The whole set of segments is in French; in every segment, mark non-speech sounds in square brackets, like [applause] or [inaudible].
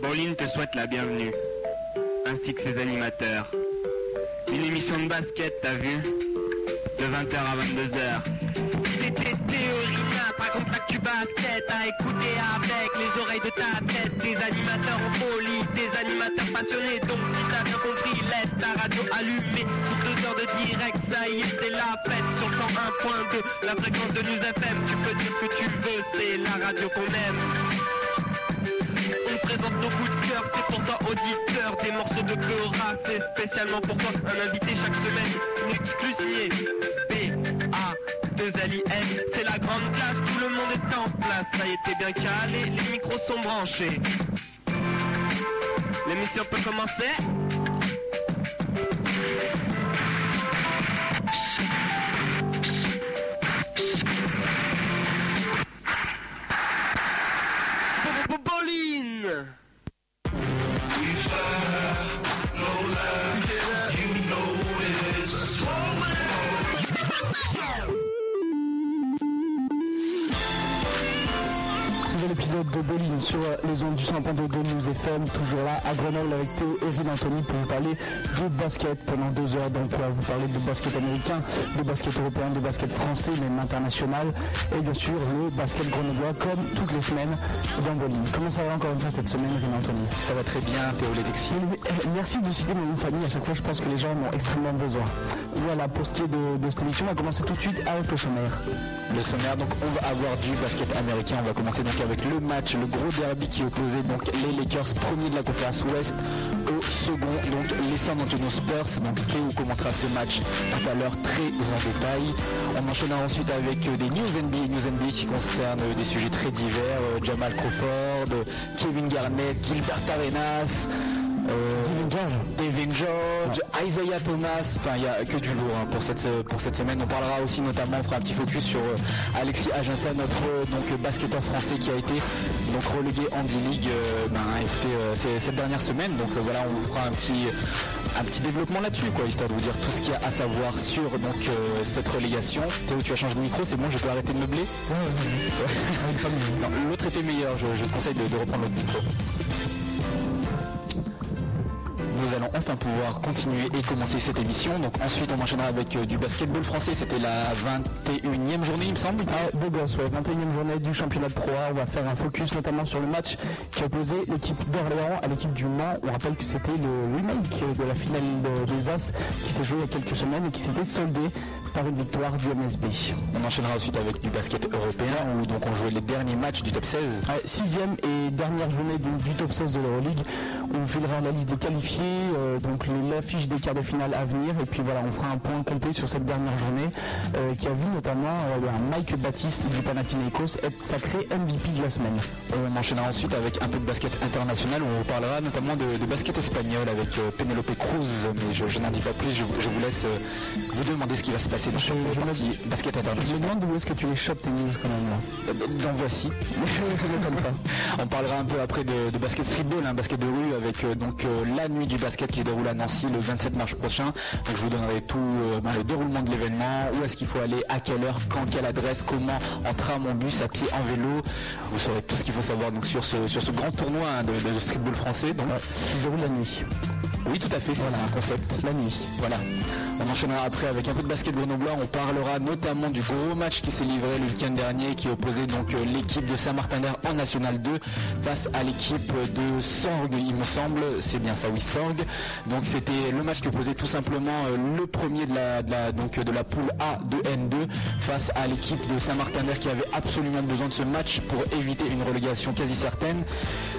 Pauline te souhaite la bienvenue, ainsi que ses animateurs. Une émission de basket, t'as vu De 20h à 22h. T'es théorie raconte tu basket à écouter avec les oreilles de ta tête. Des animateurs en folie, des animateurs passionnés. Donc si t'as bien compris, laisse ta radio allumée. Pour deux heures de direct, ça y est, c'est la fête sur 101.2. La fréquence de News FM, tu peux dire ce que tu veux, c'est la radio qu'on aime. Présente nos coups de cœur, c'est pour toi auditeur. Des morceaux de Cora, c'est spécialement pour toi. Un invité chaque semaine, une exclusive. B, A, 2 L, N C'est la grande classe, tout le monde est en place. Ça y était bien calé, les micros sont branchés. L'émission peut commencer Pauline de Bolin sur les ondes du 100.2 de News FM, toujours là à Grenoble avec Théo et Anthony pour vous parler de basket pendant deux heures. Donc, on va vous parler de basket américain, de basket européen, de basket français, même international, et bien sûr le basket grenoblois comme toutes les semaines dans Bolin. Comment ça va encore une fois cette semaine, Rina Anthony? Ça va très bien, Théo Lédexi. Eh, merci de citer mon nom de famille, à chaque fois je pense que les gens en ont extrêmement besoin. Voilà, pour ce qui est de, de cette émission, on va commencer tout de suite avec le sommaire. Le sommaire, donc on va avoir du basket américain, on va commencer donc avec le le gros derby qui opposait donc les Lakers premiers de la conférence Ouest au second, donc les San Antonio Spurs. Donc Théo commentera ce match tout à l'heure très en détail. On enchaînera ensuite avec euh, des news NBA, news NBA qui concernent euh, des sujets très divers, euh, Jamal Crawford, Kevin Garnett, Gilbert Arenas. Devin George, Isaiah Thomas, enfin il n'y a que du lourd hein, pour, cette, pour cette semaine. On parlera aussi notamment, on fera un petit focus sur Alexis Aginsa, notre donc, basketteur français qui a été donc relégué en D-League ben, cette dernière semaine. Donc voilà, on vous fera un petit, un petit développement là-dessus, quoi, histoire de vous dire tout ce qu'il y a à savoir sur donc, cette relégation. Théo, tu as changé de micro, c'est bon, je peux arrêter de meubler? [laughs] L'autre était meilleur, je, te conseille de, de reprendre l'autre micro nous allons enfin pouvoir continuer et commencer cette émission. Donc ensuite on enchaînera avec euh, du basketball français. C'était la 21e journée il me semble. Ah, gosse, ouais, 21e journée du championnat de Pro. On va faire un focus notamment sur le match qui opposait l'équipe d'Orléans à l'équipe du Mans. On rappelle que c'était le remake de la finale des As qui s'est joué il y a quelques semaines et qui s'était soldé par une victoire du MSB. On enchaînera ensuite avec du basket européen où donc on jouait les derniers matchs du top 16. sixième et dernière journée du, top 16 de l'Euroleague. On vous filera la liste des qualifiés, euh, donc l'affiche des quarts de finale à venir et puis voilà on fera un point complet sur cette dernière journée euh, qui a vu notamment euh, Mike Baptiste du Panathinaikos être sacré MVP de la semaine. On enchaînera ensuite avec un peu de basket international où on parlera notamment de, basket espagnol avec Penelope Cruz mais je, n'en dis pas plus, je, vous laisse vous demander ce qui va se passer dans je, partie basket international. Je me demande d'où est-ce que tu les chopes tes news quand même Dans voici. [laughs] on parlera un peu après de, basket streetball, un basket de rue avec donc la nuit du basket qui se déroule à Nancy le 27 mars prochain. Donc je vous donnerai tout euh, ben, le déroulement de l'événement, où est-ce qu'il faut aller, à quelle heure, quand, quelle adresse, comment, en tram, en bus, à pied, en vélo. Vous saurez tout ce qu'il faut savoir donc sur ce, sur ce grand tournoi hein, de, streetball français. Donc, qui se déroule la nuit. Oui, tout à fait, c'est un concept. La nuit. Voilà. On enchaînera après avec un peu de basket grenoblois. On parlera notamment du gros match qui s'est livré le week-end dernier, qui opposait donc euh, l'équipe de Saint-Martin-d'Air en National 2 face à l'équipe de Sorgue, il me semble. C'est bien ça, oui, Sorgue. Donc c'était le match qui opposait tout simplement euh, le premier de la, donc, de la poule A de N2 face à l'équipe de Saint-Martin-d'Air qui avait absolument besoin de ce match pour éviter une relégation quasi certaine.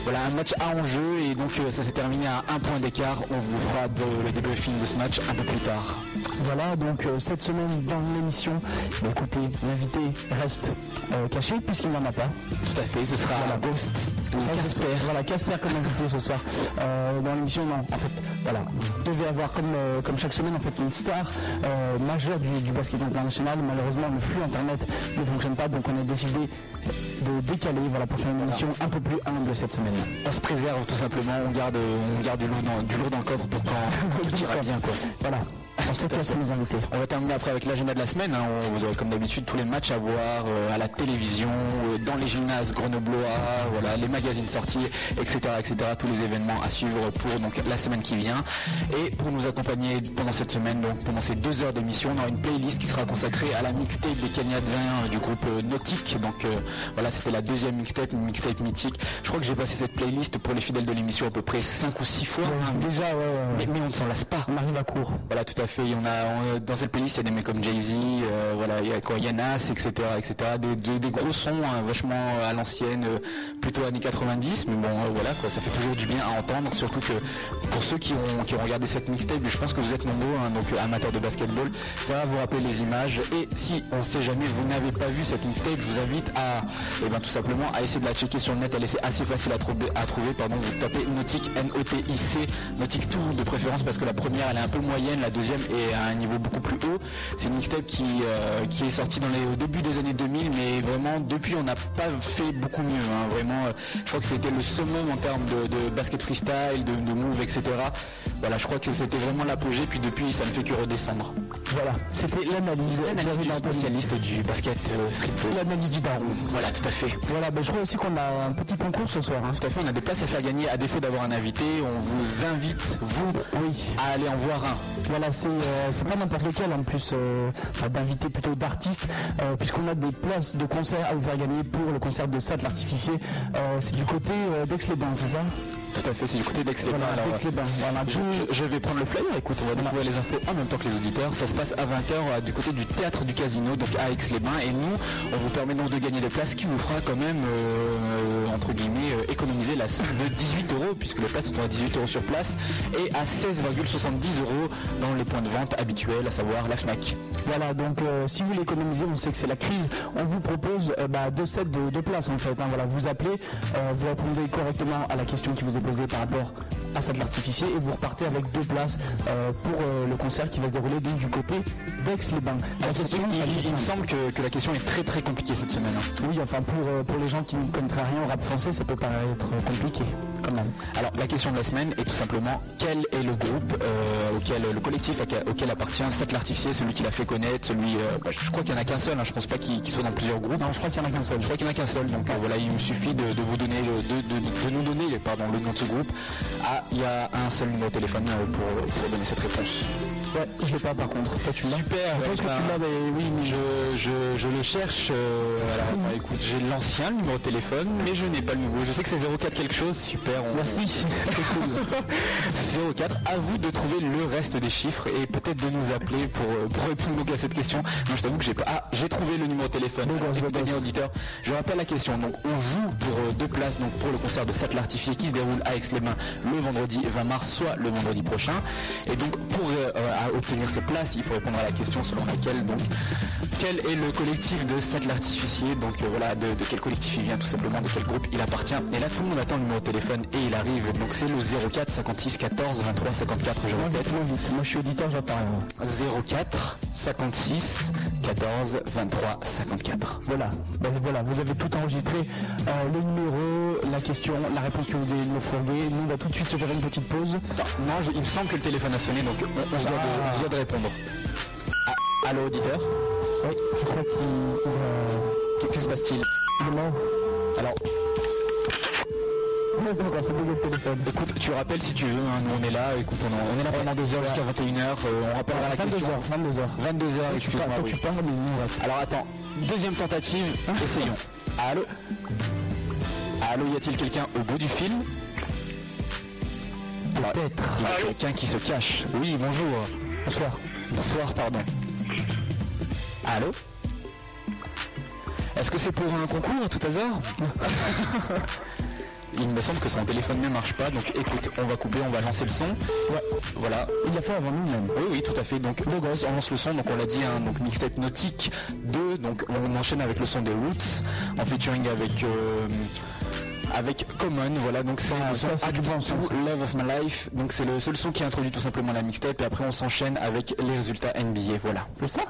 Voilà, un match à enjeu et donc euh, ça s'est terminé à un point d'écart. On vous fera le débriefing de ce match un peu plus tard. Voilà, donc euh, cette semaine dans l'émission, bah, écoutez, l'invité reste euh, caché puisqu'il n'y en a pas. Tout à fait, ce sera la Ghost Casper. Voilà, Casper comme invité ce soir. Euh, dans l'émission, non, en fait, voilà, vous devez avoir comme, comme chaque semaine en fait une star majeure du, basket international. Malheureusement, le flux internet ne fonctionne pas, donc on a décidé de décaler voilà, pour faire une émission un peu plus humble cette semaine. On se préserve tout simplement, on garde, on garde du, lourd dans, du lourd dans le coffre pour quand [laughs] tout ira bien. Quoi. Voilà. On sait quels sont nos invités. On va terminer après avec l'agenda de la semaine. hein. On- vous aurez comme d'habitude tous les matchs à voir euh, à la télévision, euh, dans les gymnases grenoblois, voilà, les magazines sortis, etc., etc. Tous les événements à suivre pour donc la semaine qui vient. Et pour nous accompagner pendant cette semaine, donc pendant ces deux heures d'émission, on aura une playlist qui sera consacrée à la mixtape des Canadiens euh, du groupe Nautique. Donc euh, voilà, c'était la deuxième mixtape, une mixtape mythique. Je crois que j'ai passé cette playlist pour les fidèles de l'émission à peu près 5 ou 6 fois. hein, mais- Déjà, ouais, ouais, mais, ouais. mais on ne s'en lasse pas. on arrive à court. Voilà, tout à fait. A on- dans cette playlist, il y a des mecs comme Jay-Z, euh, voilà, il y a quoi, Yanas, etc., etc. Des, gros sons, hein, vachement à l'ancienne, euh, plutôt années 90. Mais bon, euh, voilà, ça fait toujours du bien à entendre. Surtout que pour ceux qui ont, regardé cette mixtape, je pense que vous êtes nombreux, hein, donc euh, amateurs de basketball, ça va vous rappeler les images. Et si on ne sait jamais, vous n'avez pas vu cette mixtape, je vous invite à, eh ben, tout simplement, à essayer de la checker sur le net. Elle est assez facile à trouver. À trouver pardon, vous tapez Nautic, N-O-T-I-C, Nautic tout de préférence parce que la première elle est un peu moyenne, la deuxième est à un niveau beaucoup plus haut. C'est une mixtape qui, euh, qui est sortie dans les, au début des années 2000, mais vraiment depuis on n'a pas fait beaucoup mieux. hein. Vraiment, euh, je crois que c'était le summum en termes de, de basket freestyle, de, de move, etc. Voilà, je crois que c'était vraiment l'apogée, puis depuis ça ne fait que redescendre. Voilà, c'était l'analyse. L'analyse du spécialiste du basket euh. L'analyse du daron. Voilà, tout à fait. Voilà, ben, je crois aussi qu'on a un petit concours ce soir. hein. Tout à fait, on a des places à faire gagner. À défaut d'avoir un invité, on vous invite, vous, Oui. à aller en voir un. Voilà, c'est euh, c'est pas n'importe lequel en plus, euh, d'invité plutôt d'artistes, euh, puisqu'on a des places de concert à vous faire gagner pour le concert de Sat l'artificier. C'est du côté d'Aix-les-Bains, c'est ça? Tout à fait, c'est du côté d'Aix-les-Bains. Voilà. Voilà, Je, je- je vais prendre le flyer, écoute, on va découvrir les infos en même temps que les auditeurs. Ça se passe à 20h du côté du théâtre du casino, donc à Aix-les-Bains. Et nous, on vous permet donc de gagner des places qui vous fera quand même, euh, entre guillemets, euh, économiser la somme de 18 euros, puisque les places sont à 18 euros sur place et à 16,70 euros dans les points de vente habituels, à savoir la FNAC. Voilà, donc euh, si vous voulez économiser, on sait que c'est la crise, on vous propose euh, bah, deux sets de, de places en fait. hein. voilà, vous appelez, euh, vous répondez correctement à la question qui vous est posée par rapport à ça de l'artificier et vous repartez avec deux places euh, pour euh, le concert qui va se dérouler donc, du côté d'Aix-les-Bains. Il, me semble que, que la question est très très compliquée cette semaine. hein. Oui, enfin pour, euh, pour les gens qui ne connaîtraient rien au rap français, ça peut paraître compliqué quand même. Alors la question de la semaine est tout simplement quel est le groupe auquel le collectif auquel, appartient Seth l'artificier, celui qui l'a fait connaître, celui bah, je crois qu'il y en a qu'un seul, hein, je pense pas qu'il soit dans plusieurs groupes. Non, je crois qu'il y en a qu'un seul. Je crois qu'il n'y en a qu'un seul, donc voilà, il me suffit de, de vous donner le- de, de- de nous donner pardon, le nom Ah, il y a un seul numéro de téléphone euh, pour, pour donner cette réponse. Ouais, je l'ai pas par contre. Toi tu l'as Super, Je pense ouais, que tu l'as, mais oui, mais Je, je, je le cherche. euh, alors, [laughs] bah, écoute, j'ai l'ancien numéro de téléphone, mais je n'ai pas le nouveau. Je sais que c'est 04 quelque chose. Super. on- Merci. [laughs] C'est cool. 04. À vous de trouver le reste des chiffres et peut-être de nous appeler pour, euh, pour répondre donc à cette question. Moi, je t'avoue que j'ai pas. Ah, j'ai trouvé le numéro de téléphone. Beau Alors, auditeur. Je rappelle la question. Donc, on joue pour euh, deux places donc pour le concert de Sat l'artificier qui se déroule à Aix-les-Bains le vendredi 20 mars, soit le vendredi prochain. Et donc, pour euh, à obtenir ces places, il faut répondre à la question selon laquelle donc quel est le collectif de Sat l'artificier? Donc euh, voilà, de, de quel collectif il vient tout simplement, de quel groupe il appartient. Et là, tout le monde attend le numéro de téléphone et il arrive. Donc c'est le 04 56 14 23 54. Je répète. vite, moins vite. Moi je suis auditeur, j'entends rien. 04 56 14 23 54. Voilà, Ben voilà, vous avez tout enregistré, euh, le numéro, la question, la réponse que vous devez nous fourguer. Nous, on va tout de suite se faire une petite pause. Attends, non, je- il me semble que le téléphone a sonné, donc on, on se, doit de, se doit de répondre. Ah, allô, auditeur Oui, je crois qu'il va... Que se passe-t-il Il est mort. Alors, Ouais, donc on fait bouger le téléphone. écoute, tu rappelles si tu veux, hein, nous on est là, écoute, on, est- on est là pendant deux heures jusqu'à 21h, on rappellera la question. 22h, 22h. 22h, Tu excuse-moi. tu parles, mais nous. Alors attends, deuxième tentative, essayons. Allô Allô, y a-t-il quelqu'un au bout du fil? Alors, Peut-être. Il y a quelqu'un qui se cache. Oui, bonjour. Bonsoir. Bonsoir, pardon. Allô Est-ce que c'est pour un concours à tout hasard [laughs] Il me semble que son téléphone ne marche pas, donc écoute, on va couper, on va lancer le son. Ouais. Voilà. Il l'a fait avant nous même. Oui, oui, tout à fait. Donc, on lance le son, donc on l'a dit, hein, donc mixtape nautique 2, donc on enchaîne avec le son des Roots, en featuring avec euh, avec Common, voilà, donc c'est Ah, le son ça, c'est du Act bon son, 2, ça. Love of My Life, donc c'est le seul son qui introduit tout simplement la mixtape, et après on s'enchaîne avec les résultats NBA, voilà. C'est ça?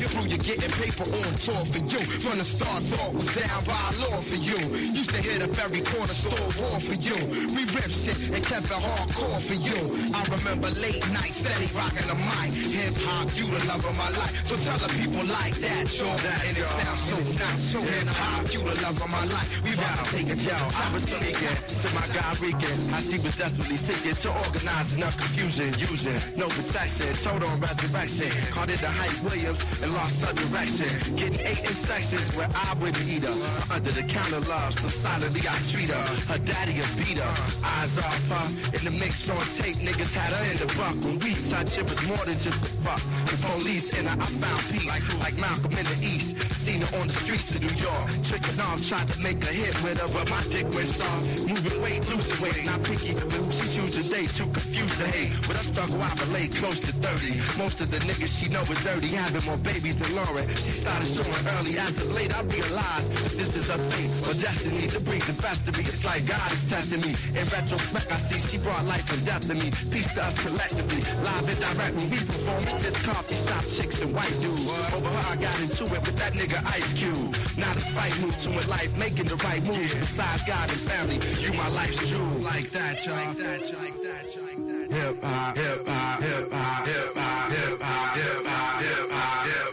Speaking through, you're getting paper on tour for you. From the start, thought was down by law for you. Used to hit up every corner store war for you. We ripped shit and kept it hardcore for you. I remember late night steady rocking the mic. Hip hop, you the love of my life. So tell the people like that, yo. And it sounds so, sounds so. Hip hop, you the love of my life. We about to take it, yo. I was speaking to my guy Regan as he was desperately seeking to organize enough confusion, using no protection, total resurrection. Called it the Hype Williams and lost her direction. Getting eight inspections where I wouldn't eat her. Under the counter love, so silently I treat her. Her daddy a beat her, eyes off her. In the mix on tape, niggas had her in the buck. When we touch, it was more than just a fuck. The police and I, I found peace, like, like Malcolm in the East. Seen her on the streets of New York. Tricking off, tried to make a hit with her, but my dick went soft. Moving weight, losing weight, not picky. But who she choose today, too confused to hate. But I struggle, I relate close to 30. Most of the niggas she know is dirty, having more babies than Lauren. She started showing early. As of late, I realized that this is her fate or destiny to bring the best of me. It's like God is testing me. In retrospect, I see she brought life and death to me. Peace to us collectively. Live and direct when we perform, it's just coffee shop chicks and white dudes. Over her, I got into it with that nigga Ice Cube. Now the fight move to a life, making the right moves. Besides God and family, you my life's jewel. Like that, y'all. Like that, like that, like that. Hip hop, hip hop, hip hop, hip hop, hip hop, hip hop, hip hop,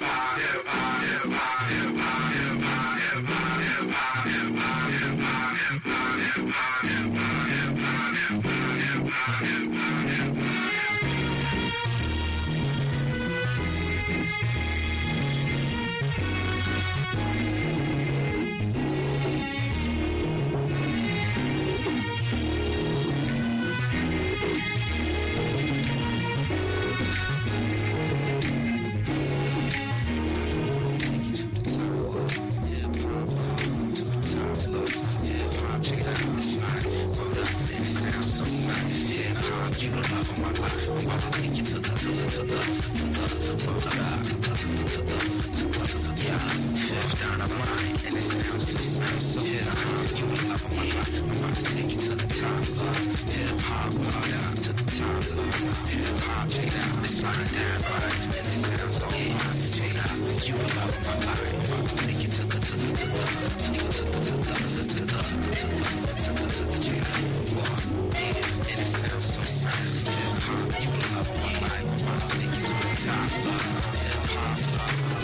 and it sounds just like so yeah. You in love with my grind, I'm about to take you to the top, love. Hip hop, hard out to the top, love. Hip hop, check it out, it's lying down, grind, it sounds all yeah. right. You in love with my grind, I'm about to take you to the to the to the to the to the to the to the to the to the to the to the check out, walk, yeah, and it sounds so nice. Hip hop, you in love with my grind, I'm about to take you to the top, love.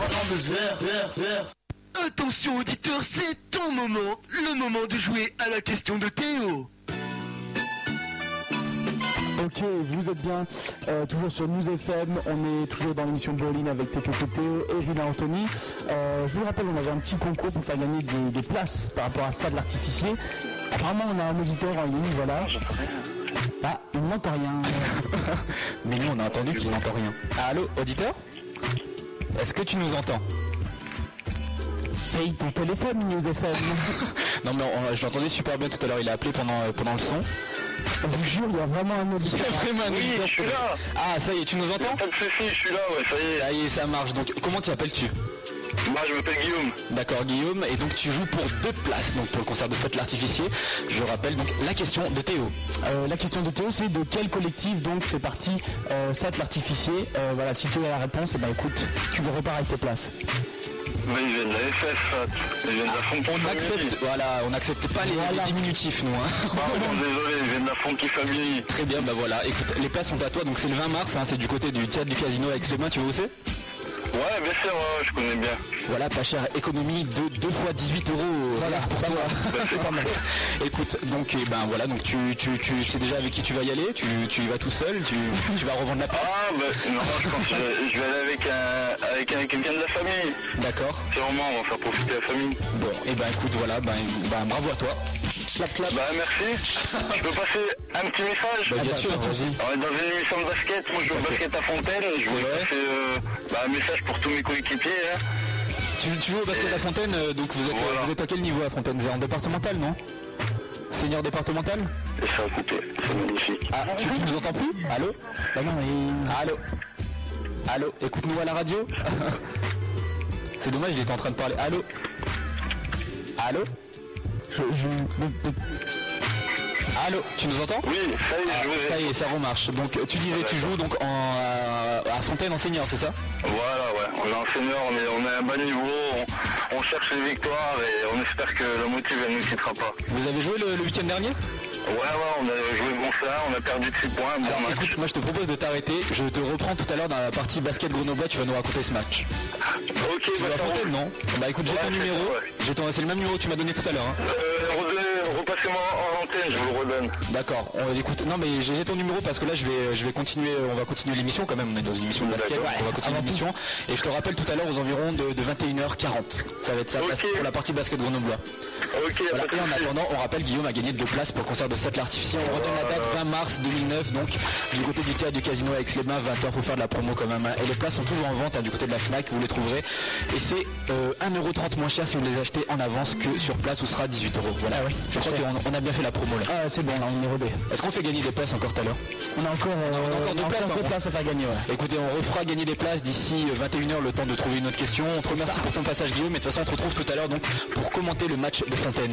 pendant deux heures, heures, heures. Attention auditeur, c'est ton moment, le moment de jouer à la question de Théo. Ok, vous êtes bien euh, toujours sur News FM, on est toujours dans l'émission Bowling avec TTT et Rina Anthony. Euh, je vous rappelle, on avait un petit concours pour faire gagner des, des places par rapport à ça de l'artificier. Apparemment, on a un auditeur en ligne, voilà. Ah, il n'entend rien. [laughs] Mais nous, on a entendu qu'il n'entend rien. Allô, auditeur? Est-ce que tu nous entends? Paye ton téléphone, News FM. [laughs] Non mais on- je l'entendais super bien tout à l'heure, il a appelé pendant, euh, pendant le son. Je vous jure, il y a vraiment un auditeur. Vraiment un Oui, auditeur je suis là. Ah ça y est, tu nous entends? Pas de soucis, je suis là, ouais, ça y est. Ça y est, ça marche. Donc comment t'y appelles-tu? Moi, je m'appelle Guillaume. D'accord Guillaume, et donc tu joues pour deux places donc pour le concert de Seth l'artificier. Je rappelle donc la question de Théo. Euh, la question de Théo, c'est de quel collectif donc fait partie euh, Sat l'artificier? Euh, Voilà, si tu as la réponse, eh ben écoute, tu repars avec tes places. Mais ils viennent de la FF. Ils viennent de la Funky On Family. accepte, voilà, on n'accepte pas les, Voilà. les diminutifs nous. hein. Pardon, [laughs] désolé, ils viennent de la Funky Family. Très bien, bah voilà. Écoute, les places sont à toi, donc c'est le 20 mars, hein, c'est du côté du théâtre du casino avec les mains, tu vois où c'est Ouais, bien sûr, ouais, je connais bien. Voilà, pas cher, économie de 2 fois 18 euros voilà, pour toi. [laughs] c'est pas mal. Écoute, donc eh ben voilà, donc tu, tu, tu sais déjà avec qui tu vas y aller, tu, tu y vas tout seul, tu, [laughs] tu vas revendre la place. Ah, bah, non, je pense que je vais, je vais aller avec, un, avec un- quelqu'un de la famille. D'accord. Sûrement, on va faire profiter la famille. Bon, et ben écoute, voilà, ben, ben, bravo à toi. Clap, clap. Bah, merci. [laughs] Je peux passer un petit message Bah, bien sûr, vas-y. On est dans une émission de basket, moi je joue au basket à Fontaine, je voulais passer euh, bah, un message pour tous mes coéquipiers. Hein. Tu, tu joues au basket à Fontaine, euh, donc vous êtes, Voilà. vous êtes à quel niveau à Fontaine? Vous êtes en départemental, non? Seigneur départemental? Et ça a coupé, c'est magnifique. Ah, tu, tu nous entends plus? Allô? Bah non, mais... Allô? Allô? Écoute-nous à la radio [laughs] C'est dommage, il était en train de parler. Allô? Allô? Je, je- Allô Tu nous entends Oui, ça y est, Ah, je vous ai. Ça y est, ça remarche. Donc tu disais, tu joues donc en, euh, à Fontaine en senior, c'est ça Voilà, ouais, on est en senior, on est, on est à un bas niveau, on, on cherche les victoires et on espère que la motive elle ne nous quittera pas. Vous avez joué le, le week-end dernier Ouais, ouais, on a joué bon ça, on a perdu de 6 points, bon Alors écoute, moi je te propose de t'arrêter. Je te reprends tout à l'heure dans la partie basket Grenoble. Tu vas nous raconter ce match. Ok, Tu bah, Fontaine, non? Bah écoute, j'ai Ouais, ton numéro. ça, ouais. J'ai ton- C'est le même numéro que tu m'as donné tout à l'heure. hein. Euh, en antenne, je vous le redonne. D'accord. On écoute. Non mais j'ai ton numéro parce que là je vais je vais continuer. On va continuer l'émission quand même. On est dans une émission de basket. On va continuer l'émission. Et je te rappelle tout à l'heure aux environs de, de 21h40. Ça va être ça pour la partie basket grenoblois. Voilà. Et en attendant, on rappelle Guillaume a gagné deux places pour le concert de Seth l'artificier. On redonne la date 20 mars 2009, donc du côté du théâtre du casino avec les mains, 20h pour faire de la promo quand même. hein. Et les places sont toujours en vente hein, du côté de la Fnac, vous les trouverez. Et c'est euh, 1,30€ moins cher si vous les achetez en avance que sur place où sera 18€. Voilà. Ah Je crois. Qu'on on a bien fait la promo là. Ah, c'est bon, là, on est rodé. Est-ce qu'on fait gagner des places encore tout à l'heure On a encore, euh, on a encore deux places, hein. places à faire gagner, ouais. Écoutez, on refera gagner des places d'ici 21h, le temps de trouver une autre question. On te remercie pour ton passage Guillaume, mais de toute façon on te retrouve tout à l'heure donc pour commenter le match de Fontaine.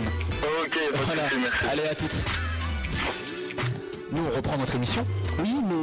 Ok, Voilà, merci. allez à toutes. Nous on reprend notre émission. Oui, mais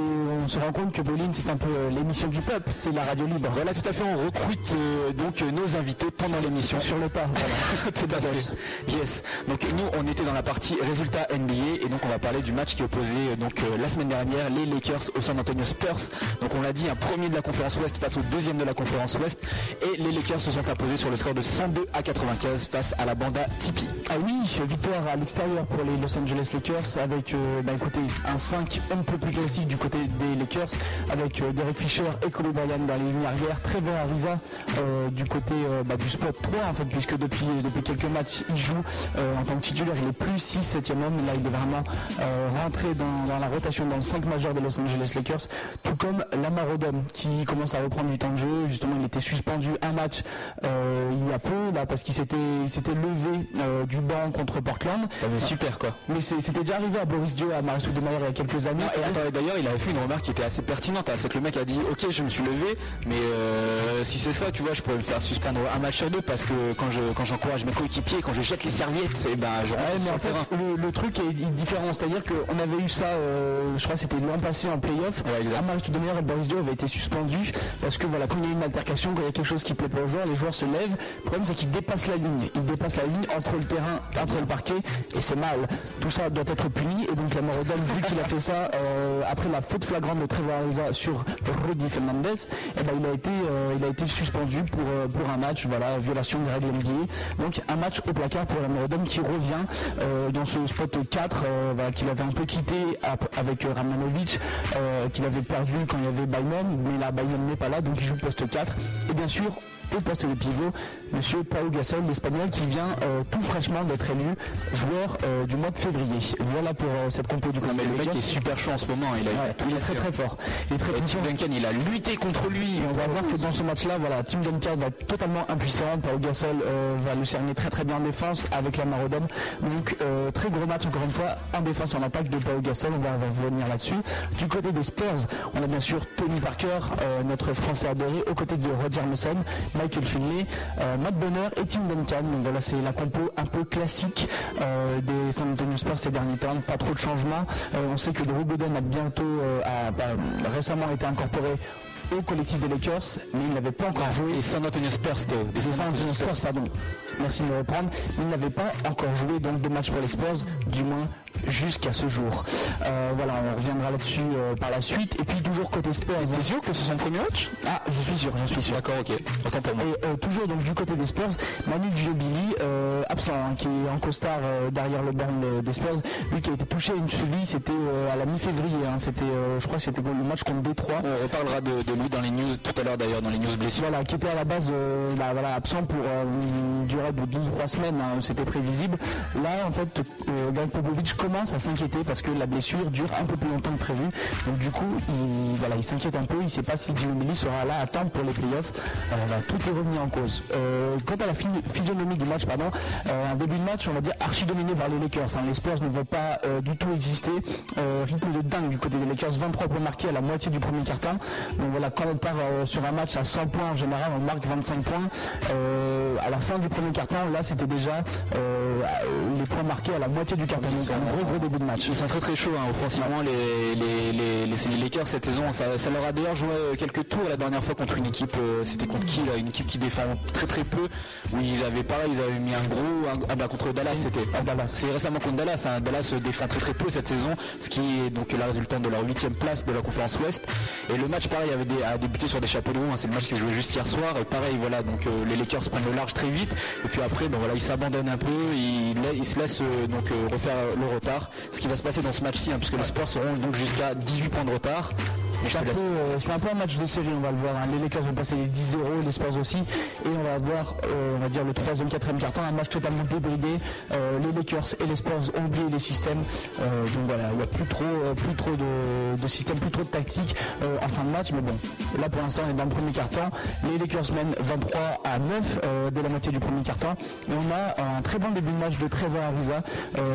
on se rend compte que Bolin, c'est un peu euh, l'émission du peuple, c'est la radio libre. Voilà, tout à fait, on recrute euh, donc euh, nos invités pendant l'émission. Sur le tas, voilà. [laughs] tout à fait. Yes. Donc nous, on était dans la partie résultats NBA et donc on va parler du match qui opposait donc euh, la semaine dernière les Lakers au San Antonio Spurs. Donc on l'a dit, un premier de la conférence Ouest face au deuxième de la conférence Ouest et les Lakers se sont imposés sur le score de 102 à 95 face à la banda Tipeee. Ah oui, victoire à l'extérieur pour les Los Angeles Lakers avec, euh, bah écoutez, un 5 un peu plus classique du côté des Lakers avec euh, Derek Fisher et Kobe Bryant dans les lignes arrière, Trevor Ariza euh, du côté euh, bah, du spot 3 en fait puisque depuis, depuis quelques matchs il joue en tant que titulaire, il est plus 6 7 homme, là il est vraiment rentré dans, dans la rotation dans le 5 majeur des Los Angeles Lakers, tout comme Lamar Odom qui commence à reprendre du temps de jeu, justement il était suspendu un match il y a peu là parce qu'il s'était levé du banc contre Portland. T'avais super quoi. Mais c'était déjà arrivé à Boris Dio, à Marius Il y a quelques années. Ah, et attends, d'ailleurs, il avait fait une remarque qui était assez pertinente. hein, c'est que le mec a dit Ok, je me suis levé, mais euh, si c'est ça, tu vois, je pourrais me faire suspendre un match sur deux parce que quand je quand j'encourage mes coéquipiers, quand je jette les serviettes, et ben je rentre Ouais, mais sur en le fait, terrain. le, le truc est différent, c'est-à-dire qu'on avait eu ça, euh, je crois que c'était l'an passé en playoff. Ouais, exact. Amarius Stoudemire et Boris Dio avaient été suspendus parce que voilà, quand il y a une altercation, quand il y a quelque chose qui plaît pas aux joueurs, les joueurs se lèvent. Le problème c'est qu'ils dépassent la ligne. Ils dépassent la ligne entre le terrain, entre le parquet, et c'est mal. Tout ça doit être puni, et donc la Morodon, vu qu'il a fait ça euh, après la faute flagrante de Trevor Ariza sur Rudy Fernandez, eh ben, il a été, euh, il a été suspendu pour, euh, pour un match, voilà, violation des règles NBA. Donc un match au placard pour la Morodon qui revient dans ce spot 4 euh, voilà, qu'il avait un peu quitté avec Ramanovic, qu'il avait perdu quand il y avait Bynum, mais là Bynum n'est pas là, donc il joue poste 4. Et bien sûr, au poste de pivot, Monsieur Pau Gasol, l'Espagnol, qui vient euh, tout fraîchement d'être élu joueur euh, du mois de février. Voilà pour euh, cette compo du Non, mais le mec est super chaud en ce moment. Il a, Ouais, tout il est cassé, très hein. très fort. Il est très Tim. Duncan, il a lutté contre lui. Et on va voir que dans ce match-là, voilà, Tim Duncan va être totalement impuissant. Pau Gasol va le cerner très très bien en défense avec la Marodome. Donc très gros match encore une fois en défense en attaque de Pau Gasol. On va, revenir là-dessus. Du côté des Spurs, on a bien sûr Tony Parker, notre Français adoré, aux côtés de Roger Michael Finley, euh, Matt Bonner et Tim Duncan. Donc voilà, c'est la compo un peu classique euh, des San Antonio Spurs ces derniers temps. Pas trop de changements. Euh, on sait que Drew Gooden a bientôt, euh, a- a récemment été incorporé au collectif des Lakers, mais il n'avait pas encore joué Et San Antonio Spurs. Des des San Antonio Spurs, pardon. Merci de me reprendre. Il n'avait pas encore joué donc de match pour les Spurs, du moins jusqu'à ce jour. Euh, voilà, on reviendra là-dessus euh, par la suite. Et puis toujours côté Spurs. T'es sûr que c'est son premier match? Ah, je suis sûr, j'en suis sûr. D'accord, ok. Autant pour moi. Et euh, toujours donc du côté des Spurs, Manu Ginobili, euh, absent, hein, qui est en costard derrière le banc de- des Spurs, lui qui a été touché à une cheville, c'était à la mi-février, hein, c'était, je crois que c'était le match contre Détroit. On reparlera de, de lui dans les news tout à l'heure d'ailleurs, dans les news blessures. Voilà, qui était à la base bah, voilà, absent pour une durée de 2-3 semaines, hein, c'était prévisible. Là, en fait, Greg Popovich commence à s'inquiéter parce que la blessure dure un peu plus longtemps que prévu. Donc du coup, il, voilà, il s'inquiète un peu, il ne sait pas si Ginobili sera là à temps pour les playoffs. Euh, tout est remis en cause. Euh, quant à la phy- physionomie du match, pardon, euh, un début de match, on va dire archi dominé par les Lakers. hein. Les Spurs ne vont pas du tout exister. Rythme de dingue du côté des Lakers, 23 points marqués à la moitié du premier quart-temps. Donc voilà, quand on part sur un match à 100 points en général, on marque 25 points. À la fin du premier quart-temps, là c'était déjà les points marqués à la moitié du un gros gros début de match. Ils sont très très chauds hein, offensivement les, les, les, les, les Lakers cette saison. Ça, ça leur a d'ailleurs joué quelques tours la dernière fois contre une équipe, euh, c'était contre qui là Une équipe qui défend très très peu. Où ils avaient pareil, ils avaient mis un gros. un- ah bah contre Dallas c'était. Ah, Dallas. C'est récemment contre Dallas. hein. Dallas défend très très peu cette saison, ce qui est donc la résultante de leur huitième place de la conférence Ouest. Et le match pareil avait des- a débuté sur des chapeaux de roue. hein. C'est le match qui s'est joué juste hier soir. Et pareil voilà, donc euh, les Lakers prennent le large très vite. Et puis après, ben voilà, ils s'abandonnent un peu, ils, ils se laissent euh, donc euh, refaire le retard. Ce qui va se passer dans ce match-ci, hein, puisque les Spurs seront donc jusqu'à 18 points de retard. C'est un, peu, euh, c'est un peu un match de série, on va le voir. hein. Les Lakers vont passer les 10-0, les Spurs aussi. Et on va avoir, euh, on va dire, le troisième, quatrième carton, un match totalement débridé. Euh, les Lakers et les Spurs ont oublié les systèmes. Euh, donc voilà, il n'y a plus trop, plus trop de, de système, plus trop de tactique euh, en fin de match. Mais bon, là pour l'instant, on est dans le premier carton. Les Lakers mènent 23 à 9 euh, dès la moitié du premier carton. Et on a un très bon début de match de Trevor Ariza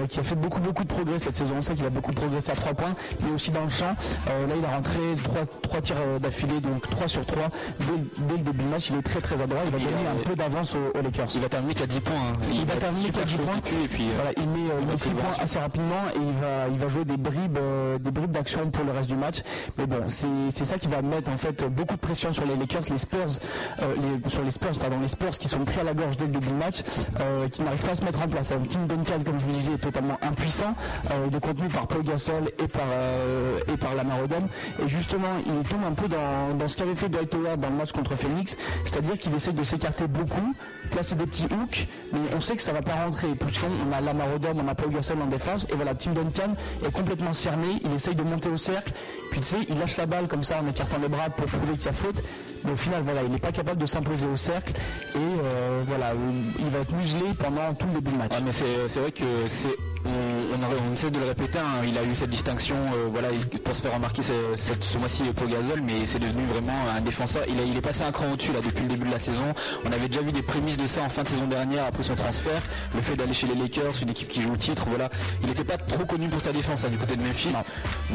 qui a fait beaucoup, beaucoup de progrès cette saison. On sait qu'il a beaucoup progressé à 3 points, mais aussi dans le champ. Euh, là, il a rentré 3, trois tirs euh, d'affilée, donc 3 sur 3 dès, dès le début du match. Il est très, très adroit. Il va Il gagner a- un peu d'avance aux, aux Lakers. Il va terminer qu'à 10 points. hein. Il va terminer qu'à 10 chaud points. Et puis, euh, Voilà, il met, euh, il va met 6 plus loin points assez rapidement et il va, il va jouer des bribes, euh, des bribes d'action pour le reste du match. Mais bon, c'est ça qui va mettre en fait beaucoup de pression sur les Lakers, les Spurs, euh, les- sur les Spurs, pardon, les Spurs qui sont pris à la gorge dès le début du match, euh, qui n'arrivent pas à se mettre en place. Tim Duncan, comme je vous le disais, est totalement impuissant, euh, il est contenu par Paul Gasol et par euh, et par Lamar Odom. Et justement, il tombe un peu dans, ce qu'avait fait Dwight Howard dans le match contre Phoenix, c'est-à-dire qu'il essaie de s'écarter beaucoup, placer des petits hooks, mais on sait que ça va pas rentrer. Puisqu'on a Lamar Odom, on a Paul Gasol en défense, et voilà, Tim Duncan est complètement cerné, il essaye de monter au cercle, puis tu sais, il lâche la balle comme ça en écartant les bras pour prouver qu'il y a faute, mais au final, voilà, il n'est pas capable de s'imposer au cercle, et euh, voilà, il va être muselé pendant tout le début du match. Ah, mais c'est vrai que c'est on, ne cesse de le répéter, hein, il a eu cette distinction euh, voilà, il- pour se faire remarquer ce, mois-ci Paul Gasol, mais c'est devenu vraiment un défenseur. Il, a- il est passé un cran au-dessus là depuis le début de la saison. On avait déjà vu des prémices de ça en fin de saison dernière après son transfert. Le fait d'aller chez les Lakers, une équipe qui joue le titre, voilà. Il n'était pas trop connu pour sa défense hein, du côté de Memphis,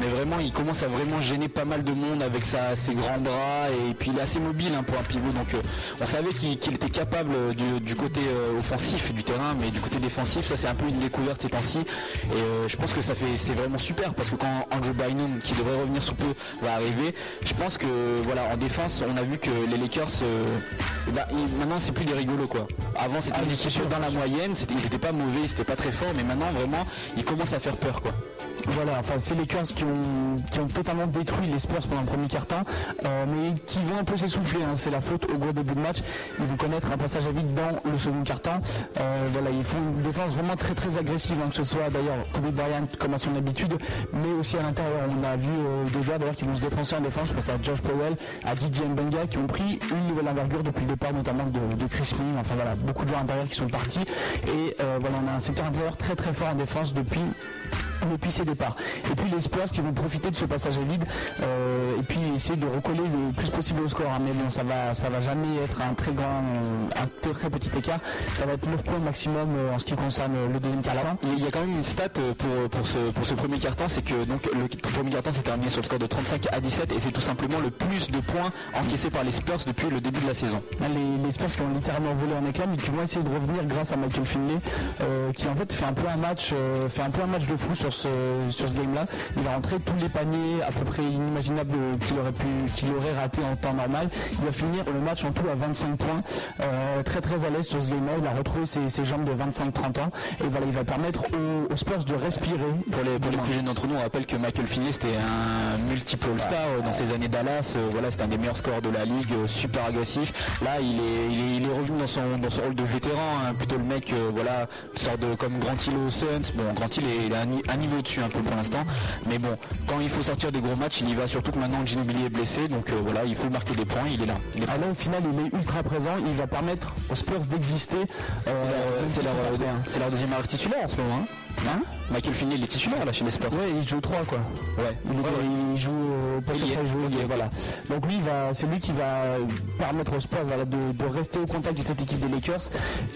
mais vraiment il commence à vraiment gêner pas mal de monde avec sa, ses grands bras et puis il est assez mobile hein, pour un pivot. Donc euh, on savait qu'il était capable euh, du, du côté euh, offensif du terrain, mais du côté défensif, ça c'est un peu une découverte ces temps-ci. Et euh, je pense que ça fait c'est vraiment super parce que quand Andrew Bynum, qui devrait revenir sous peu, va arriver, je pense que voilà en défense, on a vu que les Lakers, bah, ils- maintenant c'est plus des rigolos quoi. Avant c'était Ah, une équipe dans la moyenne, c'était- ils étaient pas mauvais, ils étaient pas très forts, mais maintenant vraiment ils commencent à faire peur quoi. Voilà, enfin c'est les Lakers qui ont, qui ont totalement détruit les Spurs pendant le premier quart-temps, euh, mais qui vont un peu s'essouffler. hein. C'est la faute au gros début de match. Ils vont connaître un passage à vide dans le second quart-temps. Euh, voilà, ils font une défense vraiment très très agressive, hein, que ce soit d'ailleurs Kobe Bryant comme à son habitude, mais aussi à l'intérieur. On a vu euh, des joueurs d'ailleurs qui vont se défoncer en défense. Je pense à Josh Powell, à DJ Mbenga qui ont pris une nouvelle envergure depuis le départ notamment de, Chris Mill. Enfin voilà, beaucoup de joueurs intérieurs qui sont partis. Et euh, voilà, on a un secteur intérieur très très fort en défense depuis depuis ses départs. Et puis les Spurs qui vont profiter de ce passage à vide euh, et puis essayer de recoller le plus possible au score. hein. Mais bon, ça va, ça va jamais être un très grand, euh, un très, très petit écart. Ça va être 9 points maximum euh, en ce qui concerne le deuxième quart-temps. Il y a quand même une stat pour, pour, ce, pour ce premier quart-temps, c'est que donc, le premier quart-temps s'est terminé sur le score de 35 à 17 et c'est tout simplement le plus de points encaissés par les Spurs depuis le début de la saison. Hein, Les, les Spurs qui ont littéralement volé en éclats mais qui vont essayer de revenir grâce à Michael Finley euh, qui en fait fait un peu un match euh, fait un peu un match de fou sur ce sur ce game là il va rentrer tous les paniers à peu près inimaginables qu'il aurait pu qu'il aurait raté en temps normal. Il va finir le match en tout à 25 points Euh, très très à l'aise sur ce game là il a retrouvé ses, ses jambes de 25-30 ans. Et voilà il va permettre aux, aux Spurs de respirer. Pour les, pour les plus jeunes d'entre nous, on rappelle que Michael Finley c'était un multiple All-Star euh, dans ses années Dallas. Euh, Voilà, c'était un des meilleurs scoreurs de la ligue, euh, super agressif. Là, il est, il est, il est revenu dans son, dans son rôle de vétéran, hein, plutôt le mec, euh, voilà, sort de comme Grant Hill aux Suns. Bon, Grant Hill est, il un, un niveau dessus un peu pour l'instant, mais bon, quand il faut sortir des gros matchs, il y va. Surtout que maintenant Ginobili est blessé, donc euh, voilà, il faut marquer des points. Il est là. Il est là, au final, il est ultra présent. Il va permettre aux Spurs d'exister. euh, C'est leur, prêts, hein. leur deuxième arrêt titulaire en ce moment. Hein Hein Michael Finley, il est titulaire là chez les Spurs. Ouais, il joue 3 quoi. Ouais. Il, est- Ouais, ouais. il joue au poste Il joue, voilà. Donc lui, c'est lui qui va permettre aux Spurs voilà, de, de rester au contact de cette équipe des Lakers.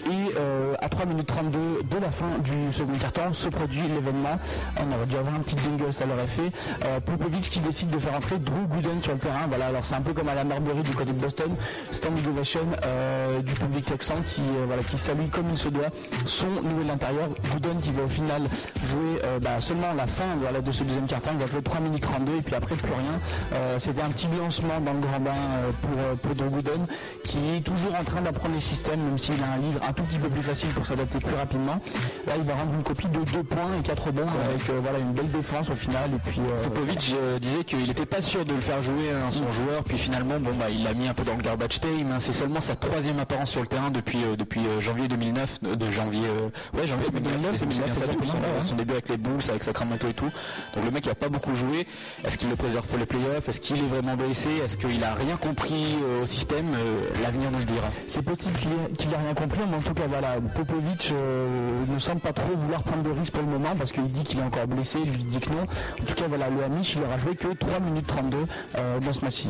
Et euh, à 3 minutes 32 de la fin du second quart-temps se produit l'événement. On aurait dû avoir un petit jingle, ça l'aurait fait. Euh, Popovic qui décide de faire entrer Drew Gooden sur le terrain. Voilà, alors c'est un peu comme à la Marbury du côté de Boston. Standing ovation euh, du public texan qui, euh, voilà, qui salue comme il se doit son nouvel intérieur. Gooden qui va au final jouer bah, seulement la fin voilà, de ce deuxième quart-temps. Il va jouer 3 minutes 32 et puis après plus rien. C'était un petit lancement dans le grand bain pour, pour Drew Gooden qui est toujours en train d'apprendre les systèmes même s'il a un livre un tout petit peu plus facile pour s'adapter plus rapidement. Là il va rendre une copie de 2 points et 4 bons avec euh, voilà, une belle défense au final. Et puis, euh, Popovic euh, disait qu'il n'était pas sûr de le faire jouer hein, son joueur, puis finalement, bon bah il l'a mis un peu dans le garbage time. hein. C'est seulement sa troisième apparence sur le terrain depuis euh, depuis euh, janvier 2009, euh, de janvier, ouais janvier 2009, c'est bien ça, depuis son, ouais. début avec les Bulls, avec Sacramento et tout. Donc le mec il a pas beaucoup joué. Est-ce qu'il le préserve pour les playoffs? Est-ce qu'il est vraiment blessé? Est-ce qu'il a rien compris au système? L'avenir nous le dira. C'est possible qu'il ait, qu'il ait rien compris, mais en tout cas, voilà, Popovic euh, ne semble pas trop vouloir prendre de risques pour le moment parce qu'il dit qu'il est encore blessé, lui dit que non. En tout cas, voilà, le il aura joué que 3 minutes 32 euh, dans ce match-ci.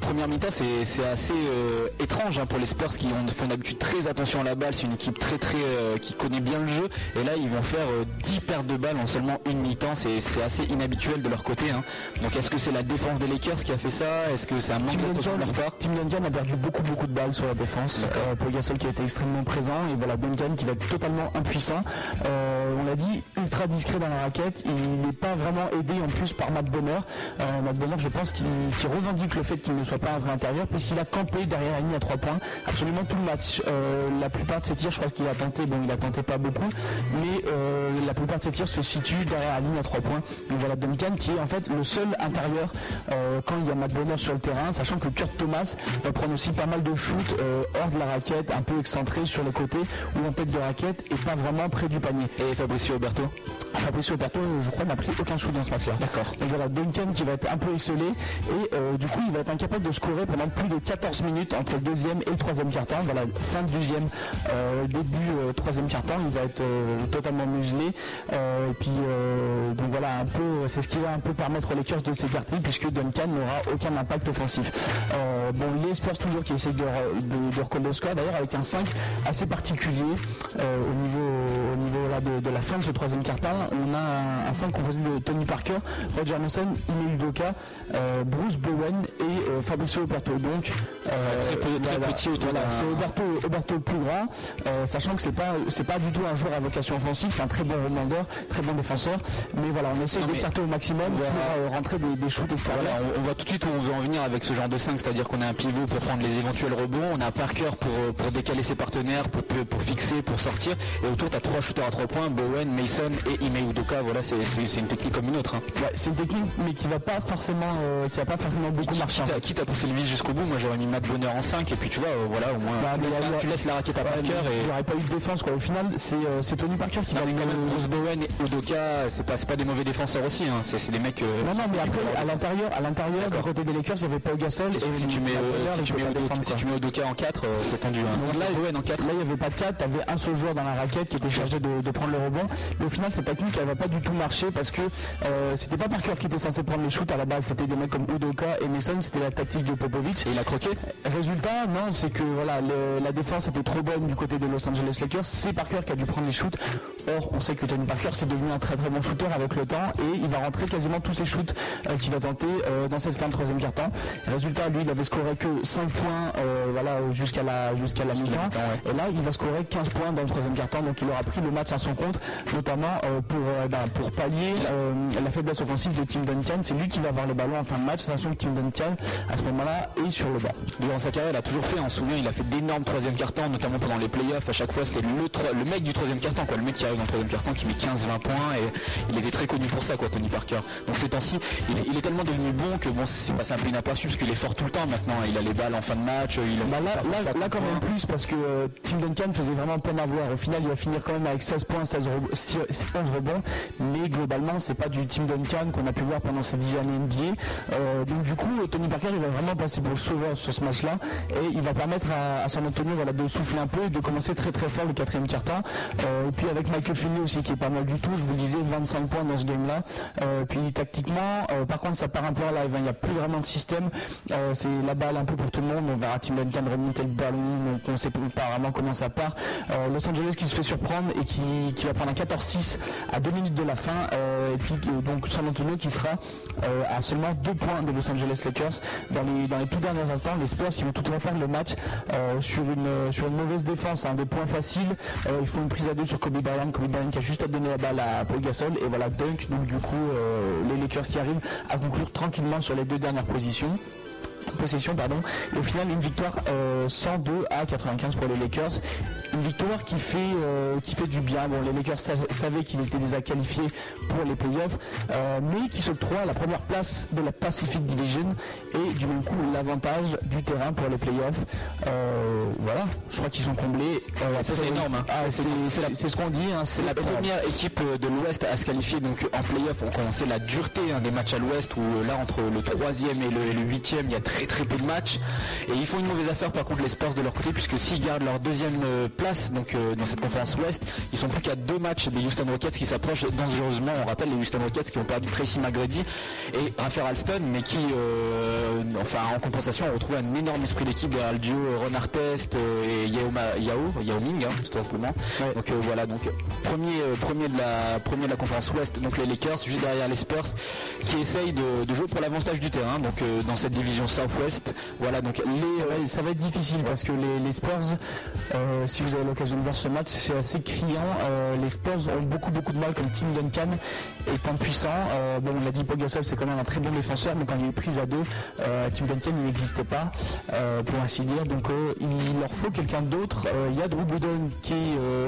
Première mi-temps, c'est assez euh, étrange hein, pour les Spurs qui ont, font d'habitude très attention à la balle. C'est une équipe très très euh, qui connaît bien le jeu. Et là, ils vont faire euh, 10 pertes de balles en seulement une mi-temps. C'est assez inhabituel de leur côté. hein. Donc, est-ce que c'est la défense des Lakers qui a fait ça? Est-ce que c'est un manque d'attention de leur part? Tim Duncan a perdu beaucoup beaucoup de balles sur la défense. Euh, Paul Gasol qui a été extrêmement présent et voilà Duncan qui va être totalement impuissant. Euh, on l'a dit, ultra discret dans la raquette. Il n'est pas vraiment aidé en plus par Matt Bonner. Euh, Matt Bonner, je pense qu'il revendique le fait qu'il ne soit pas un vrai intérieur puisqu'il a campé derrière la ligne à 3 points absolument tout le match. Euh, la plupart de ses tirs, je crois qu'il a tenté, bon il a tenté pas beaucoup, mais la plupart de ses tirs se situent derrière la ligne à 3 points. Donc voilà Duncan qui est en fait le seul intérieur quand il y a Matt Bonner sur le terrain, sachant que Kurt Thomas va prendre aussi pas mal de shoots hors de la raquette, un peu excentré sur les côtés ou en tête de raquette et pas vraiment près du panier. Et Fabricio Oberto Fabricio Oberto, je crois, n'a pris aucun shoot dans ce match-là. D'accord. Donc voilà, Duncan qui va être un peu esselé et euh, du coup il va être incapable de scorer pendant plus de 14 minutes entre le deuxième et le troisième quart-temps. Voilà, fin de deuxième, euh, début euh, troisième quart-temps, il va être totalement muselé. Et puis donc voilà, un peu, c'est ce qui va un peu permettre aux Lakers de s'écarter puisque Duncan n'aura aucun impact offensif. Bon, les Spurs toujours qui essayent de, re- de, de recoller le score, d'ailleurs avec un 5 assez particulier euh, au niveau, au niveau là, de, de la fin de ce troisième quart-temps. On a un, un 5 composé de Tony Parker, Roger Nelson, Ime Udoka, euh, Bruce Bowen et euh, Fabricio Oberto. Donc euh, Très peu- très petit autour voilà, d'un- c'est Oberto, Oberto plus grand, sachant que c'est pas c'est pas du tout un joueur à vocation offensive, c'est un très bon rebondeur, très bon défenseur. Mais voilà, on essaie d'écarter au maximum pour euh, rentrer des, des shoots extérieurs. Voilà, on, on voit tout de suite où on veut en venir avec ce genre de 5, c'est-à-dire qu'on a un pivot pour prendre les éventuels rebonds, on a Parker pour, pour décaler ses partenaires, pour, pour, fixer, pour sortir, et autour tu as trois shooters à trois points, Bowen, Mason et Ime Udoka, voilà, c'est une technique comme une autre. Hein. Ouais, c'est une technique, mais qui va pas forcément, euh, qui va pas forcément beaucoup marcher. Quitte, à pousser le vis jusqu'au bout, moi j'aurais mis Matt Bonheur en 5 et puis tu vois, euh, voilà, au moins bah, tu, laisses, la raquette à Parker et. Il n'y aurait pas eu de défense quoi. Au final, c'est Tony Parker qui va quand même Bruce Bowen et Udoka, c'est pas, pas des mauvais défenseurs aussi, hein. c'est des mecs. non, non, mais après, à l'intérieur, à l'intérieur, du côté des Lakers, il n'y avait pas Gasol. Et si tu mets, si tu mets Udoka en 4, c'est tendu. Hein. Là, il n'y avait pas de 4, tu avais un seul joueur dans la raquette qui était chargé de prendre le rebond. Mais au final, cette technique, elle va pas du tout marcher parce que euh, c'était pas Parker qui était censé prendre les shoots à la base, c'était des mecs comme Udoka et Mason, c'était la tactique de Popovic. Et il a croqué Résultat, non, c'est que voilà, la défense était trop bonne du côté des Los Angeles Lakers. C'est Parker qui a dû prendre les shoots. Or, on sait que Tony Parker c'est devenu un très très bon shooter avec le temps et il va rentrer quasiment tous ses shoots euh, qu'il va tenter euh, dans cette fin de troisième quart-temps. Résultat, lui, il avait scoré que 5 points voilà, jusqu'à la, jusqu'à la mi-temps. Et là, il va scorer 15 points dans le troisième quart-temps, donc il aura pris le match à son compte, notamment pour, ben, pour pallier la faiblesse offensive de Tim Duncan. C'est lui qui va avoir le ballon en fin de match, sachant que Tim Duncan, à ce moment-là, est sur le bas. Durant sa carrière, il a toujours fait, on se souvient, il a fait d'énormes troisième cartons, notamment pendant les playoffs. À chaque fois, c'était le, le mec du troisième carton, quoi. Le mec qui arrive dans le troisième carton, qui met 15-20 points, et il était très connu pour ça, quoi, Tony Parker. Donc ces temps-ci, il, est tellement devenu bon que bon, c'est passé un peu inaperçu, parce qu'il est fort tout le temps maintenant. Il a les balles en fin de match. Il bah là, là, quand même plus, parce que euh, Tim Duncan faisait vraiment peine à voir. Au final, il va finir quand même avec 16 points, 16 11 rebonds, mais globalement, c'est pas du Tim Duncan qu'on a pu voir pendant ces 10 années NBA. Euh, donc du coup, Tony Parker, il va vraiment passer pour le sauveur sur ce match-là et il va permettre à, San Antonio voilà, de souffler un peu et de commencer très très fort le quatrième quart-temps. Euh, et puis avec Michael Finley aussi qui est pas mal du tout, je vous disais 25 points dans ce game-là. Euh, puis tactiquement, par contre, ça part un peu en live. Hein. Il n'y a plus vraiment de système. c'est la balle un peu pour tout le monde. On verra Tim Duncan remonter le ballon. Donc on sait pas vraiment comment ça part. Los Angeles qui se fait surprendre et qui, qui va prendre un 14-6 à 2 minutes de la fin. et puis donc San Antonio qui sera euh, à seulement deux points des Los Angeles Lakers dans les, dans les tout derniers instants. Les Spurs qui vont tout faire le match euh, sur, une, sur une mauvaise défense, hein, des points faciles. Euh, il faut une prise à deux sur Kobe Bryant. Kobe Bryant qui a juste à donner la balle à Paul Gasol et voilà dunk. Donc du coup les Lakers qui arrivent à conclure tranquillement sur les deux dernières positions possession pardon et au final une victoire 102 à 95 pour les Lakers une victoire qui fait, euh, qui fait du bien. Bon, les Lakers savaient qu'ils étaient déjà qualifiés pour les playoffs, euh, mais qui s'octroient la première place de la Pacific Division et du même coup l'avantage du terrain pour les playoffs. Euh, voilà, je crois qu'ils sont comblés. ça c'est énorme. Hein. Ah, c'est ce qu'on dit. Hein, c'est la première équipe de l'Ouest à se qualifier donc en playoff. On commençait la dureté hein, des matchs à l'Ouest où là entre le troisième et le, huitième il y a très très peu de matchs et ils font une mauvaise affaire par contre les Spurs de leur côté puisque s'ils gardent leur deuxième place donc euh, dans cette conférence ouest. Ils sont plus qu'à deux matchs des Houston Rockets qui s'approchent dangereusement. On rappelle les Houston Rockets qui ont perdu Tracy McGrady et Raphaël Alston, mais qui, euh, enfin en compensation, ont retrouvé un énorme esprit d'équipe derrière le duo Ron Artest euh, et Yao, Yao, Yao Ming, hein, tout simplement. Donc voilà, donc premier, premier de la premier de la conférence ouest, donc les Lakers, juste derrière les Spurs, qui essayent de, jouer pour l'avantage du terrain. Donc dans cette division Southwest, voilà donc les, ça, va, être difficile parce que les, Spurs, si vous avez l'occasion de voir ce match, c'est assez criant. Euh, les Spurs ont beaucoup beaucoup de mal comme Tim Duncan étant puissant. Euh, bon, on l'a dit, Pogasol c'est quand même un très bon défenseur, mais quand il est pris à deux, euh, Tim Duncan il n'existait pas, pour ainsi dire. Donc il leur faut quelqu'un d'autre. Il y a Drew Gooden qui,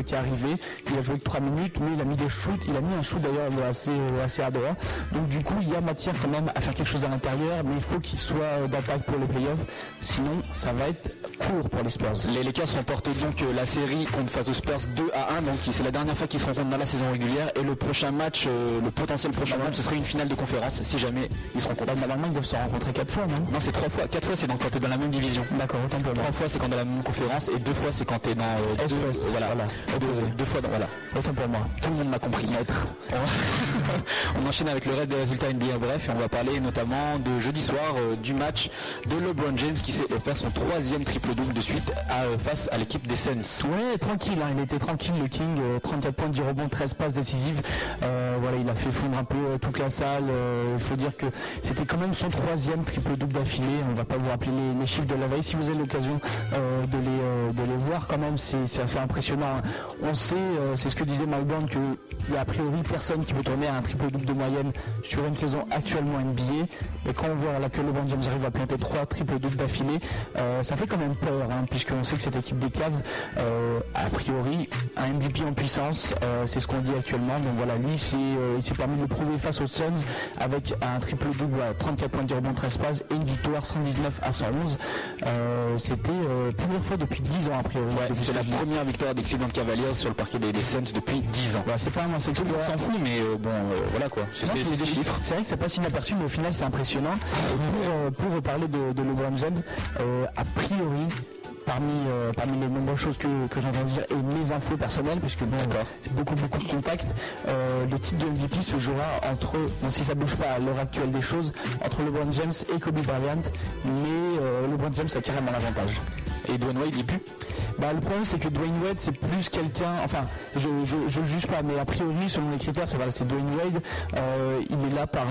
qui est arrivé. Il a joué que 3 minutes, mais il a mis des shoots. Il a mis un shoot d'ailleurs assez, assez adroit. Donc du coup, il y a matière quand même à faire quelque chose à l'intérieur, mais il faut qu'il soit pour les playoffs. Sinon, ça va être court pour les Spurs. Les Lakers remportent donc la série contre face aux Spurs 2 à 1, donc c'est la dernière fois qu'ils se rencontrent dans la saison régulière. Et le prochain match, euh, le potentiel prochain match, ce serait une finale de conférence, si jamais ils se rencontrent. Normalement, ils doivent se rencontrer 4 fois, non? Non, c'est 3 fois. 4 fois, c'est quand tu es dans la même division. D'accord, autant pour 3 fois, c'est quand dans la même conférence. Et 2 fois, c'est quand tu es dans. Euh, voilà, voilà. Deux, fois, dans, voilà. Autant pour moi. Tout le monde m'a compris. Maître. [laughs] on enchaîne avec le reste des résultats NBA bref et on va parler notamment de jeudi soir euh, du match de LeBron James qui s'est offert son troisième triple double de suite face à l'équipe des Suns. Ouais, tranquille, hein, il était tranquille le King, 34 euh, points, 10 rebonds, 13 passes décisives. Euh, voilà, il a fait fondre un peu euh, toute la salle. il faut dire que c'était quand même son troisième triple double d'affilée. On va pas vous rappeler les, chiffres de la veille. Si vous avez l'occasion de, les, voir quand même, c'est assez impressionnant. On sait, c'est ce que disait Mike Brown, qu'il n'y a a priori personne qui peut tourner à un triple double de moyenne sur une saison actuellement NBA. Et quand on voit là, que LeBron James arrive à planté trois triples doubles d'affilée. ça fait quand même peur, hein, puisqu'on sait que cette équipe des Cavs, a priori, un MVP en puissance, c'est ce qu'on dit actuellement. Donc voilà, lui, il s'est permis de prouver face aux Suns avec un triple double à 34 points de rebond, 13 passes et une victoire 119 à 111. C'était la première fois depuis 10 ans a priori. C'était la première victoire des Cleveland Cavaliers sur le parquet des, Suns depuis 10 ans. c'est pas un on s'en fout, mais bon, voilà quoi. C'est des chiffres. C'est vrai que ça passe inaperçu, mais au final, c'est impressionnant. Pour, pour, parler de, de LeBron James, a priori, parmi, euh, parmi les nombreuses choses que, que j'entends dire et mes infos personnelles, puisque bon, beaucoup beaucoup de contacts, euh, le titre de MVP se jouera entre, bon, si ça bouge pas à l'heure actuelle des choses, entre LeBron James et Kobe Bryant, mais euh, LeBron James a carrément l'avantage. Et Dwayne Wade, il est plus? Bah, Le problème, c'est que Dwayne Wade, c'est plus quelqu'un. Enfin, je, je, le juge pas, mais a priori, selon les critères, c'est voilà, Dwayne Wade. il est là par,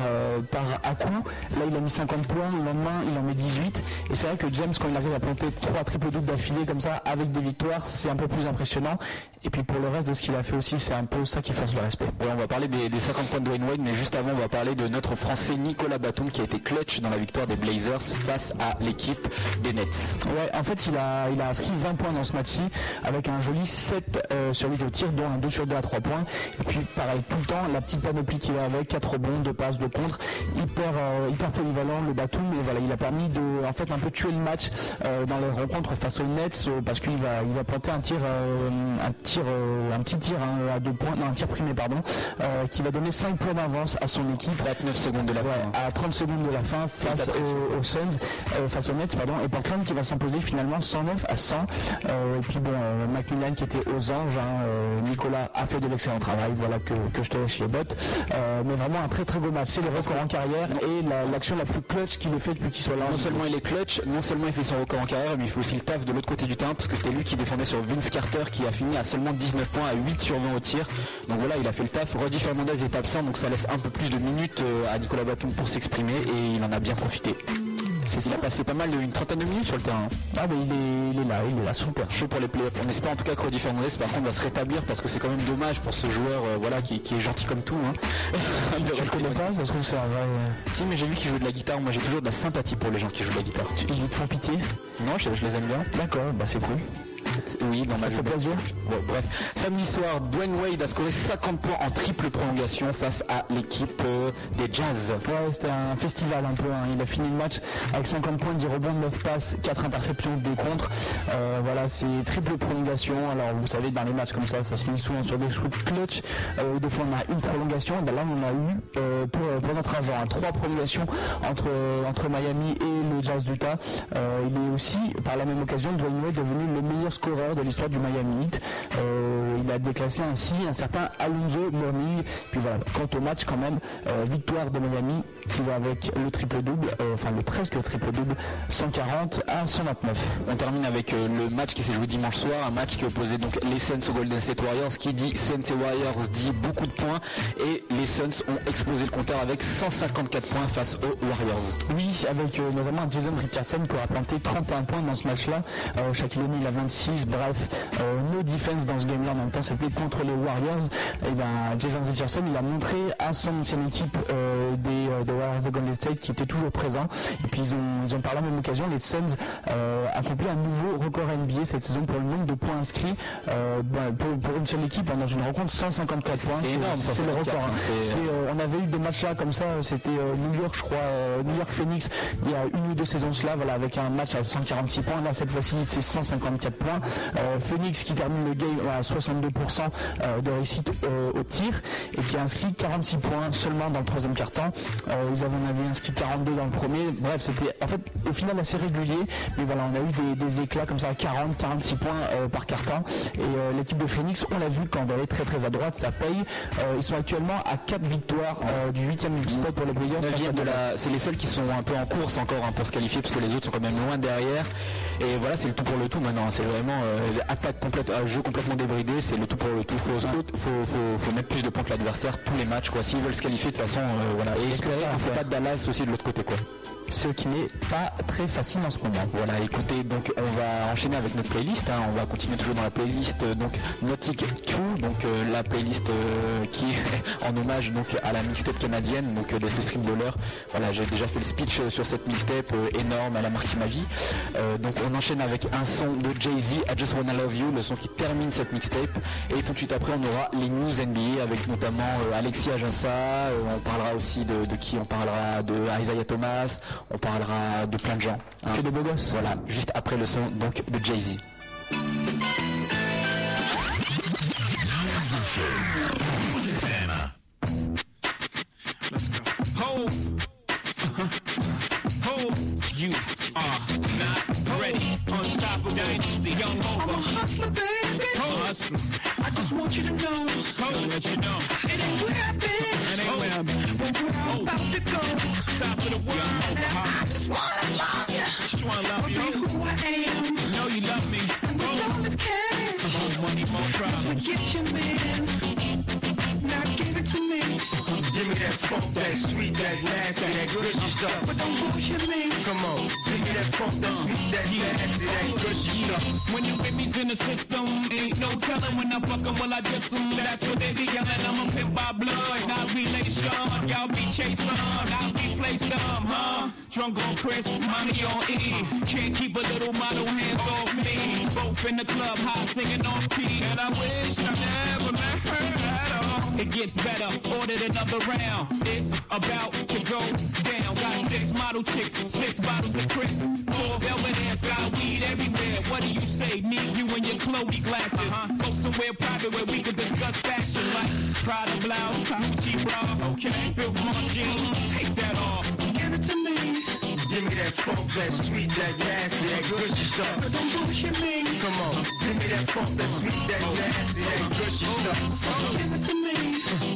par à coup. Là, il a mis 50 points. Le lendemain, il en met 18. Et c'est vrai que James, quand il arrive à planter 3 triple doubles d'affilée comme ça, avec des victoires, c'est un peu plus impressionnant. Et puis pour le reste de ce qu'il a fait aussi, c'est un peu ça qui force le respect. on va parler des, 50 points de Wayne Wade, mais juste avant, on va parler de notre Français Nicolas Batum qui a été clutch dans la victoire des Blazers face à l'équipe des Nets. Ouais, en fait, il a, il a inscrit 20 points dans ce match-ci avec un joli 7 euh, sur 8 au tir, dont un 2 sur 2 à 3 points. Et puis pareil, tout le temps, la petite panoplie qu'il a avec, 4 rebonds, 2 passes, de contre, hyper, euh, hyper polyvalent le Batum. Et voilà, il a permis de en fait un peu tuer le match euh, dans les rencontres face Nets parce qu'il va, il va planter un tir, un tir euh, un petit tir hein, à deux points, non un tir primé pardon, euh, qui va donner 5 points d'avance à son équipe. À 9 secondes de la fin. À 30 secondes de la fin face aux, Suns, euh, face aux Nets pardon, et Portland qui va s'imposer finalement 109 à 100. et puis bon, Macmillan qui était aux anges, hein, Nicolas a fait de l'excellent travail, voilà que, je te laisse les bottes. mais vraiment un très très beau match, c'est le record en carrière et l'action la, plus clutch qu'il ait fait depuis qu'il soit là. Non seulement il est clutch, non seulement il fait son record en carrière, mais il faut aussi le taf de l'autre côté du terrain parce que c'était lui qui défendait sur Vince Carter qui a fini à seulement 19 points à 8 sur 20 au tir. Donc voilà, il a fait le taf. Rudy Fernandez est absent, donc ça laisse un peu plus de minutes euh, à Nicolas Batum pour s'exprimer et il en a bien profité. Il a passé pas mal, une trentaine de minutes sur le terrain. Ah bah il est, là, il est là sous le terrain. Chaud pour les playoffs. On espère en tout cas que Rudy Fernandez par contre va se rétablir parce que c'est quand même dommage pour ce joueur euh, voilà, qui, est gentil comme tout. Hein. [laughs] je connais pas, ça se trouve c'est un vrai... Si mais j'ai vu qu'il joue de la guitare, moi j'ai toujours de la sympathie pour les gens qui jouent de la guitare. Ils te font pitié? Non, je, je les aime bien. D'accord, bah c'est cool. Oui, dans ma fait plaisir. bref, samedi soir, Dwayne Wade a scoré 50 points en triple prolongation face à l'équipe euh, des Jazz. Ouais, c'était un festival un peu. Hein. Il a fini le match avec 50 points, 10 rebonds, 9 passes, 4 interceptions, 2 contre. Euh, voilà, c'est triple prolongation. Alors vous savez, dans les matchs comme ça, ça se finit souvent sur des shoots clutch. Euh, des fois on a une prolongation. Ben là on a eu pour, notre agent hein, trois prolongations entre, entre Miami et le Jazz d'Utah. il est aussi, par la même occasion, Dwayne Wade devenu le meilleur scoreur de l'histoire du Miami Heat. Euh, il a déclassé ainsi un certain Alonso Morning. Puis voilà, quant au match quand même, euh, victoire de Miami qui va avec le triple-double, euh, enfin le presque triple-double, 140 à 129. On termine avec le match qui s'est joué dimanche soir, un match qui opposait donc les Suns aux Golden State Warriors. Qui dit Suns et Warriors dit beaucoup de points et les Suns ont explosé le compteur avec 154 points face aux Warriors. Oui, avec notamment Jason Richardson qui aura planté 31 points dans ce match-là. Shaquille il a 26, bref, euh, no defense dans ce game-là. En même temps, c'était contre les Warriors. Et ben, Jason Richardson, il a montré à son ancienne équipe euh, des, euh, Warriors de Golden State qui était toujours présent. Et puis ils ont, ils ont par la même occasion, les Suns accompli un nouveau record NBA cette saison pour le nombre de points inscrits ben, pour, une seule équipe hein, dans une rencontre 154 points. C'est énorme, c'est le record. Hein. on avait eu des matchs là comme ça, c'était New York, je crois, New York Phoenix, il y a une ou deux saisons cela, voilà, avec un match à 146 points. Là, cette fois-ci, c'est 154 points. Euh, Phoenix qui termine le game à 62% euh, de réussite euh, au tir et qui a inscrit 46 points seulement dans le troisième quart-temps. ils avaient inscrit 42 dans le premier. Bref, c'était en fait au final assez régulier, mais voilà, on a eu des, éclats comme ça à 40, 46 points par quart-temps. Et l'équipe de Phoenix, on l'a vu quand elle est très très à droite, ça paye. ils sont actuellement à 4 victoires du 8e spot pour les playoffs. C'est les seuls qui sont un peu en course encore hein, pour se qualifier parce que les autres sont quand même loin derrière. Et voilà, c'est le tout pour le tout maintenant. C'est vraiment attaque complète, jeu complètement débridé, c'est le tout pour le tout. Faut, faut, faut, faut mettre plus de points que l'adversaire tous les matchs, quoi. S'ils veulent se qualifier, de toute façon, euh, voilà. Et espérer qu'on fait pas de Dallas aussi de l'autre côté, quoi ce qui n'est pas très facile en ce moment. Voilà, écoutez, donc on va enchaîner avec notre playlist. hein. On va continuer toujours dans la playlist euh, donc Nautic 2, donc euh, la playlist euh, qui est en hommage donc à la mixtape canadienne, donc euh, des Stream Ballers. Voilà, j'ai déjà fait le speech euh, sur cette mixtape euh, énorme, elle a marqué ma vie. Euh, donc on enchaîne avec un son de Jay-Z, I Just Wanna Love You, le son qui termine cette mixtape. Et tout de suite après, on aura les news NBA avec notamment euh, Alexis Aginsa. euh, on parlera aussi de, de qui On parlera de Isaiah Thomas. On parlera de plein de gens. hein. Que de beaux gosses. Voilà, juste après le son donc de Jay-Z. Let's go. Hove. [laughs] Hove. You are not ready. Unstoppable dynasty. Young Hova. I'm a hustler, baby. Hustler. I just want you to know. Let you know. It ain't where I've been. It ain't where I've been. But where I'm about to go. Top of the world. I just wanna love you. Just wanna love you. Be who I am. Know you love me. And all this cash. More money, more problems. Forget your man. Me. Give me that funk, that sweet, that nasty, that gushy stuff. But don't bullshit me. Come on, give me that funk, that sweet, that nasty, that gushy stuff. When you with me's in the system, ain't no telling when I fuck 'em, will I diss 'em? That's what they be yelling. I'm a pimp by blood, not relation. Y'all be chasing, I'll be placed on, huh? Drunk on Chris, money on E. Can't keep a little model hands off me. Both in the club, high singing off key. And I wish I never met her. It gets better, ordered another round. It's about to go down. Got six model chicks, six bottles of Chris. Four velvet ass, got weed everywhere. What do you say? Need you and your Chloe glasses. Uh-huh. Go somewhere private where we can discuss fashion like Prada blouse, Gucci bra. Okay, Filth jeans, take that off. Give it to me. Give me that funk, that sweet, that nasty, that gushy stuff. But don't bullshit me. Come on, give me that funk, that sweet, that nasty, that gushy stuff. Give it to me.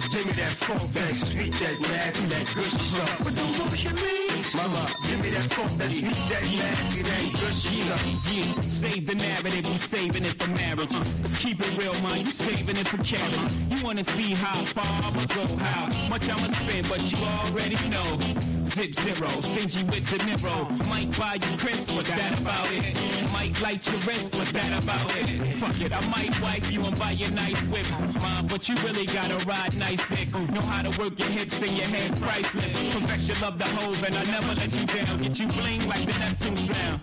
Give me that funk, that sweet, that nasty, that gushy stuff. But don't bullshit me. Mama, give me that funk, that sweet, that nasty, that gushy stuff. Yeah, save the narrative, you saving it for marriage. Let's keep it real, man, you saving it for carriage. You wanna see how far I'ma go, how much I'ma spend, but you already know. Zip zero, stingy with the Niro. Might buy you Chris, but that about it. Might light your wrist, but that about it. Fuck it, I might wipe you and buy you nice whips. Mom, but you really gotta ride nice dick. Know how to work your hips and your hands priceless. Confess you love the hove and I never let you down. Get you bling like the Neptune sound.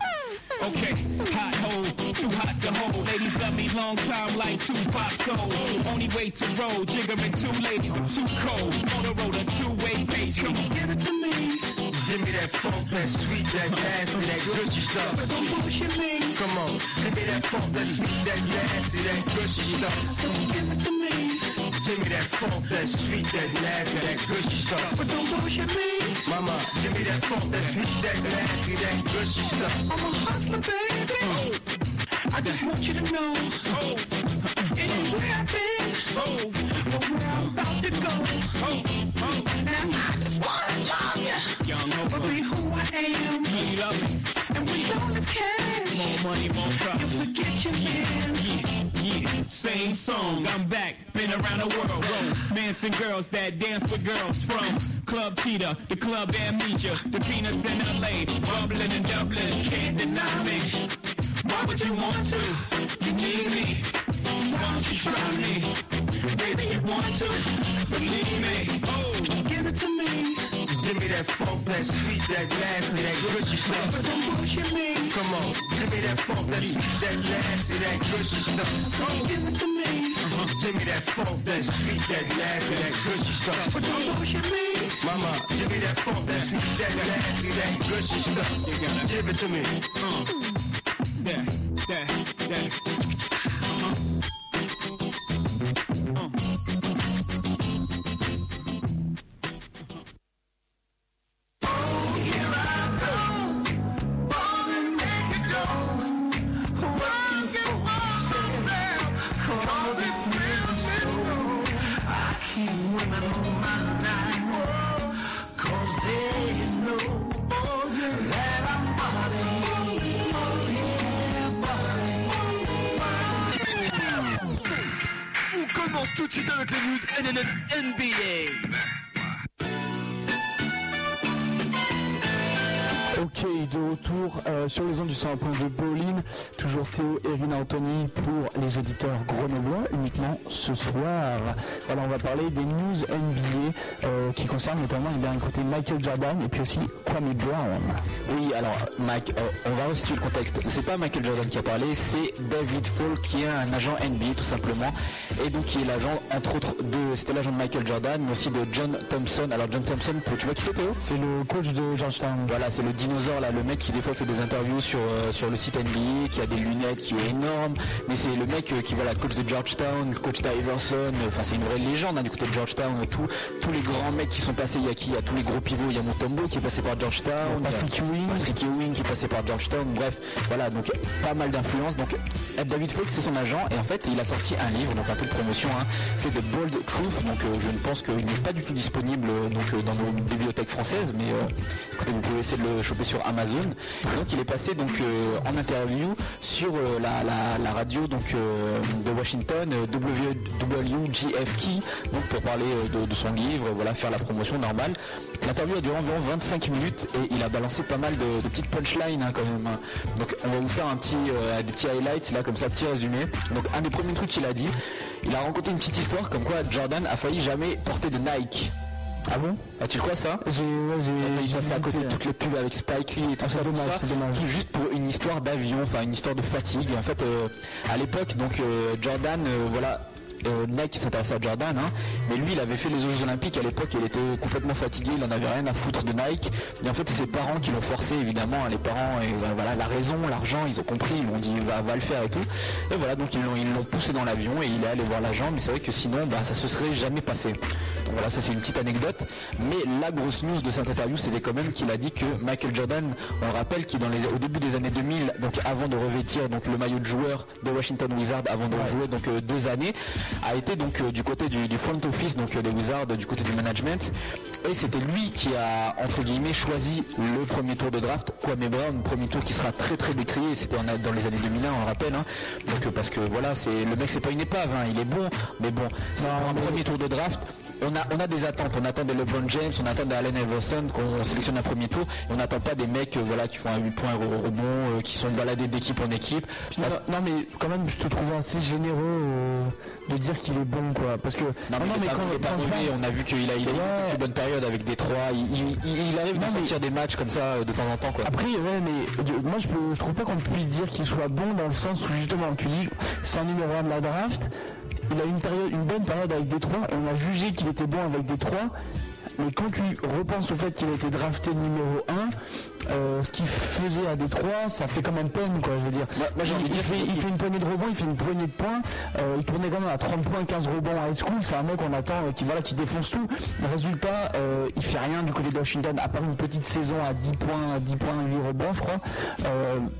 Okay, hot hole, too hot to hold. Ladies love me long time like two Tupac soul. Only way to roll, jiggering two ladies, I'm too cold. Motorola two-way page, come on, give it to me. Give me that funk, that sweet, that nasty, that gushy stuff. Don't bullshit me. Come on, give me that funk, that sweet, that nasty, that gushy stuff. So give it to me. Give me that funk, that sweet, that nasty, that gushy stuff. But don't bullshit me. Mama, give me that funk, that sweet, that nasty, that gushy stuff. I'm a hustler, baby. Oh. I just want you to know. Oh. It ain't where I've been. Oh. But where I'm about to go. Oh, oh. Now I just wanna love you. Young But be who I am. You love me. And all this cash. More money, more problems. You forget your man. Yeah. Same song. I'm back. Been around the world. Romance and girls that dance with girls. From Club Cheetah, the Club Amnesia, the Peanuts in LA, bubbling in Dublin. Can't deny me. Why would you want to? You need me. Why don't you try me? Baby, you want to? Believe me. Oh, give it to me. Give me that funk, that sweet, that nasty, that gushy stuff. Don't bullshit me. Come on, give me that funk, that sweet, that nasty, that gushy stuff. So give it to me. Give me that funk, that sweet, that nasty, that gushy stuff. But don't bullshit me. Mama, give me that funk, that sweet, that nasty, that gushy stuff. Give it to me. That, that, that. Uh-huh. Commence tout de suite avec les news NBA. Ok, de retour euh, sur les ondes du 101.2 de Pauline, toujours Théo et Rina Anthony pour les éditeurs grenoblois uniquement ce soir. Voilà, on va parler des news NBA euh, qui concernent notamment eh côté Michael Jordan et puis aussi Kwame Brown. Oui, alors Mike, euh, on va resituer le contexte. C'est pas Michael Jordan qui a parlé, c'est David Fall qui est un agent NBA tout simplement, et donc qui est l'agent entre autres de, c'était l'agent de Michael Jordan, mais aussi de John Thompson. Alors John Thompson, tu vois qui c'est Théo? C'est le coach de Georgetown. Voilà, c'est le dinosaure là, le mec qui des fois fait des interviews sur euh, sur le site NBA, qui a des lunettes, qui est énorme, mais c'est le mec euh, qui voilà coach de Georgetown, coach d'Iverson. euh, Enfin, c'est une vraie légende hein, du côté de Georgetown. Tous tous les grands mecs qui sont passés, il y a qui? Il y a tous les gros pivots. Il y a Mutombo qui est passé par Georgetown. il y a Patrick Ewing. Patrick Ewing qui est passé par Georgetown. Bref, voilà, donc pas mal d'influence. Donc Ed David Falk, c'est son agent et en fait, il a sorti un livre, donc un peu de promotion. hein. C'est The Bold Truth. Donc euh, je ne pense qu'il n'est pas du tout disponible donc dans nos bibliothèques françaises, mais euh, écoutez, vous pouvez essayer de le choper sur Amazon. Donc il est passé donc euh, en interview sur euh, la, radio donc euh, de Washington, euh, WGFK, donc pour parler de, son livre, voilà, faire la promotion normale. L'interview a duré environ 25 minutes et il a balancé pas mal de, petites punchlines hein, quand même. hein. Donc on va vous faire un petit, des petits highlights là comme ça, petit résumé. Donc un des premiers trucs qu'il a dit, il a raconté une petite histoire comme quoi Jordan a failli jamais porter de Nike. Ah bon? Ah, tu crois ça? J'ai ouais, j'ai- passer à côté de toutes les pubs avec Spike Lee et tout Ah, ça, tout dommage, ça, tout juste pour une histoire d'avion, enfin une histoire de fatigue. En fait, euh, à l'époque, donc euh, Jordan, euh, voilà. Euh, Nike qui s'intéressait à Jordan, hein, mais lui il avait fait les Jeux Olympiques à l'époque, il était complètement fatigué, il en avait rien à foutre de Nike. Et en fait, c'est ses parents qui l'ont forcé évidemment, hein, les parents et euh, voilà la raison, l'argent, ils ont compris, ils lui ont dit va, va le faire et tout. Et voilà, donc ils l'ont ils l'ont poussé dans l'avion et il est allé voir l'agent, mais c'est vrai que sinon bah, ça se serait jamais passé. Donc voilà, ça c'est une petite anecdote. Mais la grosse news de cette interview, c'était quand même qu'il a dit que Michael Jordan, on le rappelle, qui dans les, au début des années 2000, donc avant de revêtir donc le maillot de joueur de Washington Wizards, avant de jouer donc euh, deux années, a été donc euh, du côté du, du front office donc euh, des Wizards, du côté du management, et c'était lui qui a entre guillemets choisi le premier tour de draft, Kwame Brown, premier tour qui sera très très décrié, c'était en- dans les années 2001, on le rappelle, hein. donc euh, parce que voilà, c'est le mec c'est pas une épave, hein, il est bon, mais bon, c'est un premier tour de draft. On a, on a des attentes, on attend des LeBron James, on attend des Allen Iverson qu'on sélectionne un premier tour, et on n'attend pas des mecs euh, voilà, qui font un 8 points au rebond, euh, qui sont baladés d'équipe en équipe. Non, non, mais quand même je te trouve assez généreux euh, de dire qu'il est bon quoi parce que Non, mais, il est pas- il est pas franchement, mauvais, on a vu qu'il a, il a eu Ouais. une bonne période avec Détroit, il, il, il- il arrive de mais- sortir des matchs comme ça de temps en temps. Quoi. Après, ouais, mais moi je, peux, je trouve pas qu'on puisse dire qu'il soit bon dans le sens où justement tu dis c'est un numéro 1 de la draft, il a une période, une bonne période avec Détroit, on a jugé qu'il était bon avec Détroit, mais quand tu repenses au fait qu'il a été drafté numéro 1, euh, ce qu'il faisait à Détroit, ça fait quand même peine quoi, je veux dire. Il, fait, qu'il- il fait une poignée de rebonds, il fait une poignée de points, euh, il tournait quand même à 30 points, 15 rebonds à high school, c'est un mec qu'on attend euh, qui voilà qui défonce tout. Résultat, il fait rien du côté de Washington, à part une petite saison à 10 points, à 10 points, 8 rebonds je crois.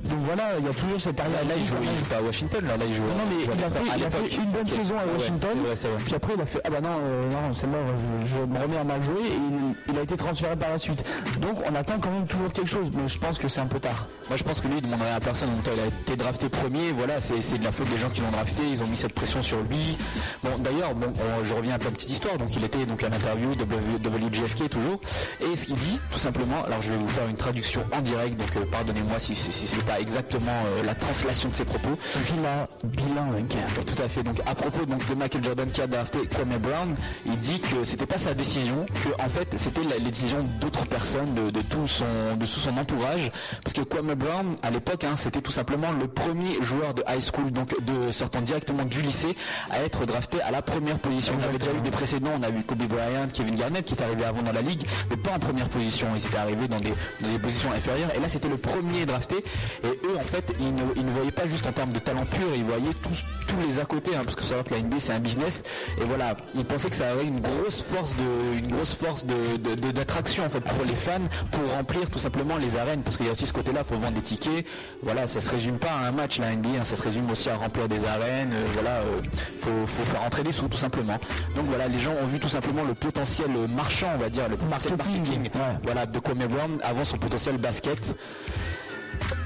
Donc voilà, il y a toujours cette période. Là, là, il joue, il joue pas à Washington, là, là il joue, Non, non, mais il a fait, à il a fait l'époque. une bonne saison à Washington. vrai. Puis après, il a fait Ah bah non, non c'est mort, je, je me remets à mal jouer. Et il, il a été transféré par la suite. Donc on attend quand même toujours quelque chose, mais je pense que c'est un peu tard. Moi je pense que lui il demanderait à personne en même temps il a été drafté premier, voilà c'est de la faute des gens qui l'ont drafté, ils ont mis cette pression sur lui. Bon d'ailleurs bon on- je reviens à la petite histoire, donc il était donc à l'interview W- WGFK toujours, et ce qu'il dit tout simplement, alors je vais vous faire une traduction en direct, donc euh, pardonnez-moi si, si, si c'est pas exactement euh, la translation de ses propos. Villa bilingue. Tout à fait. Donc à propos donc de Michael Jordan qui a drafté Kwame Brown, il dit que c'était pas sa décision, que en fait c'était les décisions d'autres personnes, de, tout son de tout son entourage, parce que Kwame Brown à l'époque hein, c'était tout simplement le premier joueur de high school, donc de sortant directement du lycée, à être drafté à la première position. On avait déjà eu des précédents, on a vu Kobe Bryant, Kevin Garnett qui est arrivé avant dans la ligue, mais pas en première position. Ils étaient arrivés dans des, dans des positions inférieures, et là c'était le premier drafté. Et eux en fait ils ne, ils ne voyaient pas juste en termes de talent pur, ils voyaient tous tous les à côté, hein, parce que savoir que la NBA c'est un business, et voilà, ils pensaient que ça avait une grosse force de, une grosse force de, de- de- d'attraction en fait pour les fans, pour remplir tout simplement les arènes, parce qu'il y a aussi ce côté-là, faut vendre des tickets, voilà, ça se résume pas à un match la NBA, hein, ça se résume aussi à remplir des arènes, euh, voilà, euh, faut, faut faire rentrer des sous tout simplement. Donc voilà, les gens ont vu tout simplement le potentiel marchand, on va dire, le potentiel Marketing, marketing, ouais. voilà, de Kwame Brown avant son potentiel basket.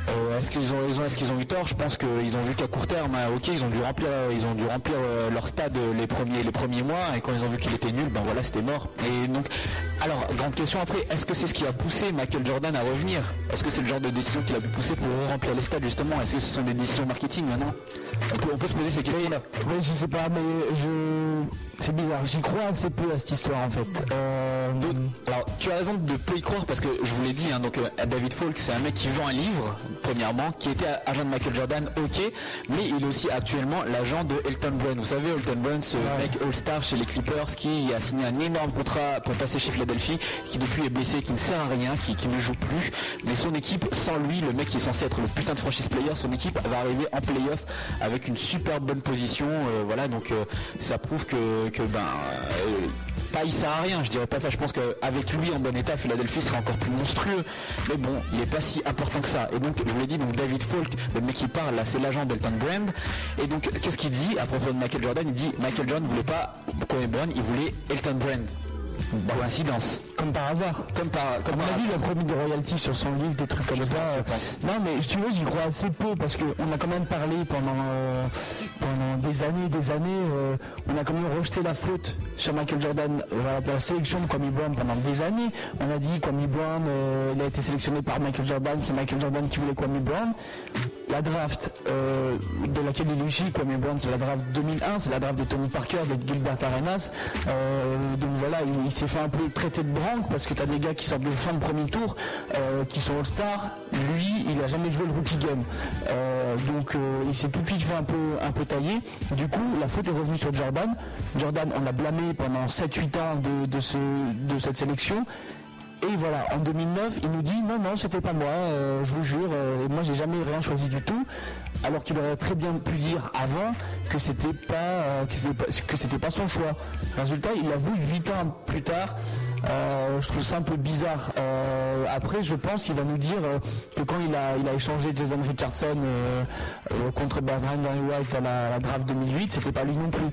Euh, est-ce qu'ils ont est-ce qu'ils ont eu tort? Je pense qu'ils ont vu qu'à court terme, hein, ok, ils ont dû remplir, ils ont dû remplir euh, leur stade euh, les premiers, les premiers mois, et quand ils ont vu qu'il était nul, ben voilà, c'était mort. Et donc, alors, grande question après, est-ce que c'est ce qui a poussé Michael Jordan à revenir? Est-ce que c'est le genre de décision qu'il a pu pousser pour remplir les stades justement? Est-ce que ce sont des décisions marketing maintenant? On peut, on peut se poser ces questions-là. Oui, je sais pas, mais je. C'est bizarre, j'y crois assez peu à cette histoire en fait. Euh, Alors, tu as raison de peu y croire parce que je vous l'ai dit, hein, donc euh, David Falk, c'est un mec qui vend un livre, premièrement, qui était agent de Michael Jordan, ok, mais il est aussi actuellement l'agent de Elton Brand. Vous savez, Elton Brand, ce mec All-Star chez les Clippers qui a signé un énorme contrat pour passer chez Philadelphie, qui depuis est blessé, qui ne sert à rien, qui, qui ne joue plus. Mais son équipe, sans lui, le mec qui est censé être le putain de franchise player, son équipe va arriver en playoff avec une super bonne position. euh, voilà, donc euh, ça prouve que, que ben. euh, pas il sert à rien, je dirais pas ça. Je pense qu'avec lui en bon état, Philadelphie serait encore plus monstrueux. Mais bon, il est pas si important que ça. Et donc, je vous l'ai dit, donc David Falk, le mec qui parle c'est l'agent d'Elton Brand. Et donc, qu'est-ce qu'il dit à propos de Michael Jordan? Il dit Michael Jordan voulait pas Kobe Brown, il voulait Elton Brand. Coïncidence. Comme par hasard. Comme par, comme À mon avis, il a promis des royalties sur son livre, des trucs comme ça. pense. Non, mais tu veux, j'y crois assez peu parce qu'on a quand même parlé pendant, euh, pendant des années, des années. euh, on a quand même rejeté la faute sur Michael Jordan, euh, la sélection de Kwame Brown pendant des années. On a dit Kwame Brown, euh, il a été sélectionné par Michael Jordan, c'est Michael Jordan qui voulait Kwame Brown. La draft euh, de laquelle il est issu, Kwame Brown, c'est la draft 2001, c'est la draft de Tony Parker, de Gilbert Arenas. Euh, donc voilà, il, s'est fait un peu traiter de branque parce que tu as des gars qui sortent de fin de premier tour, euh, qui sont All-Star. Lui, il a jamais joué le rookie game. Donc il s'est tout de suite fait un peu, un peu tailler. Du coup, la faute est revenue sur Jordan. Jordan, on l'a blâmé pendant 7-8 ans de, ce, de cette sélection. Et voilà, en 2009, il nous dit non, non, c'était pas moi, euh, je vous jure, euh, moi j'ai jamais rien choisi du tout, alors qu'il aurait très bien pu dire avant que c'était pas, euh, pas, son choix. Résultat, il l'avoue 8 ans plus tard. Euh, je trouve ça un peu bizarre. Euh, après, je pense qu'il va nous dire euh, que quand il a, il a échangé Jason Richardson contre Bernard White à la, la draft 2008, c'était pas lui non plus.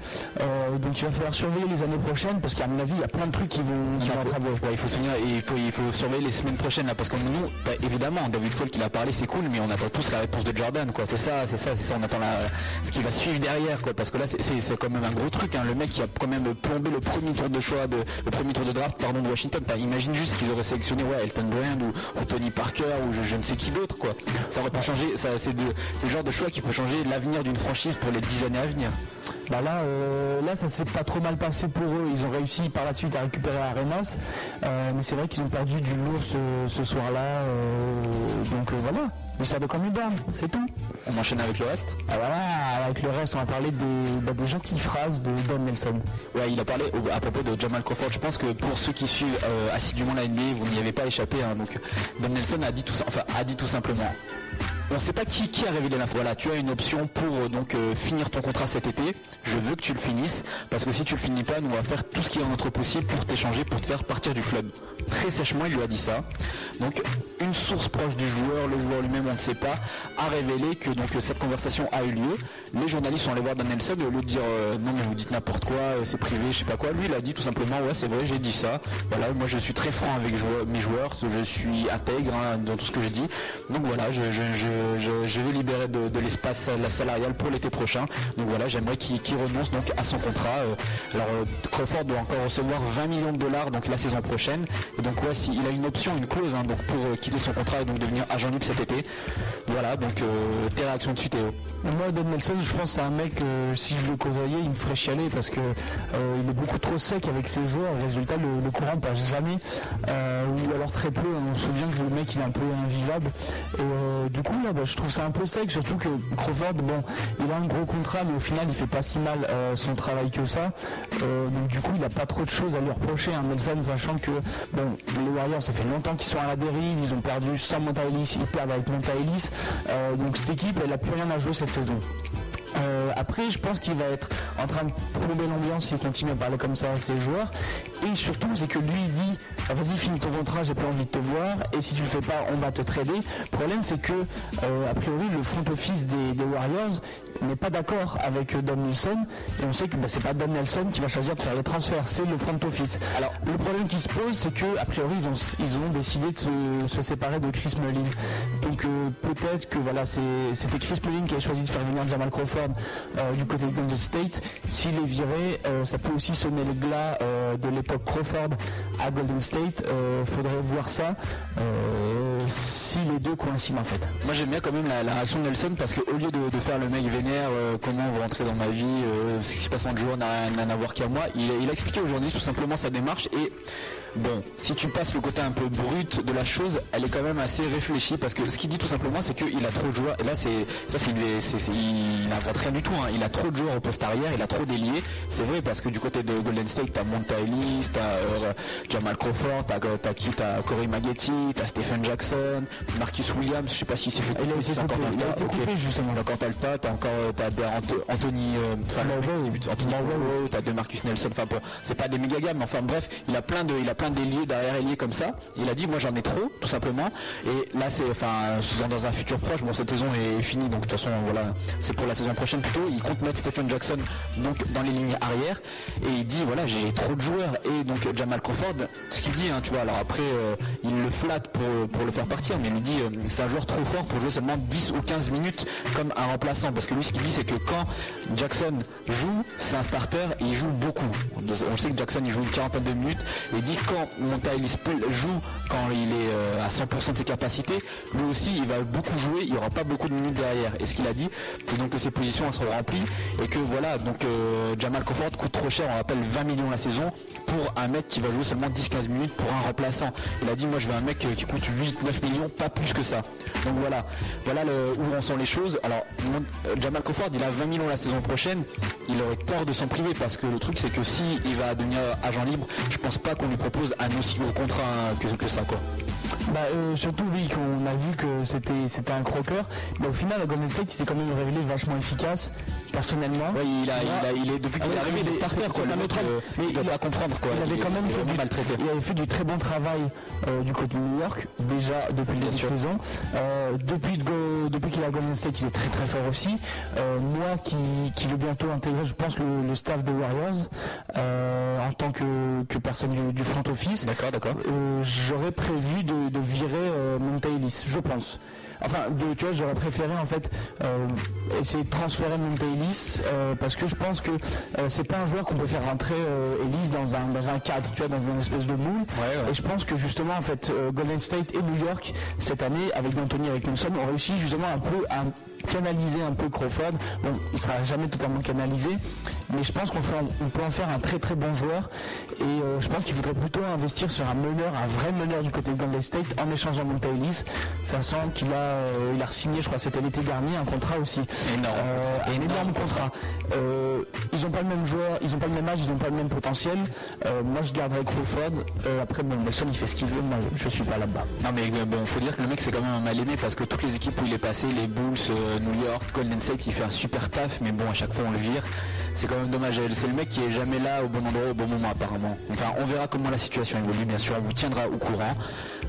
Donc il va falloir surveiller les années prochaines parce qu'à mon avis, il y a plein de trucs qui vont, qui Il vont faut, ouais, il faut souvenir, il faut, il faut surveiller les semaines prochaines là, parce que nous, bah, évidemment, David Falk il a parlé, c'est cool, mais on attend tous la réponse de Jordan, quoi. C'est ça, c'est ça, c'est ça. On attend la, ce qui va suivre derrière, quoi. Parce que là, c'est quand même un gros truc. Hein. Le mec qui a quand même plombé le premier tour de choix, de, le premier tour de draft, pardon, de Washington. T'as- imagine juste qu'ils auraient sélectionné ouais, Elton Brand ou, ou Tony Parker ou je, ne sais qui d'autre, quoi. Ça aurait pu changer. C'est le genre de choix qui peut changer l'avenir d'une franchise pour les dix années à venir. Bah là, euh, là, ça s'est pas trop mal passé pour eux. Ils ont réussi par la suite à récupérer Arenas, Euh, mais c'est vrai qu'ils ont perdu du lourd ce, ce soir-là. euh, donc euh, voilà, l'histoire de Brown, c'est tout. On enchaîne avec le reste. Ah voilà, avec le reste, on va parler des, bah, des gentilles phrases de Don Nelson. Ouais, il a parlé au- à propos de Jamal Crawford. Je pense que pour ceux qui suivent euh, assidûment la NBA, vous n'y avez pas échappé. hein. donc, Don Nelson a dit tout ça, enfin a dit tout simplement. On ne sait pas qui, a révélé l'info. Voilà, tu as une option pour euh, donc euh, finir ton contrat cet été. Je veux que tu le finisses parce que si tu le finis pas, nous on va faire tout ce qui est en notre possible pour t'échanger, pour te faire partir du club. Très sèchement, il lui a dit ça. Donc, une source proche du joueur, le joueur lui-même, on ne sait pas, a révélé que donc euh, cette conversation a eu lieu. Les journalistes sont allés voir Nelson et au lieu de dire non mais vous dites n'importe quoi, c'est privé, je sais pas quoi. Lui, il a dit tout simplement ouais c'est vrai, j'ai dit ça. Voilà, moi je suis très franc avec mes joueurs, je suis intègre hein, dans tout ce que je dis. Donc voilà, je, je, vais libérer de, l'espace sal- salarial pour l'été prochain. Donc voilà, j'aimerais qu'il renonce donc à son contrat. Euh, alors euh, Crawford doit encore recevoir 20 millions de dollars donc la saison prochaine. Et donc ouais, il a une option, une clause hein, donc pour euh, quitter son contrat et donc devenir agent libre cet été. Voilà, donc euh, tes réactions dessus Théo. Moi, Don Nelson, je pense c'est un mec, euh, si je le côtoyais, il me ferait chialer parce que euh, il est beaucoup trop sec avec ses joueurs. Résultat, le, le courant passe jamais, euh, ou alors très peu. On se souvient que le mec, il est un peu invivable. Euh, du coup, là, bah, je trouve ça un peu sec, surtout que Crawford, bon, il a un gros contrat, mais au final, il fait pas si mal euh, son travail que ça. Euh, donc du coup, il n'a pas trop de choses à lui reprocher. Hein, Nelson, sachant que les Warriors, ça fait longtemps qu'ils sont à la dérive. Ils ont perdu sans Monta Ellis, ils perdent avec Monta Ellis. Euh, donc cette équipe, elle a plus rien à jouer cette saison. Euh, après, je pense qu'il va être en train de plomber l'ambiance s'il continue à parler comme ça à ses joueurs. et surtout, c'est que lui il dit ah, vas-y finis ton contrat, j'ai pas envie de te voir, et si tu le fais pas, on va te trader. Le problème c'est que euh, a priori le front office des, des Warriors n'est pas d'accord avec euh, Don Nelson, et on sait que bah, c'est pas Don Nelson qui va choisir de faire les transferts, c'est le front office. Alors le problème qui se pose, c'est que a priori ils ont, ils ont décidé de se, se séparer de Chris Mullin. Donc euh, peut-être que voilà, c'était Chris Mullin qui a choisi de faire venir Jamal Crawford euh, du côté de Golden State. S'il est viré, euh, ça peut aussi sonner le glas euh, de l'époque Crawford à Golden State. Faudrait voir ça si les deux coïncident en fait. Moi j'aime bien quand même la, réaction de Nelson parce qu'au lieu de, faire le mec vénère, euh, comment vous rentrez dans ma vie, ce qui se passe en joueur n'a rien à voir qu'à moi, il, il a expliqué journalistes tout simplement sa démarche et bon, si tu passes le côté un peu brut de la chose, elle est quand même assez réfléchie parce que ce qu'il dit tout simplement c'est qu'il a trop de joueurs. Et là c'est ça c'est il n'invente rien du tout, hein. il a trop de joueurs au poste arrière, il a trop d'ailiers, c'est vrai parce que du côté de Golden State t'as Monta Ellis, t'as euh, Jamal Crawford, t'as t'as qui, t'as Corey Maggetti, t'as Stephen Jackson, Marcus Williams, je sais pas si c'est fait Il a été encore dans le a tas, justement. T'as encore euh, t'as Anthony, euh, enfin Anthony t'as de Marcus Nelson, enfin bon, c'est pas des méga gammes, mais enfin bref, il a plein de, il a plein d'ailiers derrière ailiers comme ça. Il a dit moi j'en ai trop, tout simplement. Et là c'est, enfin, souvent dans un futur proche, bon cette saison est finie, donc de toute façon voilà, c'est pour la saison prochaine plutôt. Il compte mettre Stephen Jackson donc dans les lignes arrière et il dit voilà j'ai trop de joueurs et donc Jamal Crawford, ce qu'il dit, hein, tu vois, alors après euh, il le flatte pour, le faire partir, mais il lui dit euh, c'est un joueur trop fort pour jouer seulement 10 ou 15 minutes comme un remplaçant parce que lui ce qu'il dit c'est que quand Jackson joue c'est un starter il joue beaucoup on sait que Jackson il joue une quarantaine de minutes et dit quand Monta Ellis joue quand il est euh, à 100% de ses capacités lui aussi il va beaucoup jouer il n'y aura pas beaucoup de minutes derrière. Et ce qu'il a dit c'est donc que ses positions elles seront remplies et que voilà donc euh, Jamal Crawford coûte trop cher on rappelle 20 millions la saison pour un mec qui va jouer seulement 10-15 minutes pour un remplaçant. Il a dit moi je veux un mec euh, qui coûte 8-9 millions pas plus que ça. Donc voilà. Voilà où on sent les choses. Alors Jamal Crawford il a 20 millions la saison prochaine. Il aurait tort de s'en priver parce que le truc c'est que si va devenir agent libre je pense pas qu'on lui propose un aussi gros contrat que ça quoi Bah, euh, surtout oui qu'on a vu que c'était c'était un croqueur mais au final à Golden State il s'est quand même révélé vachement efficace personnellement Ouais, il, a, il, a, il est depuis qu'il est Ah, arrivé, il est starter quoi. Le mec, euh, mais il doit il a- pas comprendre quoi. il avait est- quand même il est fait du, maltraité. il avait fait du très bon travail euh, du côté de New York déjà depuis le début de sûr. saison. Depuis de depuis qu'il est à Golden State, il est très très fort aussi. Moi qui, qui veux bientôt intégrer, je pense, le, le staff des Warriors en tant que, que personne du, du front office. D'accord, d'accord. J'aurais prévu de, de virer euh, je pense. Enfin, de, tu vois, j'aurais préféré en fait euh, essayer de transférer Monta Ellis euh, parce que je pense que euh, c'est pas un joueur qu'on peut faire rentrer euh, Ellis dans un dans un cadre, tu vois, dans un espèce de moule. Et je pense que justement en fait euh, Golden State et New York cette année avec D'Antoni avec Nelson ont réussi justement un peu à canaliser un peu Crawford. Bon, il sera jamais totalement canalisé, mais je pense qu'on peut en faire un très très bon joueur. Et euh, je pense qu'il faudrait plutôt investir sur un meneur, un vrai meneur du côté de Golden State en échangeant Monta Ellis, sachant qu'il a, euh, il a signé, je crois, c'était l'été dernier, un contrat aussi. Énorme. Euh, un énorme contrat. Ils n'ont pas le même joueur, ils n'ont pas le même âge, ils n'ont pas le même potentiel. Moi, je garderais Crawford. Après, bon, Nelson, il fait ce qu'il veut. Moi, je suis pas là-bas. Non mais bon, faut dire que le mec c'est quand même un mal aimé parce que toutes les équipes où il est passé, les Bulls, New York, Golden State, il fait un super taf, mais bon à chaque fois on le vire. C'est quand même dommage. C'est le mec qui est jamais là au bon endroit au bon moment apparemment. Enfin on verra comment la situation évolue, bien sûr, on vous tiendra au courant.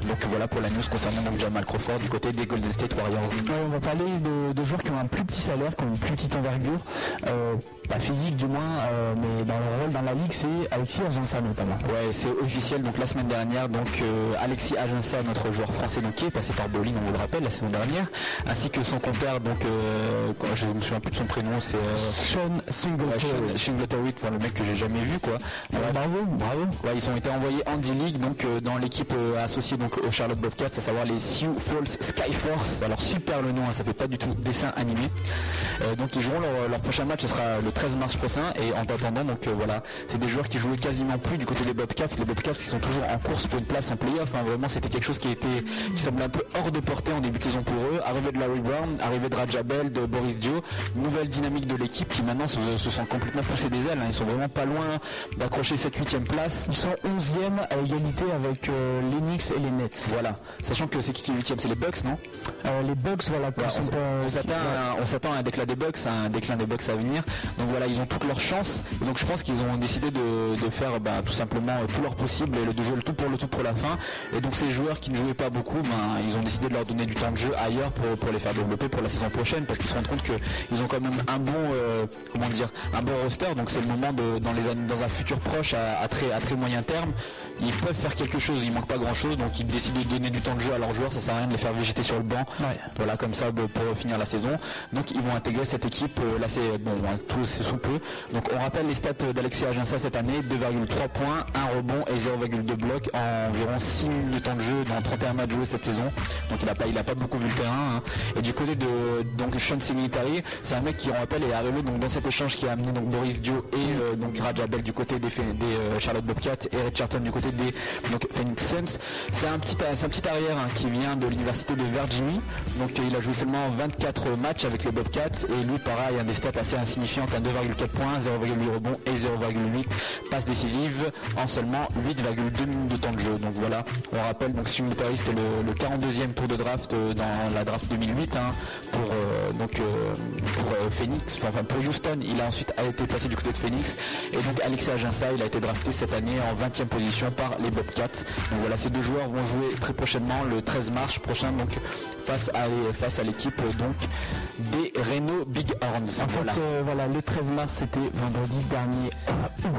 Donc voilà pour la news concernant donc Jamal Crawford du côté des Golden State Warriors. Ouais, on va parler de, de joueurs qui ont un plus petit salaire, qui ont une plus petite envergure, euh, pas physique du moins, euh, mais dans leur rôle dans la ligue, c'est Alexis Argensa notamment. Ouais, c'est officiel. Donc la semaine dernière, donc euh, Alexis Aginsa, notre joueur français, donc qui est passé par Bolin, on vous le rappelle, la saison dernière, ainsi que son compère, donc je ne me souviens plus de son prénom, c'est euh, Sean Singletary. Sean enfin, le mec que j'ai jamais vu quoi. Ouais, Bravo, bravo. Ouais, ils ont été envoyés en D-League, donc euh, dans l'équipe euh, associée donc au Charlotte Bobcats, à savoir les Sioux Falls Skyforce. Alors super le nom, hein, ça fait pas du tout dessin animé. Euh, donc ils joueront leur, leur prochain match, ce sera le 13 mars prochain. Et en attendant, donc voilà, c'est des joueurs qui jouaient quasiment plus du côté des Bobcats. Les Bobcats qui sont toujours en course pour une place en playoff. Hein, vraiment, c'était quelque chose qui était, qui semblait un peu hors de portée en début de saison pour eux. Arrivée de Larry Brown, arrivée de Rajabel, de Boris Dio, nouvelle dynamique de l'équipe qui maintenant se, se sent complètement pousser des ailes. hein. Ils sont vraiment pas loin d'accrocher cette huitième place. Ils sont 11e à égalité avec euh, les Knicks et les Nets. Voilà. Sachant que c'est qui qui est huitième? C'est les Bucks, non? Euh, les Bucks, voilà, Voilà, sont on, pas- s'attend à, un- on s'attend à un déclin des Bucks, à un déclin des Bucks à venir. Donc voilà, ils ont toutes leurs chances. Et donc je pense qu'ils ont décidé de, de faire bah, tout simplement euh, tout leur possible et de jouer le tout pour le tout pour la fin. Et donc ces joueurs qui ne jouaient pas beaucoup, ben, ils ont décidé de leur donner du temps de jeu ailleurs pour, pour les faire développer pour la saison prochaine parce qu'ils se rendent compte qu'ils ont quand même un bon euh, comment dire un bon roster. Donc c'est le moment dans un futur proche à très moyen terme, ils peuvent faire quelque chose. Il manque pas grand chose, donc ils décident de donner du temps de jeu à leurs joueurs. Ça sert à rien de les faire végéter sur le banc. Voilà, comme ça de- pour finir la saison. Donc ils vont intégrer cette équipe. euh, là c'est bon, tout c'est sous peu. Donc on rappelle les stats d'Alexis Aginsa cette année 2,3 points, 1 rebond et 0,2 blocs en environ 6 minutes de temps de jeu dans 31 matchs joués cette saison. Donc il a pas il a pas beaucoup vu le terrain. hein. Et du côté de donc Sean Singletary, c'est un mec qui on rappelle est arrivé donc dans cet échange qui a amené donc Boris Dio et euh, donc Rajabel du côté des, des euh, Charlotte Bobcats et Richardson du côté des donc Phoenix Suns. C'est un petit un petit arrière hein, qui vient de l'université de Virginie. Euh, il a joué seulement 24 matchs avec les Bobcats et lui pareil a des stats assez insignifiantes, un 2,4 points, 0,8 rebonds et 0,8 passes décisives en seulement 8,2 minutes de temps de jeu. Donc voilà, on rappelle donc Singletary c'était le, le 42e tour de draft euh, dans la draft 2008 hein, pour euh, Phoenix, enfin pour Houston, il a ensuite été placé du côté de Phoenix et donc Alexis Aginsa, il a été drafté cette année en 20e position par les Bobcats. Donc voilà, ces deux joueurs vont jouer très prochainement le 13 mars prochain donc face à face à l'équipe euh, donc des Renault Big Horns. En Voilà. fait, euh, voilà, le 13 mars, c'était vendredi dernier.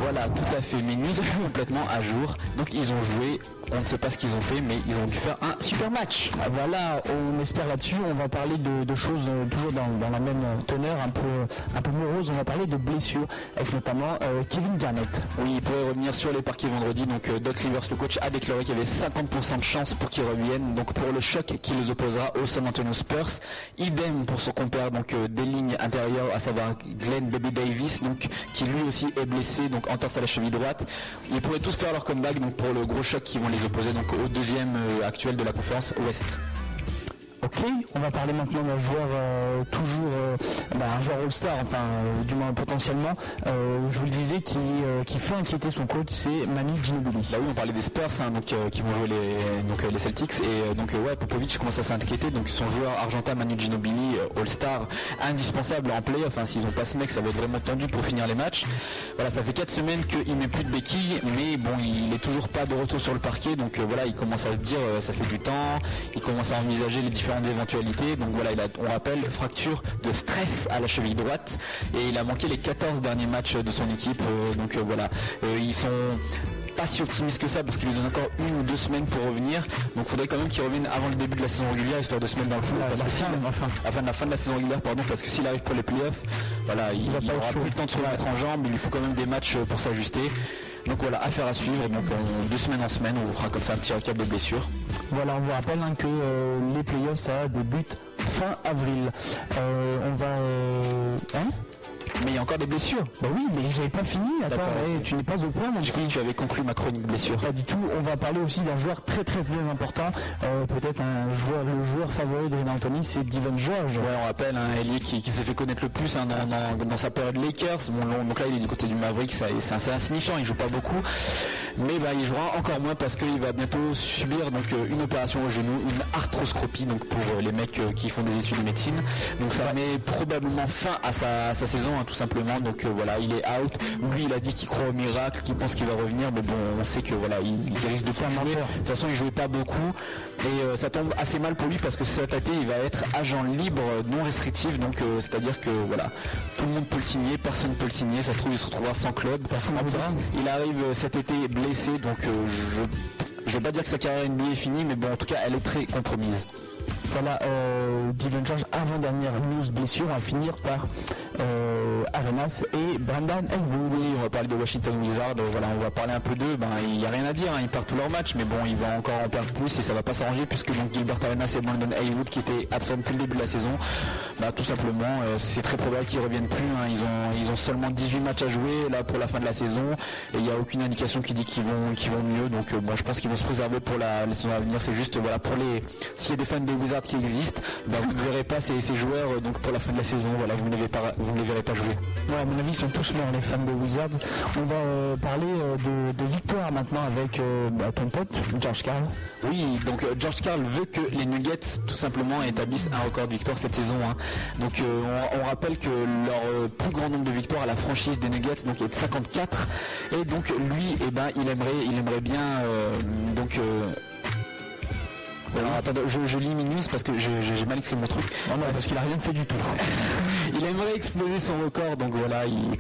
Voilà, tout à fait. Sont [laughs] complètement à jour. Donc ils ont joué, on ne sait pas ce qu'ils ont fait, mais ils ont dû faire un super match. Ah, Voilà, on espère là-dessus. On va parler de, de choses euh, toujours dans, dans la même teneur, un peu, un peu morose. On va parler de blessures, avec notamment euh, Kevin Garnett. Oui, il pourrait revenir sur les parquets vendredi. Donc euh, Doc Rivers, le coach, a déclaré qu'il y avait 50% de chance pour qu'il revienne. Donc pour le choc qui les opposera au San Antonio Spurs. Idem pour son compère donc euh, des lignes intérieures, à savoir Glenn Baby Davis, donc qui lui aussi est blessé, donc entorse à la cheville droite. Ils pourraient tous faire leur comeback donc pour le gros choc qui vont les opposer donc au deuxième euh, actuel de la conférence Ouest. Ok, on va parler maintenant d'un joueur euh, toujours, euh, bah, un joueur All-Star, enfin euh, du moins potentiellement. Je vous le disais, qui, qui fait inquiéter son coach, c'est Manu Ginobili. Bah oui, on parlait des Spurs, hein, donc qui vont jouer les, donc, les Celtics et donc ouais, Popovic commence à s'inquiéter. Donc son joueur argentin Manu Ginobili, All-Star, indispensable en playoff. Hein, S'ils ont pas ce mec, ça va être vraiment tendu pour finir les matchs. Voilà, ça fait 4 semaines qu'il met plus de béquilles, mais bon, il est toujours pas de retour sur le parquet. Donc voilà, il commence à se dire, ça fait du temps. Il commence à envisager les différentes éventualités. Donc voilà, il a, on rappelle, fracture de stress à la cheville droite et il a manqué les 14 derniers matchs de son équipe. Euh, donc euh, voilà, Euh, ils sont pas si optimiste que ça parce qu'il lui donne encore une ou deux semaines pour revenir. Donc il faudrait quand même qu'il revienne avant le début de la saison régulière histoire de se mettre dans le flou. Ouais, parce la que avant la fin de la saison régulière, pardon, parce que s'il arrive pour les playoffs, voilà, il, va il pas être aura plus le temps de se remettre en jambe, il lui faut quand même des matchs pour s'ajuster. Donc voilà, affaire à suivre. Donc on- de semaine en semaine, on vous fera comme ça un petit récap des blessures. Voilà, on vous rappelle hein, que euh, les playoffs, ça débute fin avril. Euh, on va... euh, Hein? Mais il y a encore des blessures. Bah oui, mais j'avais pas fini. Attends, tu n'es pas au point. mon cru que tu avais conclu ma chronique blessure. Pas du tout. On va parler aussi d'un joueur très très très important. Euh, Peut-être un joueur, le joueur favori de Renan Anthony, c'est Divan George. Ouais, on rappelle un ailier qui, qui s'est fait connaître le plus hein, dans, dans- dans sa période Lakers. Bon, donc là, il est du côté du Maverick, c'est assez insignifiant, il joue pas beaucoup. Mais bah, il jouera encore moins parce qu'il va bientôt subir donc, euh, une opération au genou, une arthroscopie donc, pour euh, les mecs qui font des études de médecine. Donc ça met probablement fin à sa, à sa saison, hein, tout simplement. Donc euh, voilà, il est out. Lui, il a dit qu'il croit au miracle, qu'il pense qu'il va revenir. Mais bon, on sait que voilà, il, il risque de pas jouer. De toute façon, il jouait pas beaucoup et euh, ça tombe assez mal pour lui parce que cet été, il va être agent libre, non restrictif. Donc, euh, c'est-à-dire que voilà, tout le monde peut le signer, personne ne peut le signer. Ça se trouve, il se retrouvera sans club. Personne En ne plus, voudra. il arrive cet été blessé, donc je je vais pas dire que sa carrière NBA est finie, mais bon, en tout cas, elle est très compromise. Voilà, euh, Divan George, avant-dernière news blessure, va finir par euh, Arenas et Brandon Haywood. Oui, on va parler de Washington Wizards. euh, Voilà, on va parler un peu d'eux. Ben, il n'y a rien à dire. hein, ils perdent tous leurs matchs, mais bon, il va encore en perdre plus et ça va pas s'arranger puisque donc Gilbert Arenas et Brandon Haywood qui étaient absents depuis le début de la saison, bah, tout simplement, euh, c'est très probable qu'ils reviennent plus. hein. Ils ont ils ont seulement 18 matchs à jouer là pour la fin de la saison et il n'y a aucune indication qui dit qu'ils vont qu'ils vont mieux. Donc euh, bon, je pense qu'ils vont se préserver pour la, la saison à venir. C'est juste voilà pour les s'il y a des fans des Wizards qui existent, bah, vous ne verrez pas ces, ces joueurs euh, donc pour la fin de la saison. Voilà, vous ne les, verrez pas, vous ne les verrez pas jouer. Ouais, à mon avis, ils sont tous morts, les fans de Wizards. On va euh, parler euh, de, de victoire maintenant avec euh, bah, ton pote, George Carl. Oui, donc George Carl veut que les Nuggets tout simplement établissent un record de victoire cette saison. hein. Donc on, on rappelle que leur plus grand nombre de victoires à la franchise des Nuggets donc est de 54 et donc lui eh ben il aimerait il aimerait bien donc alors attendez, je, je lis mes news parce que j'ai mal écrit mon truc. Non, non, parce qu'il a rien fait du tout. [laughs] Il aimerait exploser son record, donc voilà, il,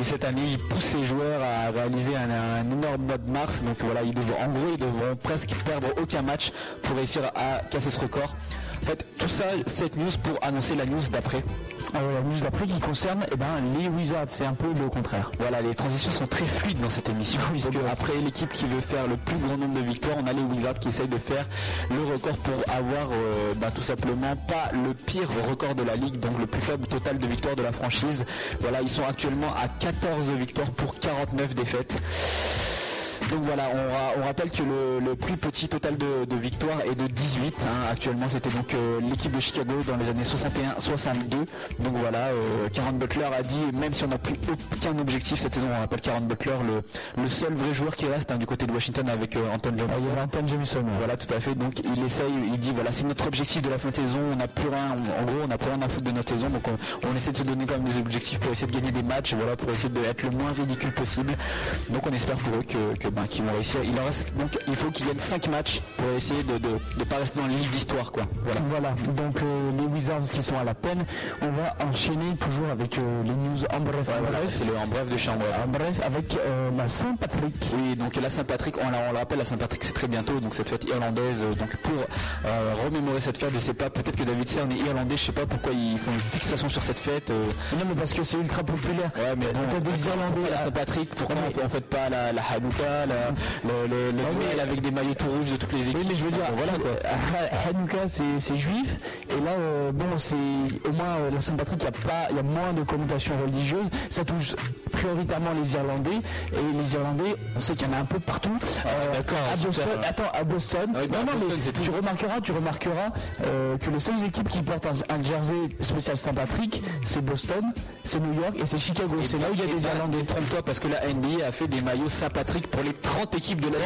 et cette année il pousse ses joueurs à réaliser un, un énorme mois de mars, donc voilà, ils devront, en gros ils devront presque perdre aucun match pour réussir à casser ce record. En fait, tout ça, cette news pour annoncer la news d'après. Alors, la news d'après qui concerne eh ben, les Wizards, c'est un peu le contraire. Voilà, les transitions sont très fluides dans cette émission, puisque après l'équipe qui veut faire le plus grand nombre de victoires, on a les Wizards qui essayent de faire le record pour avoir euh, bah, tout simplement pas le pire record de la ligue, donc le plus faible total de victoires de la franchise. Voilà, ils sont actuellement à 14 victoires pour 49 défaites. Donc voilà, on, ra- on rappelle que le, le plus petit total de, de victoires est de 18. hein. Actuellement, c'était donc euh, l'équipe de Chicago dans les années 61-62. Donc voilà, euh, Karen Butler a dit, même si on n'a plus aucun objectif cette saison, on rappelle Karen Butler, le, le seul vrai joueur qui reste hein, du côté de Washington avec euh, Anton Ah, Johnson. avait Anton. Voilà, tout à fait. Donc il essaye, il dit voilà, c'est notre objectif de la fin de saison. On n'a plus rien, en gros, on n'a plus rien à foutre de notre saison. Donc on, on essaie de se donner quand même des objectifs pour essayer de gagner des matchs, voilà, pour essayer d'être le moins ridicule possible. Donc on espère pour eux que, que, ben, qu'ils vont réussir. Il en reste donc il faut qu'ils gagnent 5 matchs pour essayer de de pas rester dans le livre d'histoire, quoi. Voilà. Voilà, donc euh, les Wizards qui sont à la peine, on va enchaîner toujours avec euh, les news en bref. Ouais, en voilà, bref. c'est le en bref de chambre. En bref, avec euh, la Saint-Patrick. Oui, donc la Saint-Patrick, on, la- on le rappelle, la Saint-Patrick c'est très bientôt, donc cette fête irlandaise. euh, Donc pour remémorer cette fête, je sais pas, peut-être que David Cern est irlandais, je sais pas pourquoi ils font une fixation sur cette fête. Non, mais parce que c'est ultra populaire. Ouais, mais bon, des Irlandais. la Saint-Patrick, pourquoi on mais- fait, on fait pas la, la Hanouka, la, le, le, Non, avec des maillots tout rouges de toutes les équipes Oui, mais je veux dire, Bon, voilà quoi. Ha- Hanouka c'est juif, et là, euh, bon, c'est au moins euh, la Saint-Patrick, il y a pas, il y a moins de connotations religieuses. Ça touche prioritairement les Irlandais, et les Irlandais, on sait qu'il y en a un peu partout. Euh, d'accord, à super. Boston, attends, à Boston. Ah oui, bah, à Boston, mais c'est tout. tu remarqueras, tu remarqueras euh, que les seules équipes qui portent un, un jersey spécial Saint-Patrick, c'est Boston, c'est New York et c'est Chicago. C'est là où il y a des ben, Irlandais. Trompe-toi parce que la NBA a fait des maillots Saint-Patrick pour les 30 équipes de la.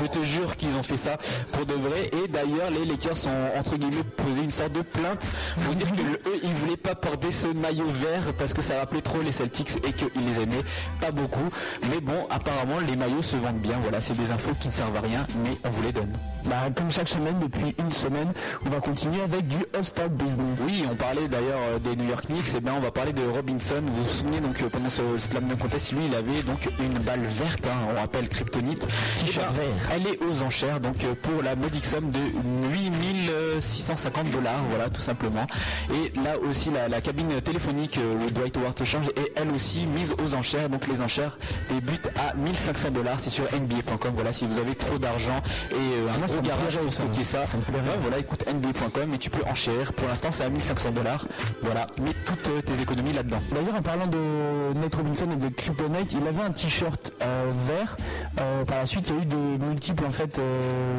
Je te jure qu'ils ont fait ça pour de vrai. Et d'ailleurs, les Lakers ont entre guillemets posé une sorte de plainte pour dire que le- eux, ils voulaient pas porter ce maillot vert parce que ça rappelait trop les Celtics et qu'ils les aimaient pas beaucoup. Mais bon, apparemment, les maillots se vendent bien. Voilà, c'est des infos qui ne servent à rien, mais on vous les donne. Bah, comme chaque semaine, depuis une semaine, on va continuer avec du All-Star Business. Oui, on parlait d'ailleurs euh, des New York Knicks, et bien on va parler de Robinson. Vous vous souvenez donc euh, pendant ce Slam Dunk Contest, lui il avait donc une balle verte, hein, on rappelle Kryptonite. T-shirt Eh ben, vert. Elle est aux enchères donc euh, pour la modique somme de 8650 dollars, voilà tout simplement. Et là aussi la, la cabine téléphonique euh, où Dwight Howard se change est elle aussi mise aux enchères. Donc les enchères débutent à 1500 dollars, c'est sur NBA.com. Voilà si vous avez trop d'argent et euh, un ça gros garage pour stocker ça. Ouais, voilà, écoute NBA.com et tu peux enchérir. Pour l'instant, c'est à 1500 dollars. Voilà, mets toutes euh, tes économies là-dedans. D'ailleurs, en parlant de Nate Robinson et de Kryptonite, il avait un t-shirt euh, vert. Euh, par la suite, il y a eu de multiples en fait euh,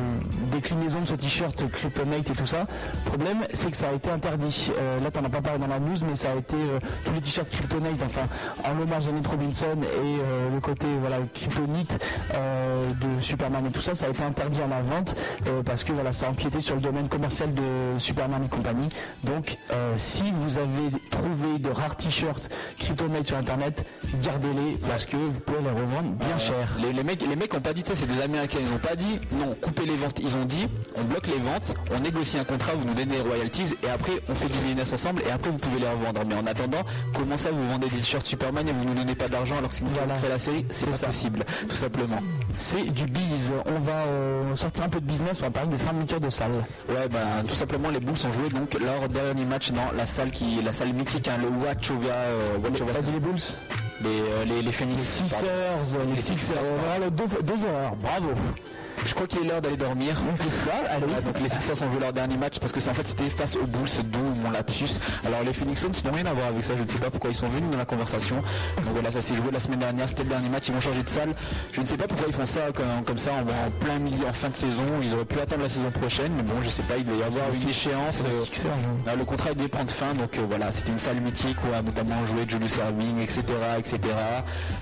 déclinaisons de ce t-shirt Kryptonite et tout ça. Le problème, c'est que ça a été interdit. Euh, là, t'en as pas parlé dans la news, mais ça a été euh, tous les t-shirts Kryptonite, enfin, en hommage à Nate Robinson et euh, le côté voilà Kryptonite euh, de Superman et tout ça, ça a été interdit à la vente euh, parce que voilà, ça a empiété sur le domaine commercial de Superman et compagnie. Donc, euh, si vous avez trouvé de rares t-shirts Kryptonite sur internet, gardez-les parce que vous pouvez les revendre bien cher. Les, les mecs, les mecs ont pas dit ça, c'est des Américains. Ils ont pas dit non, coupez les ventes. Ils ont dit on bloque les ventes, on négocie un contrat, vous nous donnez des royalties et après on fait du business ensemble et après vous pouvez les revendre. Mais en attendant, comment ça vous vendez des t-shirts Superman et vous nous donnez pas d'argent alors que c'est nous Voilà. fait la série C'est pas ça. possible, tout simplement. C'est du biz. On va euh, sortir un peu de business, on va parler des fermetures de salles. Ouais, ben tout simplement les Bulls ont joué donc leur dernier match dans la salle qui, la salle mythique, hein, le Wachovia, euh, Wachovia- les Bulls? Les, euh, les, les Les Phoenix. Sixers, les Les Sixers, Sixers, voilà, deux, deux erreurs, bravo. Je crois qu'il est l'heure d'aller dormir. c'est ça, allez. Voilà, donc les Sixers ont joué leur dernier match parce que c'est en fait c'était face aux Bulls, d'où mon lapsus. Alors les Phoenix Suns n'ont rien à voir avec ça, je ne sais pas pourquoi ils sont venus dans la conversation. Donc voilà, ça s'est joué la semaine dernière, c'était le dernier match, ils vont changer de salle. Je ne sais pas pourquoi ils font ça comme, comme ça en, en plein milieu, en fin de saison. Ils auraient pu attendre la saison prochaine, mais bon, je sais pas, il doit y avoir une échéance. euh, Sixers, hein. ah, le contrat devait prendre fin, donc euh, voilà, c'était une salle mythique où a notamment joué Julius Erving, etc., etc.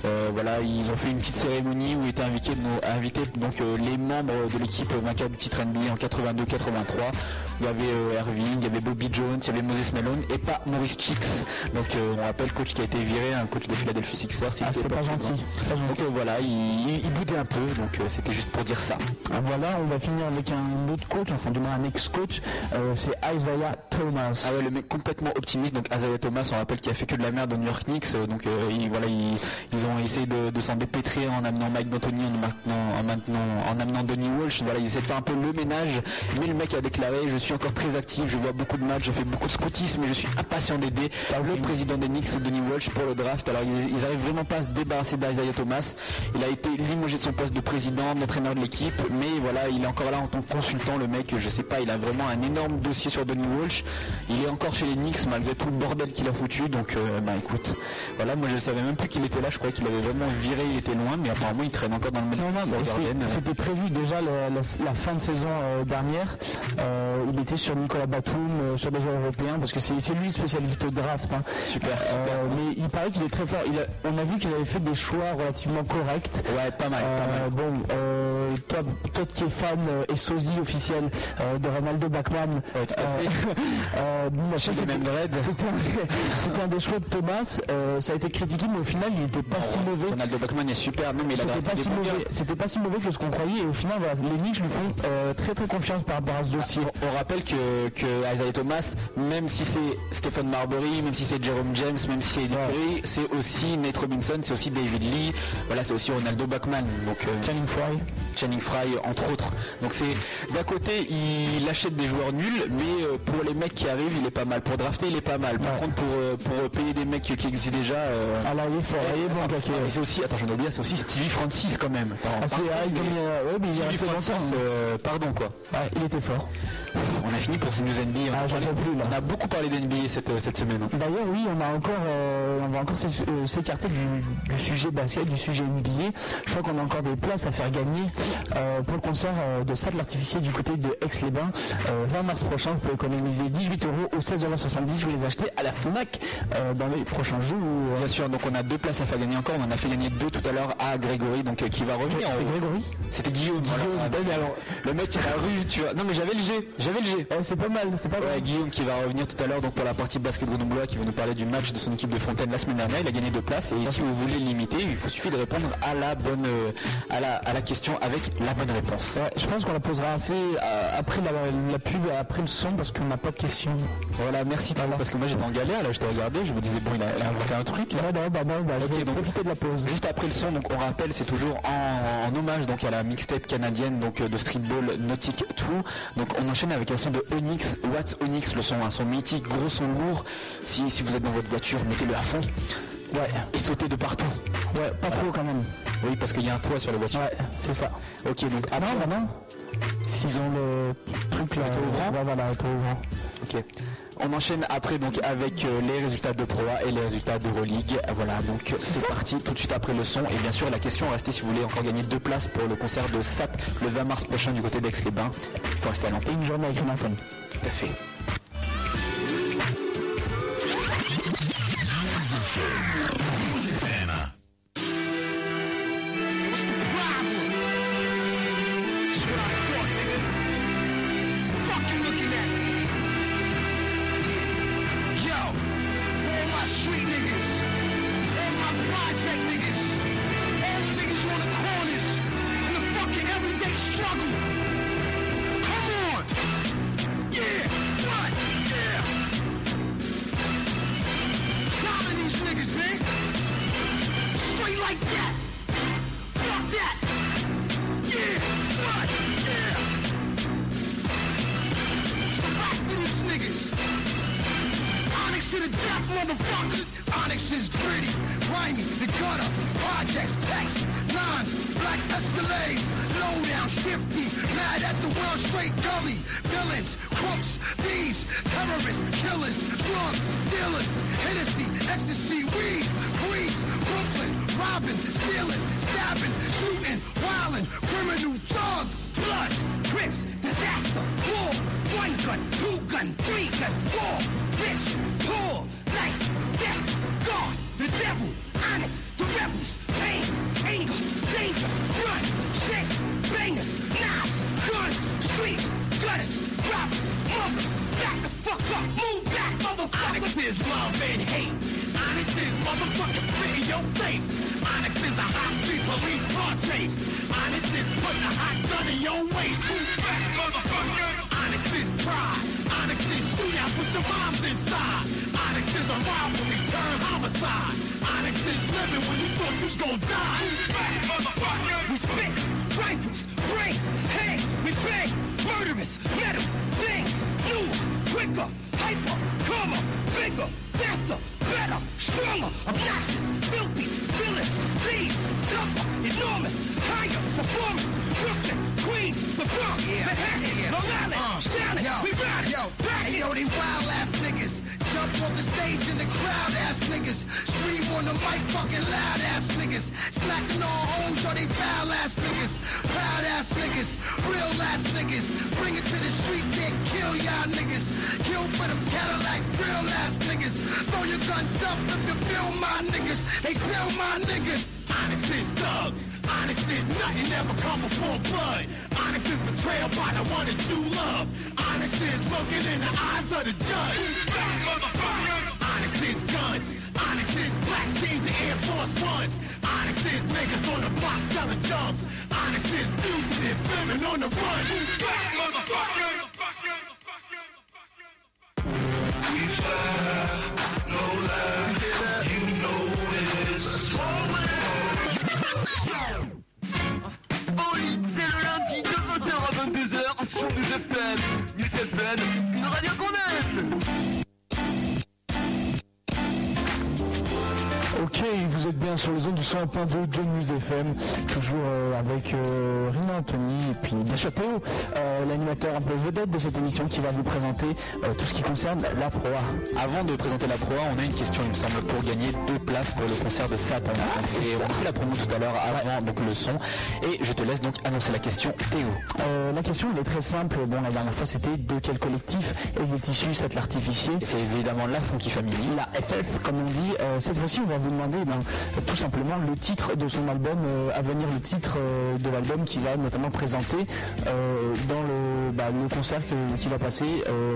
Euh, voilà, ils ont fait une petite cérémonie où étaient invités, invités donc euh, les membres de l'équipe vainqueur du titre NBA en 82-83. Il y avait euh, Irving, il y avait Bobby Jones, il y avait Moses Malone et pas Maurice Chicks. Donc euh, on rappelle coach qui a été viré, un coach de Philadelphie Sixers. Ah, c'est pas gentil, c'est pas gentil. Donc euh, voilà, il, il- boudait un peu, donc euh, c'était juste pour dire ça. Ah, Voilà, on va finir avec un autre coach, enfin du moins un ex-coach, euh, c'est Isaiah Thomas. Ah ouais, le mec complètement optimiste. Donc Isaiah Thomas, on rappelle qu'il a fait que de la merde au New York Knicks. euh, Donc euh, il- voilà, ils, ils ont essayé de, de s'en dépêtrer en amenant Mike D'Antoni, en maintenant, en maintenant, en Donny Walsh. Voilà, ils essaient de faire un peu le ménage. Mais le mec a déclaré je suis encore très actif, je vois beaucoup de matchs, je fais beaucoup de scoutisme, mais je suis impatient d'aider le président des Knicks, Donny Walsh, pour le draft. Alors ils, ils arrivent vraiment pas à se débarrasser d'Isaiah Thomas. Il a été limogé de son poste de président, d'entraîneur de l'équipe, mais voilà, il est encore là en tant que consultant. Le mec, je sais pas, il a vraiment un énorme dossier sur Donny Walsh. Il est encore chez les Knicks malgré tout le bordel qu'il a foutu. Donc, euh, bah écoute, voilà, moi je savais même plus qu'il était là. Je croyais qu'il avait vraiment viré, il était loin, mais apparemment il traîne encore dans le c'est- Garden. c'était prévu déjà la, la- la fin de saison euh, dernière. Euh, il était sur Nicolas Batum, euh, sur des joueurs européens, parce que c'est lui le spécialiste de draft. hein. Super, super. Mais il paraît qu'il est très fort. Il a- on a vu qu'il avait fait des choix relativement corrects. Ouais, pas mal, pas mal. Bon, toi, toi qui es fan et sosie officiel de Ronaldo Bachmann, Ouais, tout à fait. [laughs] bah, [laughs] c'était- un, un des choix de Thomas. Ça a été critiqué, mais au final, il n'était pas si mauvais. Ronaldo Bachman est super. Non, mais il C'était pas, si pas si mauvais que ce qu'on croyait et au final voilà, les Knicks lui font euh, très très confiance par rapport à ce dossier. On rappelle que, que Isaiah Thomas, même si c'est Stephen Marbury, même si c'est Jerome James, même si c'est Eddie Curry, c'est aussi Nate Robinson, c'est aussi David Lee, voilà, c'est aussi Ronaldo Bachman, donc euh, Channing Frye. Channing Frye entre autres. Donc c'est d'un côté il achète des joueurs nuls, mais euh, pour les mecs qui arrivent, il est pas mal. Pour drafter, il est pas mal. Par Ouais. contre, pour, euh, pour payer des mecs qui existent déjà. euh, Ah là il est fort, il est bon mais c'est aussi, attends, j'en ai oublié, c'est aussi Stevie Francis quand même. Ah, c'est- ah, euh, Stevie Francis, pardon quoi. Ouais, il était fort. On a fini pour ces news NBA. On, Ah, a parlé- plus, on a beaucoup parlé d'NBA cette, euh, cette semaine. hein. D'ailleurs, oui, on a encore, euh, on va encore euh, s'écarter du, du sujet basket, du sujet NBA. Je crois qu'on a encore des places à faire gagner euh, pour le concert de Sade l'artificier du côté de Aix-les-Bains. Euh, 20 mars prochain, vous pouvez économiser 18 euros au 16,70€. Vous les achetez à la Fnac dans les prochains jours. Bien sûr, donc on a deux places à faire gagner encore. On en a fait gagner deux tout à l'heure à Grégory, donc qui va revenir. C'était Grégory C'était Guillaume. Guillaume, alors- le mec il a rue, tu vois. Non mais j'avais le G, j'avais le G. Ouais, c'est pas mal, c'est pas mal. Guillaume qui va revenir tout à l'heure donc pour la partie basket grenoblois qui va nous parler du match de son équipe de Fontaine la semaine dernière. Il a gagné deux places et si vous voulez l'imiter, il faut suffit de répondre à la bonne euh, à la à la question avec la bonne réponse. Ouais, je pense qu'on la posera assez euh, après la, la pub, après le son, parce qu'on n'a pas de questions. Voilà, merci Tom, parce que moi j'étais en galère là, je te regardais, je me disais bon il a, il a inventé un truc là. Non, bah, non, bah, je Ok, vais donc- profiter de la pause. Juste après le son, donc on rappelle, c'est toujours en, en hommage donc à la mixtape canadienne donc de streetball Nautic 2. Donc on enchaîne avec un son de Onyx, What's Onyx, le son, un son mythique, gros son lourd. Si, si vous êtes dans votre voiture, mettez-le à fond Ouais, et sautez de partout. ouais, pas trop quand même. Oui, parce qu'il y a un toit sur les voitures. Ouais, c'est ça. Ok, donc Ah non, bah non. Qu'ils ont le truc là. Auto ouvrant Ouais, voilà, ouvrant. ok. On enchaîne après donc avec euh, les résultats de Pro A et les résultats d'Euroleague. Voilà, donc c'est parti tout de suite après le son. Et bien sûr, la question restez si vous voulez encore gagner deux places pour le concert de SAT le 20 mars prochain du côté d'Aix-les-Bains. Il faut rester à l'antenne. une journée avec. Tout à fait. Ok, vous êtes bien sur les ondes du 100.2 de News FM, toujours euh, avec euh, Rina Anthony et puis bien sûr Théo, euh, l'animateur un peu vedette de cette émission qui va vous présenter tout ce qui concerne la proie. Avant de présenter la proie, on a une question, il me semble, pour gagner deux places pour le concert de Satan. Ah, et on a fait la promo tout à l'heure avant donc le son. Et je te laisse donc annoncer la question, Théo. La question elle est très simple, bon la dernière fois c'était de quel collectif est issu cet l'artificier Et c'est évidemment la Funky Family. La FF comme on dit, cette fois-ci on va vous demander ben, tout simplement le titre de son album euh, à venir, le titre euh, de l'album qu'il va notamment présenter euh, dans le, bah, le concert qui va passer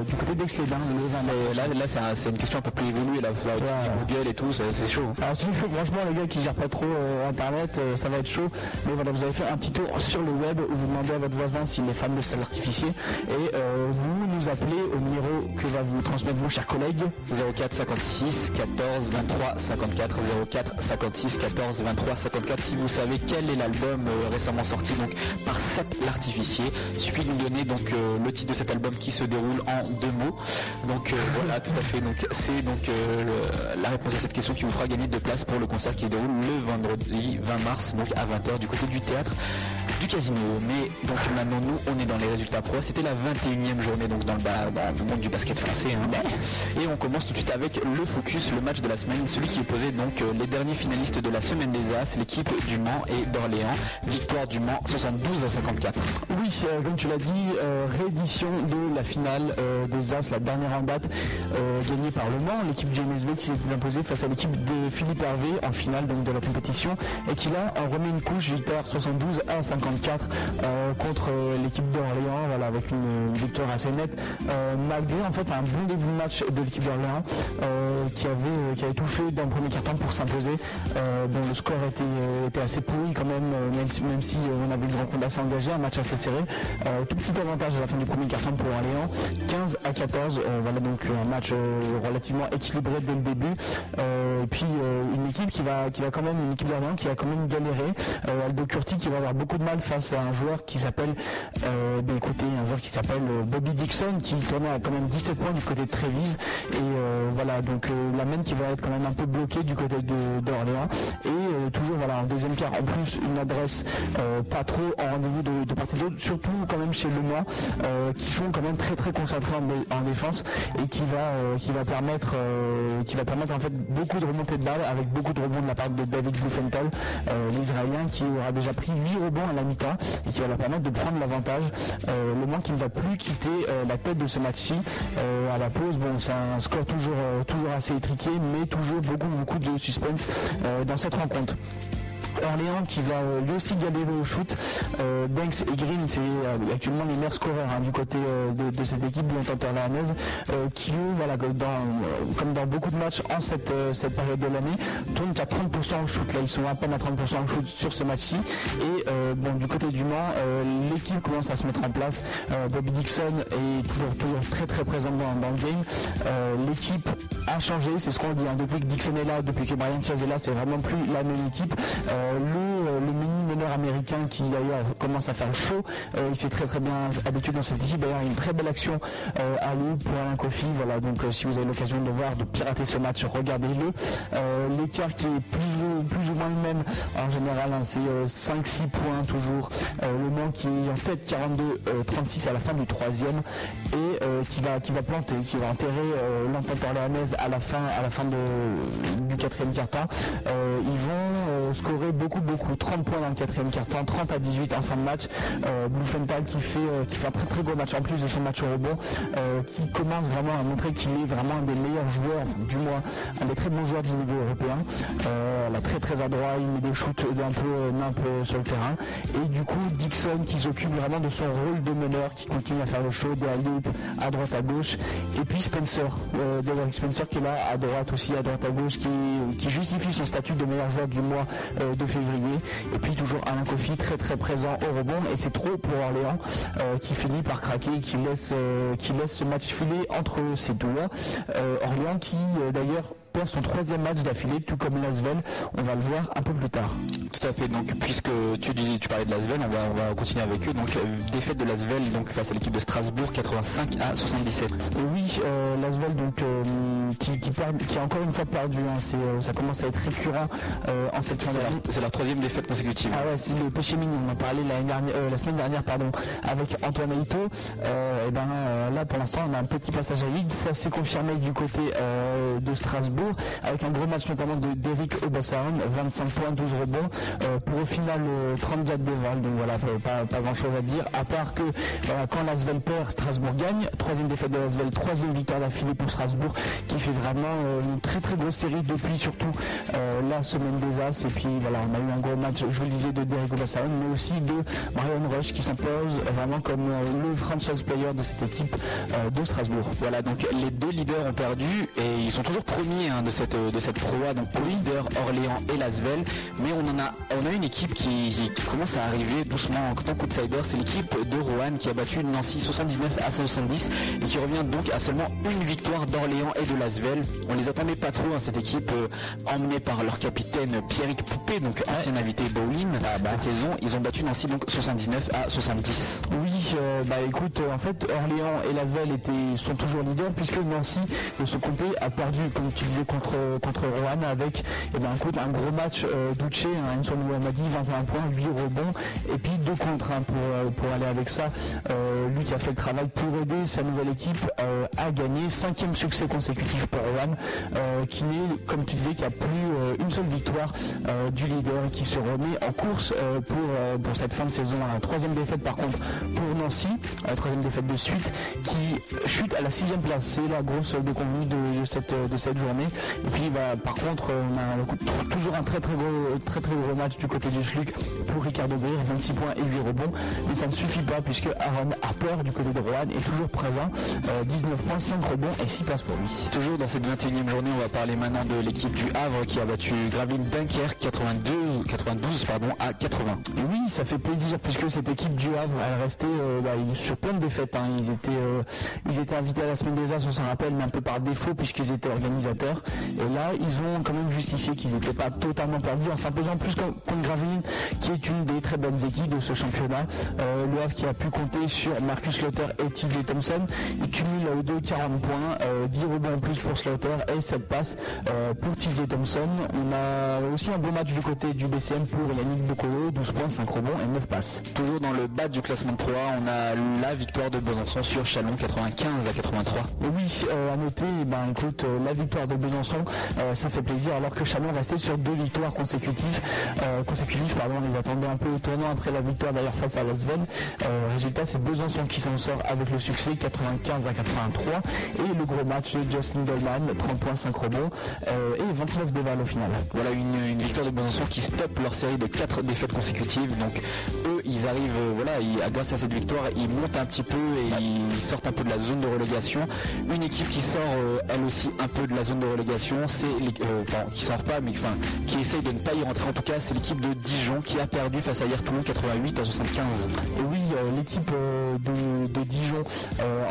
du côté d'Aix-les-Bains le 20 mars. C'est- Là, là c'est un- c'est une question un peu plus évoluée, là, faut utiliser Google et tout, c'est chaud. Alors si, [laughs] franchement les gars qui gèrent pas trop internet, ça va être chaud. Mais voilà, vous avez fait un petit tour sur le web où vous demandez à votre voisin s'il est fan de cet artificier et euh, vous nous appelez au numéro que va vous transmettre mon cher collègue. 04 56 14 23 54 04 56 14 23 54 si vous savez quel est l'album euh, récemment sorti donc par Seth l'artificier il suffit de nous donner donc euh, le titre de cet album qui se déroule en deux mots. Donc euh, voilà tout à fait. Donc c'est donc le- la réponse à cette question qui vous fera gagner deux places pour le concert qui se déroule le vendredi 20 mars donc à 20h du côté du théâtre du casino. Mais donc maintenant nous on est dans les résultats pro. C'était la 21e journée donc dans le, ba- dans le monde du basket français hein. et on commence tout de suite avec le focus le match de la semaine celui qui opposait donc euh, les derniers finalistes de la semaine des As l'équipe du Mans et d'Orléans victoire du Mans 72 à 54 Oui, euh, comme tu l'as dit, euh, réédition de la finale euh, des As, la dernière en date, gagnée par le Mans, l'équipe du MSB qui s'est imposée face à l'équipe de Philippe Hervé en finale donc, de la compétition et qui là en remet une couche, victoire 72 à 54 euh, contre l'équipe d'Orléans, voilà, avec une, victoire assez nette, malgré en fait un bon début de match de l'équipe d'Orléans qui, avait, qui avait tout fait dans le premier quart-temps pour s'imposer. Euh, bon, le score était, euh, était assez pourri quand même, euh, même si, même si, euh, on avait une rencontre assez engagée, un match assez serré. Euh, tout petit avantage à la fin du premier quart-temps pour Orléans, 15 à 14. euh, voilà donc un match euh, relativement équilibré dès le début. Euh, et puis euh, une équipe qui va, qui va quand même, une équipe d'Orléans qui a quand même galéré. Euh, Aldo Curti qui va avoir beaucoup de mal face à un joueur qui s'appelle, euh, ben, écoutez, un joueur qui s'appelle euh, Bobby Dixon qui tournait à quand même 17 points du côté de Trévise. Et euh, voilà donc euh, la main qui va être quand même un peu bloquée du côté de de- Et euh, toujours voilà un deuxième quart en plus une adresse euh, pas trop en rendez-vous de, de part d'autre, surtout quand même chez Le Mans, euh, qui sont quand même très très concentrés en, dé- en défense et qui va qui va permettre qui va permettre en fait beaucoup de remontées de balles avec beaucoup de rebonds de la part de David Bluffenthal, euh, l'Israélien qui aura déjà pris 8 rebonds à la mi-temps et qui va leur permettre de prendre l'avantage. Le Mans qui ne va plus quitter la tête de ce match-ci à la pause. Bon, c'est un score toujours toujours assez étriqué, mais toujours beaucoup beaucoup de suspense dans cette rencontre. Orléans qui va euh, lui aussi galérer au shoot. Euh, Banks et Green, c'est euh, actuellement les meilleurs scoreurs hein, du côté de, cette équipe l'entente orléanaise, qui eux, comme dans, beaucoup de matchs en cette, période de l'année, tournent à 30% au shoot. Là, ils sont à peine à 30% au shoot sur ce match-ci. Et bon, du côté du Mans, l'équipe commence à se mettre en place. Bobby Dixon est toujours, toujours très très présent dans, le game. L'équipe a changé, c'est ce qu'on dit. hein. Depuis que Dixon est là, depuis que Brian Chaz est là, c'est vraiment plus la même équipe. Le, euh, le mini meneur américain qui d'ailleurs commence à faire chaud, euh, il s'est très très bien habitué dans cette équipe. D'ailleurs, une très belle action euh, à lui pour Alain Kofi. Voilà, donc euh, si vous avez l'occasion de voir, de pirater ce match, regardez-le. Euh, L'écart qui est plus ou, moins le même en général, hein, c'est euh, 5-6 points toujours. Euh, le Mans qui est en tête 42-36 à la fin du troisième et euh, qui va qui va planter, qui va enterrer euh, l'entente orléanaise à la fin à la fin de- du quatrième quart-temps. Euh, ils vont euh, beaucoup beaucoup, 30 points dans le quatrième quart-temps, 30 à 18 en fin de match. Euh, Bluffenthal qui fait euh, qui fait un très très beau match en plus de son match au rebond, euh, qui commence vraiment à montrer qu'il est vraiment un des meilleurs joueurs, du moins un des très bons joueurs du niveau européen. Euh, là, très très adroit, il met des shoots d'un peu nimp euh, sur le terrain. Et du coup, Dixon qui s'occupe vraiment de son rôle de meneur, qui continue à faire le show, des alley à droite à gauche. Et puis Spencer, Derrick Spencer qui est là à droite aussi, à droite à gauche, qui, qui justifie son statut de meilleur joueur du mois février. Et puis toujours Alain Kofi très très présent au rebond. Et c'est trop pour Orléans euh, qui finit par craquer, qui laisse, euh, qui laisse ce match filer entre ses doigts. Euh, Orléans qui d'ailleurs perd son troisième match d'affilée, tout comme Lasvel. On va le voir un peu plus tard. Tout à fait. Donc, puisque tu tu parlais de Lasvel, on va, on va continuer avec eux. Donc, euh, défaite de Lasvel donc face à l'équipe de Strasbourg, 85 à 77. Et oui, euh, Lasvel donc euh, qui, qui, perd- qui a encore une fois perdu. hein. Euh, ça commence à être récurrent en cette fin d'année. c'est leur troisième défaite consécutive. Ah ouais, c'est le péché mignon. On en parlait dernière, la semaine dernière, pardon, avec Antoine Aito. Et ben euh, là, pour l'instant, on a un petit passage à vide. Ça s'est confirmé du côté de Strasbourg, avec un gros match notamment de d'Eric Obassaron, 25 points, 12 rebonds, euh, pour au final euh, 34 déval. Donc voilà, pas, grand chose à dire, à part que voilà, quand Lasvel perd, Strasbourg gagne. Troisième défaite de Lasvel, troisième victoire d'affilée pour Strasbourg, qui fait vraiment euh, une très très grosse série depuis surtout euh, la semaine des As. Et puis voilà, on a eu un gros match, je vous le disais, de Derek Obassaron, mais aussi de Marion Rush qui s'impose vraiment comme euh, le franchise player de cette équipe euh, de Strasbourg. Voilà, donc les deux leaders ont perdu et ils sont toujours premiers hein, de cette de cette proie, donc pour leader Orléans et Lasvel. Mais on en a on a une équipe qui, qui commence à arriver doucement en tant qu'outsider, c'est l'équipe de Roanne qui a battu Nancy 79 à 70 et qui revient donc à seulement une victoire d'Orléans et de Lasvel. On les attendait pas trop, hein, cette équipe euh, emmenée par leur capitaine Pierrick Poupé, donc ancien invité bowling cette saison. Ils ont battu Nancy donc 79 à 70. Oui, euh, bah écoute, euh, en fait, Orléans et Lasvel étaient, sont toujours leaders puisque Nancy, de ce côté, a perdu, comme tu disais, contre, contre Roanne avec eh ben, un gros match euh, d'Uche, hein, Enzo Mouhamadi, 21 points, 8 rebonds, et puis deux contre hein, pour, euh, pour aller avec ça. Euh, lui qui a fait le travail pour aider sa nouvelle équipe euh, à gagner. Cinquième succès consécutif pour euh, qui n'est, comme tu disais, qui a plus une seule victoire du leader qui se remet en course pour, pour cette fin de saison. Troisième défaite par contre pour Nancy, troisième défaite de suite, qui chute à la sixième place. C'est la grosse déconvenue de, de cette, de cette journée. Et puis bah, par contre, euh, on a toujours un très très gros, très très gros match du côté du SLUC pour Ricardo Beer, 26 points et 8 rebonds. Mais ça ne suffit pas puisque Aaron Harper du côté de Rohan est toujours présent, euh, 19 points, 5 rebonds et 6 passes pour lui. Toujours dans cette 21e journée, on va parler maintenant de l'équipe du Havre qui a battu Gravelines Dunkerque 82 92, 92 pardon, à 80. Oui, ça fait plaisir puisque cette équipe du Havre, elle restait euh, bah, sur plein de défaites. hein. Ils, étaient, euh, ils étaient invités à la semaine des As, on s'en rappelle, mais un peu par défaut puisqu'ils étaient organisateurs. Et là, ils ont quand même justifié qu'ils n'étaient pas totalement perdus en s'imposant plus con- contre Gravelines, qui est une des très bonnes équipes de ce championnat. Euh, le Havre qui a pu compter sur Marcus Slaughter et TJ Thompson. Il cumule euh, de 40 points, euh, 10 rebonds en plus pour Slaughter et 7 passes euh, pour TJ Thompson. On a aussi un beau match du côté du BCM pour Yannick Bocolo, 12 points, 5 rebonds et 9 passes. Toujours dans le bas du classement de Pro A, on a la victoire de Besançon sur Chalon 95 à 83. Et oui, euh, à noter, eh ben, écoute, euh, la victoire de Besançon, euh, ça fait plaisir, alors que Chalon restait sur deux victoires consécutives. Euh, consécutives pardon, on les attendait un peu au tournant après la victoire d'ailleurs face à Lasvel. Euh, résultat, c'est Besançon qui s'en sort avec le succès 95 à 83. Et le gros match de Justin Goldman, 30 points, 5 rebonds et 29 dévals au final. Voilà une, victoire de Besançon qui stoppe leur série de 4 défaites consécutives. Donc eux, ils arrivent, voilà, ils- grâce à cette victoire, ils montent un petit peu et ils sortent un peu de la zone de relégation. Une équipe qui sort elle aussi un peu de la zone de relégation, c'est euh, qui sort pas, mais qui essaye de ne pas y rentrer en tout cas, c'est l'équipe de Dijon qui a perdu face à hier Toulon 88 à 75. Et oui, euh, l'équipe euh, de, Dijon,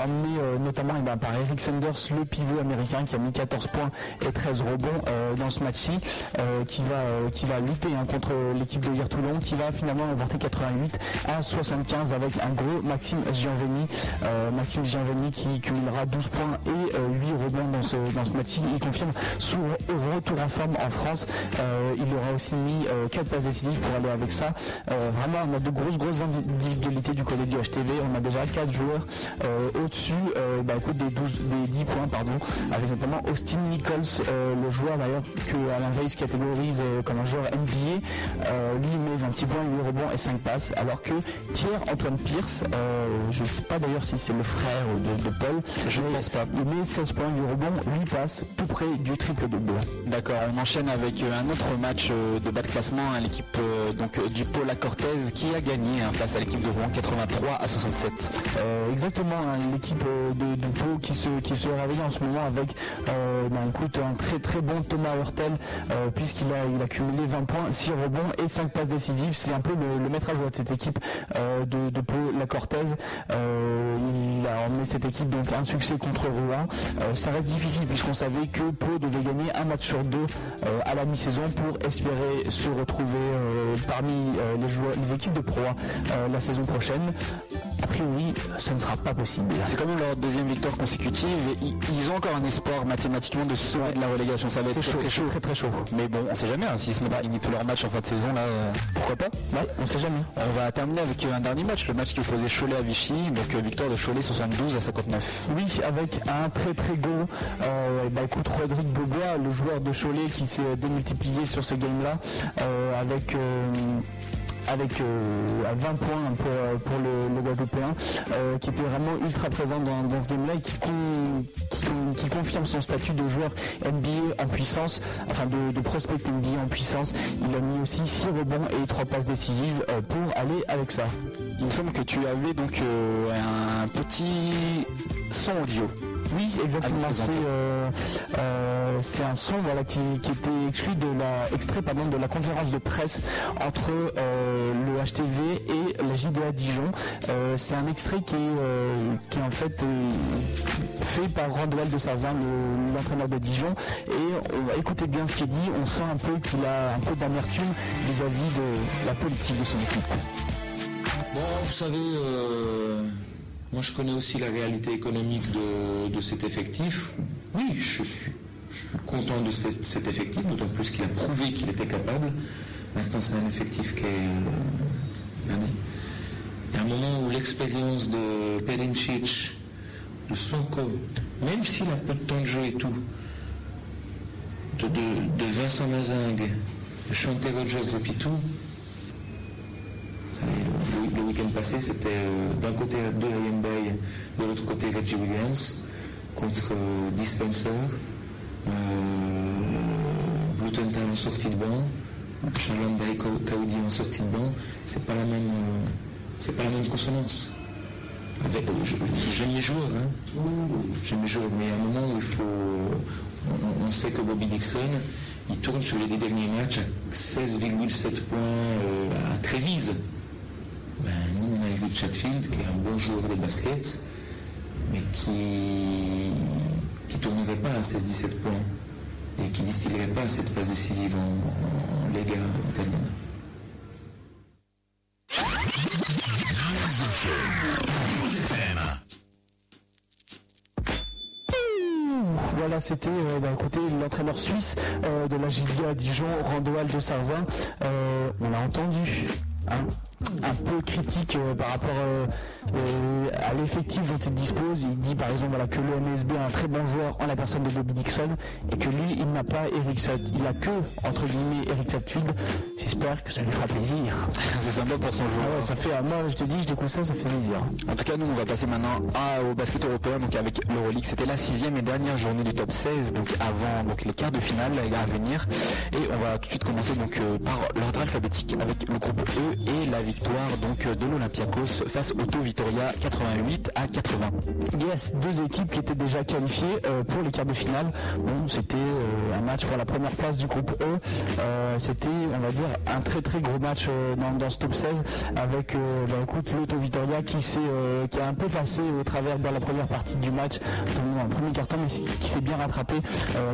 emmenée notamment eh ben, par Eric Sanders, le pivot américain qui a mis 14 points et 13 rebonds dans ce match-ci, qui, va, qui va lutter hein, contre l'équipe de hier Toulon, qui va finalement remporter 88 à 75 avec un gros Maxime Gianveni. Maxime Gianveni qui cumulera 12 points et euh, 8 rebonds dans ce, dans ce match-ci. Confirme son retour en forme en France. Euh, il aura aussi mis 4 passes décisives pour aller avec ça. Euh, vraiment, on a de grosses, grosses individualités du côté du HTV. On a déjà 4 joueurs euh, au-dessus euh, bah, des, 12, des 10 points, pardon, avec notamment Austin Nichols, euh, le joueur d'ailleurs que Alain Weiss catégorise euh, comme un joueur NBA. Euh, lui met 26 points, 8 rebonds et 5 passes, alors que Pierre-Antoine Pierce, euh, je ne sais pas d'ailleurs si c'est le frère de, de Paul, Je ne pense pas. Il met 16 points, 8 rebonds, 8 passes, tout près du triple double. D'accord, on enchaîne avec euh, un autre match euh, de bas de classement, hein, l'équipe euh, donc du Paul à Cortez qui a gagné hein, face à l'équipe de Rouen 83 à 67. Euh, exactement, hein, l'équipe de, de Pau qui se, qui se réveille en ce moment avec euh, ben, écoute, un très très bon Thomas Hurtel euh, puisqu'il a, il a cumulé 20 points, 6 rebonds et 5 passes décisives. C'est un peu le, le maître à jouer de cette équipe de, de Pau, la Cortez. Il a emmené cette équipe donc un succès contre Rouen. Ça reste difficile puisqu'on savait que Pau devait gagner un match sur deux euh, à la mi-saison pour espérer se retrouver euh, parmi euh, les, joueurs, les équipes de Pro la saison prochaine. A priori, ce ne sera pas possible. C'est quand même leur deuxième victoire consécutive et ils, ont encore un espoir mathématiquement de se sauver de la relégation. Ça va être C'est très, chaud, très chaud. très très chaud. Mais bon, on sait jamais, hein, s'ils se mettent à gagner tous leurs matchs en fin de saison, là, pourquoi pas? Ouais, on sait jamais. On va terminer avec un dernier match, le match qui opposait Cholet à Vichy, donc victoire de Cholet 72 à 59. Oui, avec un très très gros. Euh, bah écoute, Rodrigue le joueur de Cholet qui s'est démultiplié sur ce game-là, euh, avec. euh, avec euh, à 20 points pour, euh, pour le, le Guadeloupéen, euh, qui était vraiment ultra présent dans, dans ce game-là et qui, qui, con- qui confirme son statut de joueur NBA en puissance, enfin de, prospect NBA en puissance. Il a mis aussi 6 rebonds et 3 passes décisives euh, pour aller avec ça. Il me semble que tu avais donc euh, un petit son audio. Oui, exactement. C'est euh, euh, c'est un son voilà, qui, qui était exclu de la, extrait pardon, de la conférence de presse entre euh, le HTV et la JDA Dijon. C'est un extrait qui est, qui est en fait fait par Randwell de Sarzin, le- l'entraîneur de Dijon. Et on va écouter bien ce qui est dit. On sent un peu qu'il a un peu d'amertume vis-à-vis de la politique de son équipe. Bon, vous savez, euh, moi je connais aussi la réalité économique de, de cet effectif. Oui, je suis, content de cet, effectif, d'autant plus qu'il a prouvé qu'il était capable. Maintenant, c'est un effectif qui est. euh, il y a un moment où l'expérience de Perincic, de Sonko, même s'il a peu de temps de jeu et tout, de, de- Vincent Mazingue, de Chante Rogers et puis tout, vous week-end passé, c'était euh, d'un côté Dorian Bay, de l'autre côté Reggie Williams, contre euh, Dispenser, euh, Blutenthal en sortie de banc, Charlotte Bay Kaoudi en sortie de banc. C'est pas la même, euh, c'est pas la même consonance. J'aime les joueurs, hein. J'aime mais à un moment où il faut, on, sait que Bobby Dixon, il tourne sur les derniers matchs à 16,7 points à Trévise. Ben, nous, on a Eric Chatfield, qui est un bon joueur de basket, mais qui ne tournerait pas à 16-17 points et qui distillerait pas cette passe décisive en, en Lega italienne. Voilà, c'était euh, bah, écoutez, l'entraîneur suisse euh, de la GDA Dijon, Randoal de Sarzin. Euh, on l'a entendu. hein, un peu critique euh, par rapport euh, euh, à l'effectif dont il dispose. Il dit par exemple voilà, que le MSB a un très bon joueur en la personne de Bobby Dixon et que lui il n'a pas Eric Sat, il a que entre guillemets Eric Satfield. J'espère que ça lui fera plaisir. [laughs] C'est sympa pour son joueur. Ah ouais, ça fait, ah, moi je te dis, je découvre ça, ça fait plaisir. En tout cas, nous, on va passer maintenant à- au basket européen, donc avec l'Euroleague. C'était la sixième et dernière journée du top 16, donc avant donc les quarts de finale à venir. Et on va tout de suite commencer donc par l'ordre alphabétique avec le groupe E et la victoire donc de l'Olympiakos face au Tau Vitoria 88 à 80. Yes, deux équipes qui étaient déjà qualifiées euh, pour les quarts de finale. Bon, c'était euh, un match pour la première place du groupe E. Euh, c'était, on va dire, un très très gros match dans, ce top 16 avec bah, écoute, Vitoria qui, qui a un peu passé au travers dans la première partie du match, le premier carton, mais qui s'est bien rattrapé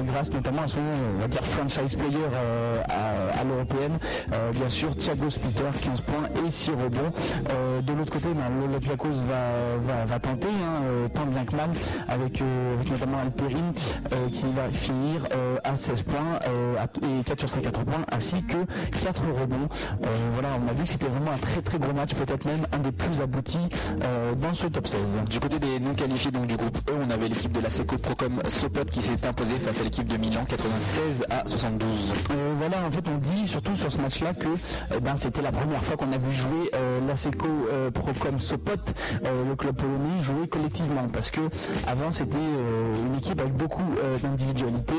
grâce notamment à son, on va dire, franchise player à, l'européenne. Bien sûr, Thiago Splitter, 15 points et 6 rebonds. Euh, de l'autre côté, ben, l'Olympiakos va, va, va tenter, hein, euh, tant bien que mal, avec, euh, avec notamment Alperine euh, qui va finir à 16 points et 4 sur 5 4 points, ainsi que 4 rebonds. Voilà, on a vu que c'était vraiment un très très gros match, peut-être même un des plus aboutis dans ce top 16. Du côté des non qualifiés donc du groupe E, on avait l'équipe de la Seco Procom Sopot qui s'est imposée face à l'équipe de Milan 96 à 72. Euh, voilà, en fait, on dit surtout sur ce match-là que eh ben, c'était la première fois qu'on a vu jouer euh, l'ASECO euh, Procom Sopot, euh, le club polonais, jouer collectivement. Parce que avant, c'était une équipe avec beaucoup d'individualité.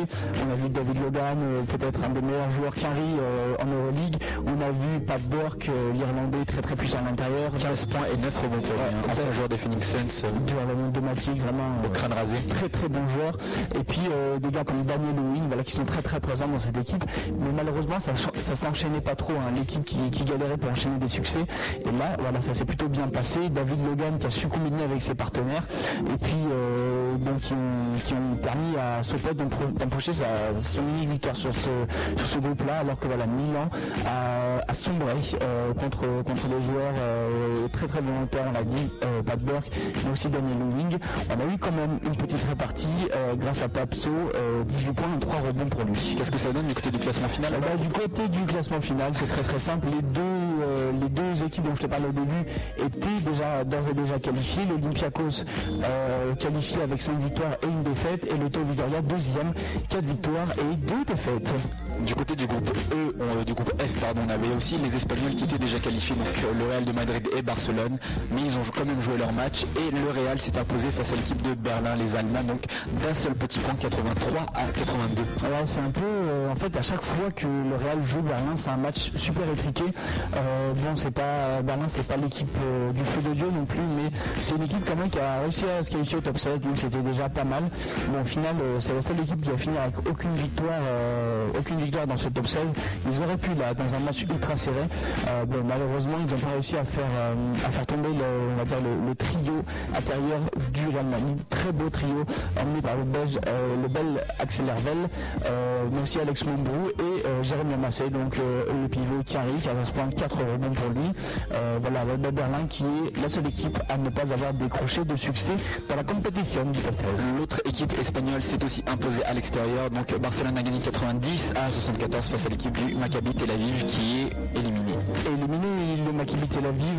On a vu David Logan, peut-être un des meilleurs joueurs qu'Henry en Euroleague. On a vu Pat Burke, euh, l'Irlandais, très très puissant à l'intérieur. 15 points et 9 rebonds pour hein. ancien joueur des Phoenix Suns. vraiment domatique, vraiment Au crâne rasé. très très bon joueur. Et puis euh, des gars comme Daniel Lewin, voilà, qui sont très très présents dans cette équipe. Mais malheureusement, ça, ça s'enchaînait pas trop. hein. L'équipe qui, qui galérait pour enchaîner des succès. Et là, voilà, ça s'est plutôt bien passé. David Logan qui a su combiner avec ses partenaires. Et puis euh, donc qui ont, qui ont permis à d'empro- d'empocher sa, son unique victoire sur ce, sur ce groupe-là, alors que voilà, Milan a, a sombré euh, contre, contre des joueurs euh, très très volontaires, on l'a dit, Pat Burke, mais aussi Daniel Lewing. On a eu quand même une petite répartie grâce à Papso, euh, 18 points et 3 rebonds pour lui. Qu'est-ce que ça donne du côté du classement final Eh ben, du côté du classement final, c'est très très simple. Les deux, euh, les deux équipes dont je te parlais au début étaient déjà d'ores et déjà qualifiées. L'Olympiakos euh, qualifié avec 5 victoires et une défaite, et le Tau Vitoria deuxième, 4 victoires et 2 défaites. Du groupe E, euh, du groupe F, pardon, on avait aussi les Espagnols qui étaient déjà qualifiés, donc euh, le Real de Madrid et Barcelone, mais ils ont quand même joué leur match et le Real s'est imposé face à l'équipe de Berlin, les Allemands, donc d'un seul petit point, 83 à 82. Ouais, c'est un peu, euh, en fait, à chaque fois que le Real joue Berlin, c'est un match super étriqué. Bon, c'est pas Berlin, c'est pas l'équipe du feu de Dieu non plus, mais c'est une équipe quand même qui a réussi à se qualifier au top 16, donc c'était déjà pas mal. Bon, au final, c'est la seule équipe qui a fini avec aucune victoire, aucune victoire dans ce top 16. Ils auraient pu là, dans un match ultra serré. Euh, bon, malheureusement, ils n'ont pas réussi à faire, euh, à faire tomber le, on va dire le, le trio intérieur du Real Madrid. Très beau trio emmené par le belge, euh, le bel Axel Hervel, mais aussi Alex Mombrou et Jérémy Amassé, donc le pivot qui arrive, 15 points, 4 rebonds pour lui. Voilà, Bull Berlin qui est la seule équipe à ne pas avoir décroché de succès dans la compétition du top 16. L'autre équipe espagnole s'est aussi imposée à l'extérieur, donc Barcelone a gagné 90 à 74 face à l'équipe du Maccabi Tel Aviv qui est éliminée. Maccabi Tel Aviv.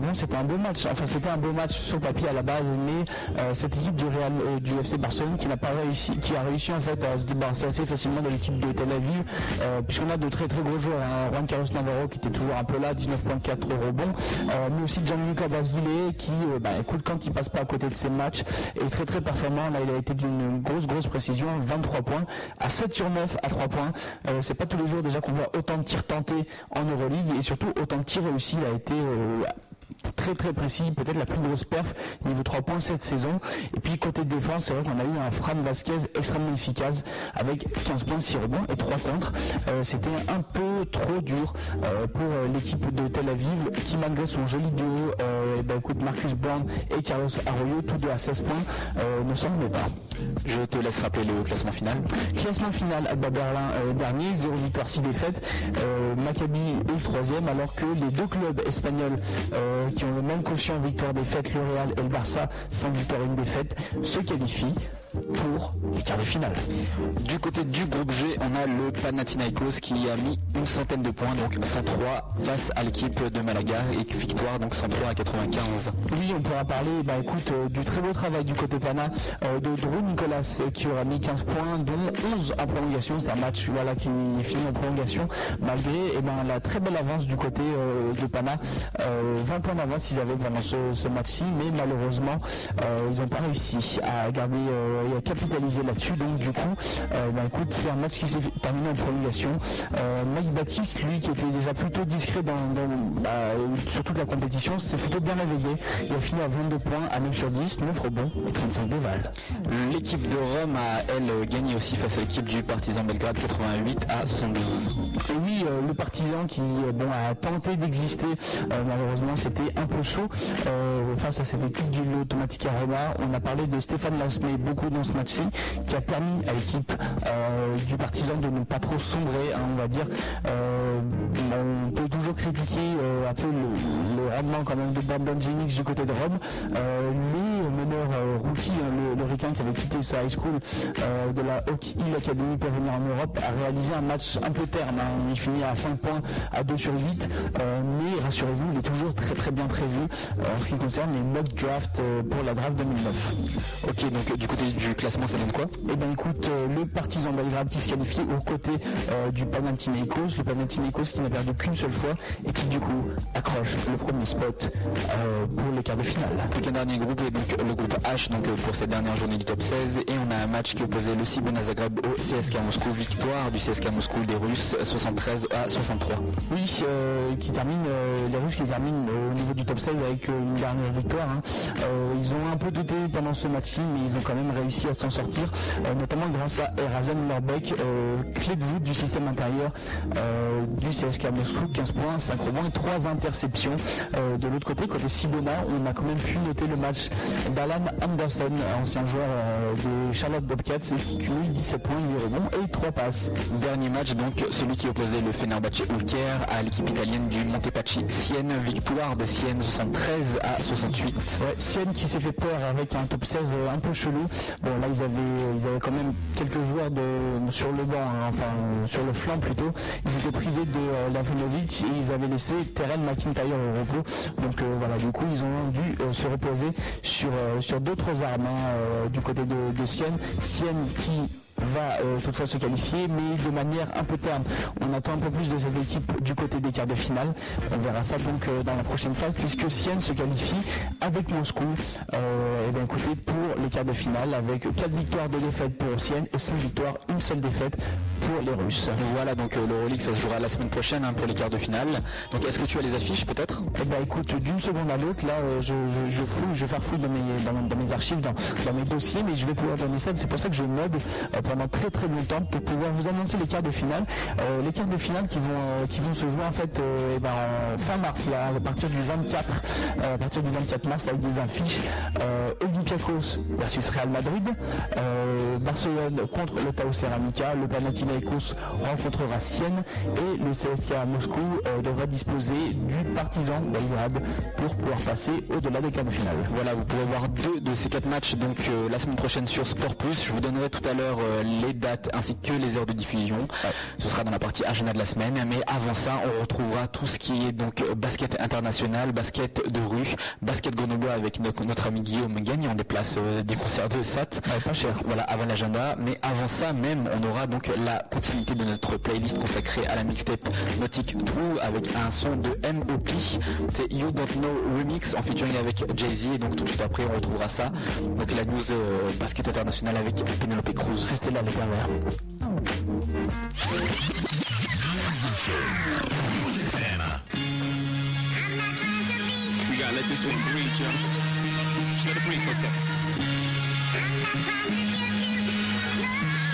Bon, c'était un beau match. Enfin, c'était un beau match sur papier à la base, mais euh, cette équipe du Real, euh, du FC Barcelone qui n'a pas réussi, qui a réussi en fait à se débarrasser assez facilement de l'équipe de Tel Aviv, euh, puisqu'on a de très très gros joueurs. Hein. Juan Carlos Navarro qui était toujours un peu là, 19.4 rebonds, mais aussi Gianluca Basile qui, bah, écoute, quand il passe pas à côté de ses matchs, est très très performant. Là, il a été d'une grosse grosse précision, 23 points, à 7 sur 9 à 3 points. C'est pas tous les jours déjà qu'on voit autant de tirs tentés en Euroleague et surtout autant de tirs réussis. A été euh, très très précis, peut-être la plus grosse perf niveau 3 points cette saison. Et puis côté défense, c'est vrai qu'on a eu un Fran Vasquez extrêmement efficace avec 15 points, 6 rebonds et 3 contre. Euh, C'était un peu trop dur euh, pour l'équipe de Tel Aviv qui malgré son joli duo, euh, eh ben, écoute, Marcus Brown et Carlos Arroyo, tous deux à 16 points, ne s'en remet pas. Je te laisse rappeler le classement final. Classement final, Alba Berlin dernier, 0 victoire, 6 défaites. Maccabi est troisième, alors que les deux clubs espagnols qui ont le même quotient victoire-défaite, le Real et le Barça, 5 victoires et 1 défaite, se qualifient pour les quarts de finale. Du côté du groupe G, on a le Panathinaikos qui a mis une centaine de points, donc 103 face à l'équipe de Malaga et victoire donc 103 à 95. Oui, on pourra parler, bah écoute, euh, du très beau travail du côté Pana euh, de Drew Nicolas euh, qui aura mis 15 points, dont 11 en prolongation. C'est un match qui finit en prolongation, malgré eh ben, la très belle avance du côté de Pana. Euh, 20 points d'avance ils avaient pendant ce, ce match-ci, mais malheureusement, ils n'ont pas réussi à garder euh, et à capitaliser là-dessus. Donc du coup, euh, bah, écoute, c'est un match qui s'est terminé en prolongation. Euh, Mike Baptiste, lui qui était déjà plutôt discret dans, dans- bah, sur toute la compétition, s'est plutôt bien réveillé. Il a fini à 22 points, à 9 sur 10, 9 rebonds et 35 dévales. L'équipe de Rome a, elle, gagné aussi face à l'équipe du Partizan Belgrade 88 à 72. Et oui, euh, le partisan qui euh, bon, a tenté d'exister, euh, malheureusement c'était un peu chaud euh, face à cette équipe du Automatic Arena. On a parlé de Stéphane Lasmé beaucoup dans ce match-ci, qui a permis à l'équipe euh, du partisan de ne pas trop sombrer, hein, on va dire. Euh, on peut toujours critiquer euh, un peu le, rendement quand même de Brandon Jennings du côté de Rome. Le meneur rookie, hein, le, le qui avait quitté sa high school de la Hawk Hill Academy pour venir en Europe, a réalisé un match un peu terme. hein. Il finit à 5 points, à 2 sur 8. Euh, mais rassurez-vous, il est toujours très très bien prévu en ce qui concerne les mock drafts pour la draft 2009. Ok, donc du côté du classement, ça donne quoi Eh bien écoute, euh, le partisan Belgrade qui se qualifie aux côtés euh, du Panathinaikos, le Panathinaikos qui n'a perdu qu'une seule fois et qui du coup accroche le premier spot euh, pour les quarts de finale. Qu'un dernier groupe et donc le groupe H donc pour cette dernière journée du top 16 et on a un match qui opposait le Cibona Zagreb au CSK Moscou victoire du CSK Moscou des Russes 73 à 63 Oui, euh, qui termine, euh, les Russes qui terminent euh, au niveau du top 16 avec une dernière victoire. hein. Ils ont un peu douté pendant ce match-ci, mais ils ont quand même réussi à s'en sortir, euh, notamment grâce à Erazen Lorbeck, euh, clé de voûte du système intérieur euh, du CSK Moscou, 15 points, 5 rebonds et 3 interceptions. De l'autre côté, côté Sibona, on a quand même pu noter le match d'Alan Anderson, ancien joueur des Charlotte Bobcats, qui cumule 17 points, 8 rebonds et 3 passes. Dernier match donc celui qui opposait le Fenerbahce Ulker à l'équipe italienne du Montepaschi Sienne victoire de Sienne 73 à 68 Ouais, Sienne qui s'est fait peur avec un top 16 un peu chelou. Bon là ils avaient ils avaient quand même quelques joueurs de sur le banc, hein, enfin sur le flanc plutôt. Ils étaient privés de euh, Lavrinovic et ils avaient laissé Terrell McIntyre au repos. Donc euh, voilà, du coup ils ont dû euh, se reposer sur euh, sur d'autres armes hein, euh, du côté de, de Sienne. Sienne qui va euh, toutefois se qualifier, mais de manière un peu terme. On attend un peu plus de cette équipe du côté des quarts de finale. On verra ça donc euh, dans la prochaine phase, puisque Sienne se qualifie avec Moscou. Euh, et bien écoutez, pour les quarts de finale, avec 4 victoires, 2 défaites pour Sienne et 5 victoires, une seule défaite pour les Russes. Voilà donc euh, l'Euroleague ça se jouera la semaine prochaine hein, pour les quarts de finale donc est-ce que tu as les affiches peut-être? Eh ben écoute, d'une seconde à l'autre, là, je, je, je fouille, je vais faire fouille dans mes, dans, dans mes archives, dans, dans mes dossiers, mais je vais pouvoir donner ça. C'est pour ça que je meuble euh, pendant très très longtemps pour pouvoir vous annoncer les quarts de finale. Euh, les quarts de finale qui vont, euh, qui vont se jouer en fait euh, eh ben, en fin mars, à partir du 24, euh, à partir du 24 mars avec des affiches Olympiakos versus Real Madrid, Barcelone contre le Pau Ceramica, le Panathinaikos rencontrera Sienne et le CSKA Moscou devra disposer du partisan Belgrade pour pouvoir passer au-delà des quarts de finale. Voilà, vous pourrez voir deux de ces quatre matchs donc la semaine prochaine sur Sport Plus. Je vous donnerai tout à l'heure euh, les dates ainsi que les heures de diffusion. Ce sera dans la partie agenda de la semaine. Mais avant ça, on retrouvera tout ce qui est donc euh, basket international, basket de rue, basket grenoblois avec notre, notre ami Guillaume gagnant des places euh, du concert de SAT. pas cher. Voilà, avant l'agenda. Mais avant ça même, on aura donc la continuité de notre playlist consacrée à la mixtape Nautic True avec un son de MOP. C'est You Don't Know Remix en featuring avec Jay-Z. Et donc tout de suite après, on retrouvera ça. Donc la news euh, basket international avec Penelope Cruz. Les pervers. We got gotta let this one breathe, Jones. Just let it breathe for a second.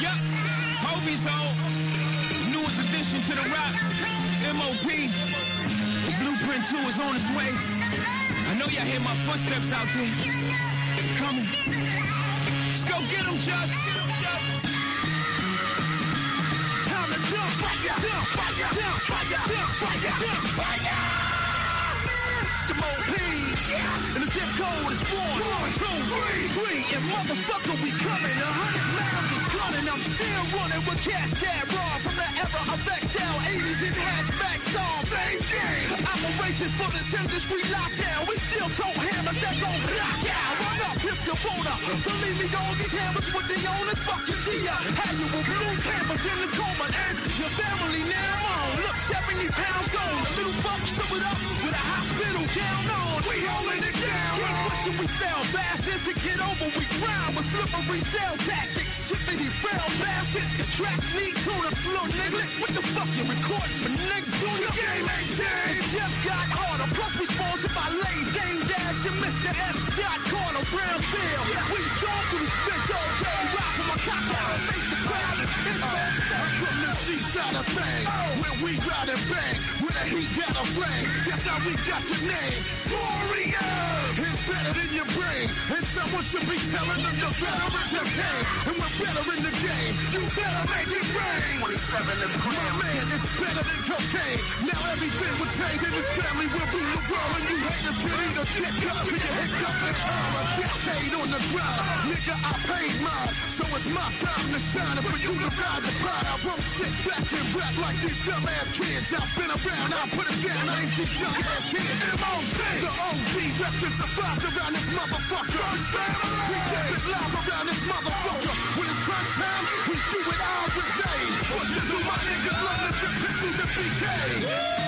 Yup, Hobie's home. Newest addition to the rap. MOP. The blueprint 2 is on its way. I know y'all hear my footsteps out there. Coming. Let's go get them, Just. And the code is one, one, two, three, three, and motherfucker, we coming. A hundred miles of gunning, I'm still running with cats that raw the era of XL, 80s and hatchback storm. Same game. Operations for this industry lockdown. We still tote hammers that gon' rock out. Run up if you wanna. Believe me, all these hammers with the owners, fuck your Gia. How you will blue campers in the coma and your family now on. Look, 70 pounds gone. The little fuck stood it up with a hospital down on. We holding it down. Keep pushing, we fell bastards to get over. We grind with slippery cell tactics. Shippity fell bastards. Your tracks need to the floor, nigga. What the fuck you recording for, nigga? Junior game ain't changed. It just got harder. Plus we sponsored by Lays, Dame Dash, and Mr. S. Dot Carter, Brownfield. We storm through this bitch all day. Rock with my cock out side of things. Where we ride and bang. Where the heat got a flame. That's how we got the name. Warriors! It's better than your brain. And someone should be telling them the veterans have came. And we're better in the game. You better make it rain. 27 is My man, it's better than cocaine. Now everything will change and this family. We'll rule the world. And you haters can either dick up to your hiccup and all a decade on the grind. Nigga, I paid mine. So it's my time to shine. And for you to ride the pine, I won't sit back and rap like these dumbass kids. I've been around, I put it down. I ain't these young ass kids. M.O.B. The OGs left and survived around this motherfucker. We keep it live around this motherfucker. When it's crunch time, we do it all the same. Pushes who my niggas love drip pistols and BK.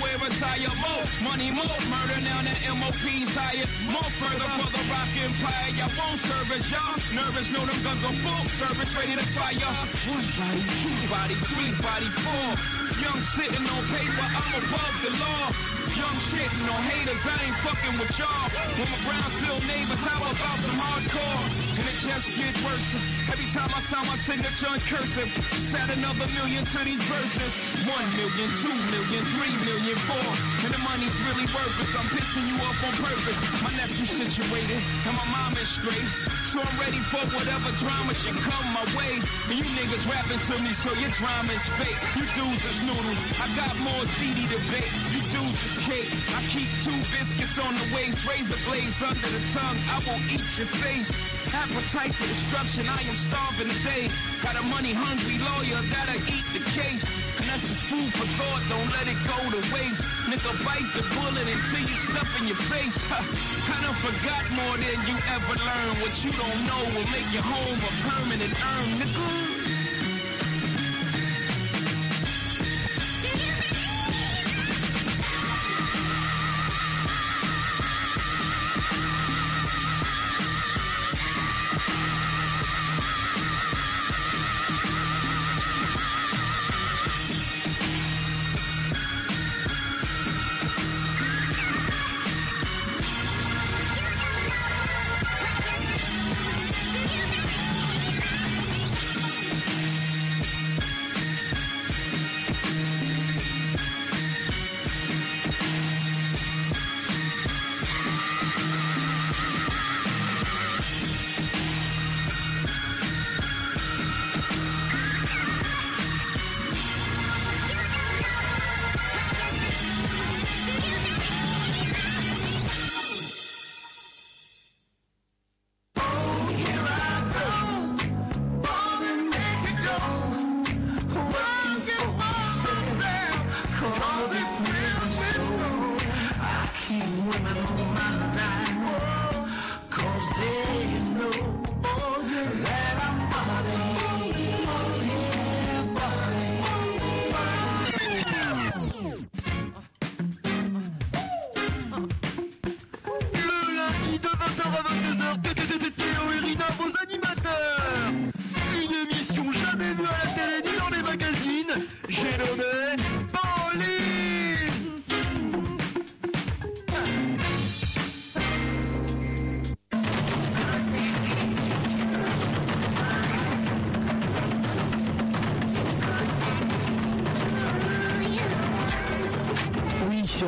Wear retire, more money, more murder. Now the MOP's higher, more further for the rock empire. Y'all won't service, y'all nervous. Know them guns are full service, ready to fire. One body, two body, three body, four. Young sitting on paper, I'm above the law. Young shitting on haters, I ain't fucking with y'all. When my Brownsville neighbors, how about some hardcore? And it just get worse. Every time I sign my signature in cursive, just another million to these verses. One million, two million, three million, four. And the money's really worth it. I'm pissing you off on purpose. My nephew situated, and my mom is straight. So I'm ready for whatever drama should come my way. And you niggas rapping to me, so your drama is fake. You dudes is noodles. I got more CD to bake. You dudes cake. I keep two biscuits on the waist, razor blades under the tongue. I will eat your face. Appetite for destruction, I am starving today. Got a money hungry lawyer that'll eat the case. And that's just food for thought, don't let it go to waste. Nigga, bite the bullet until you stuff in your face. Done forgot more than you ever learned. What you don't know will make your home a permanent urn, nigga.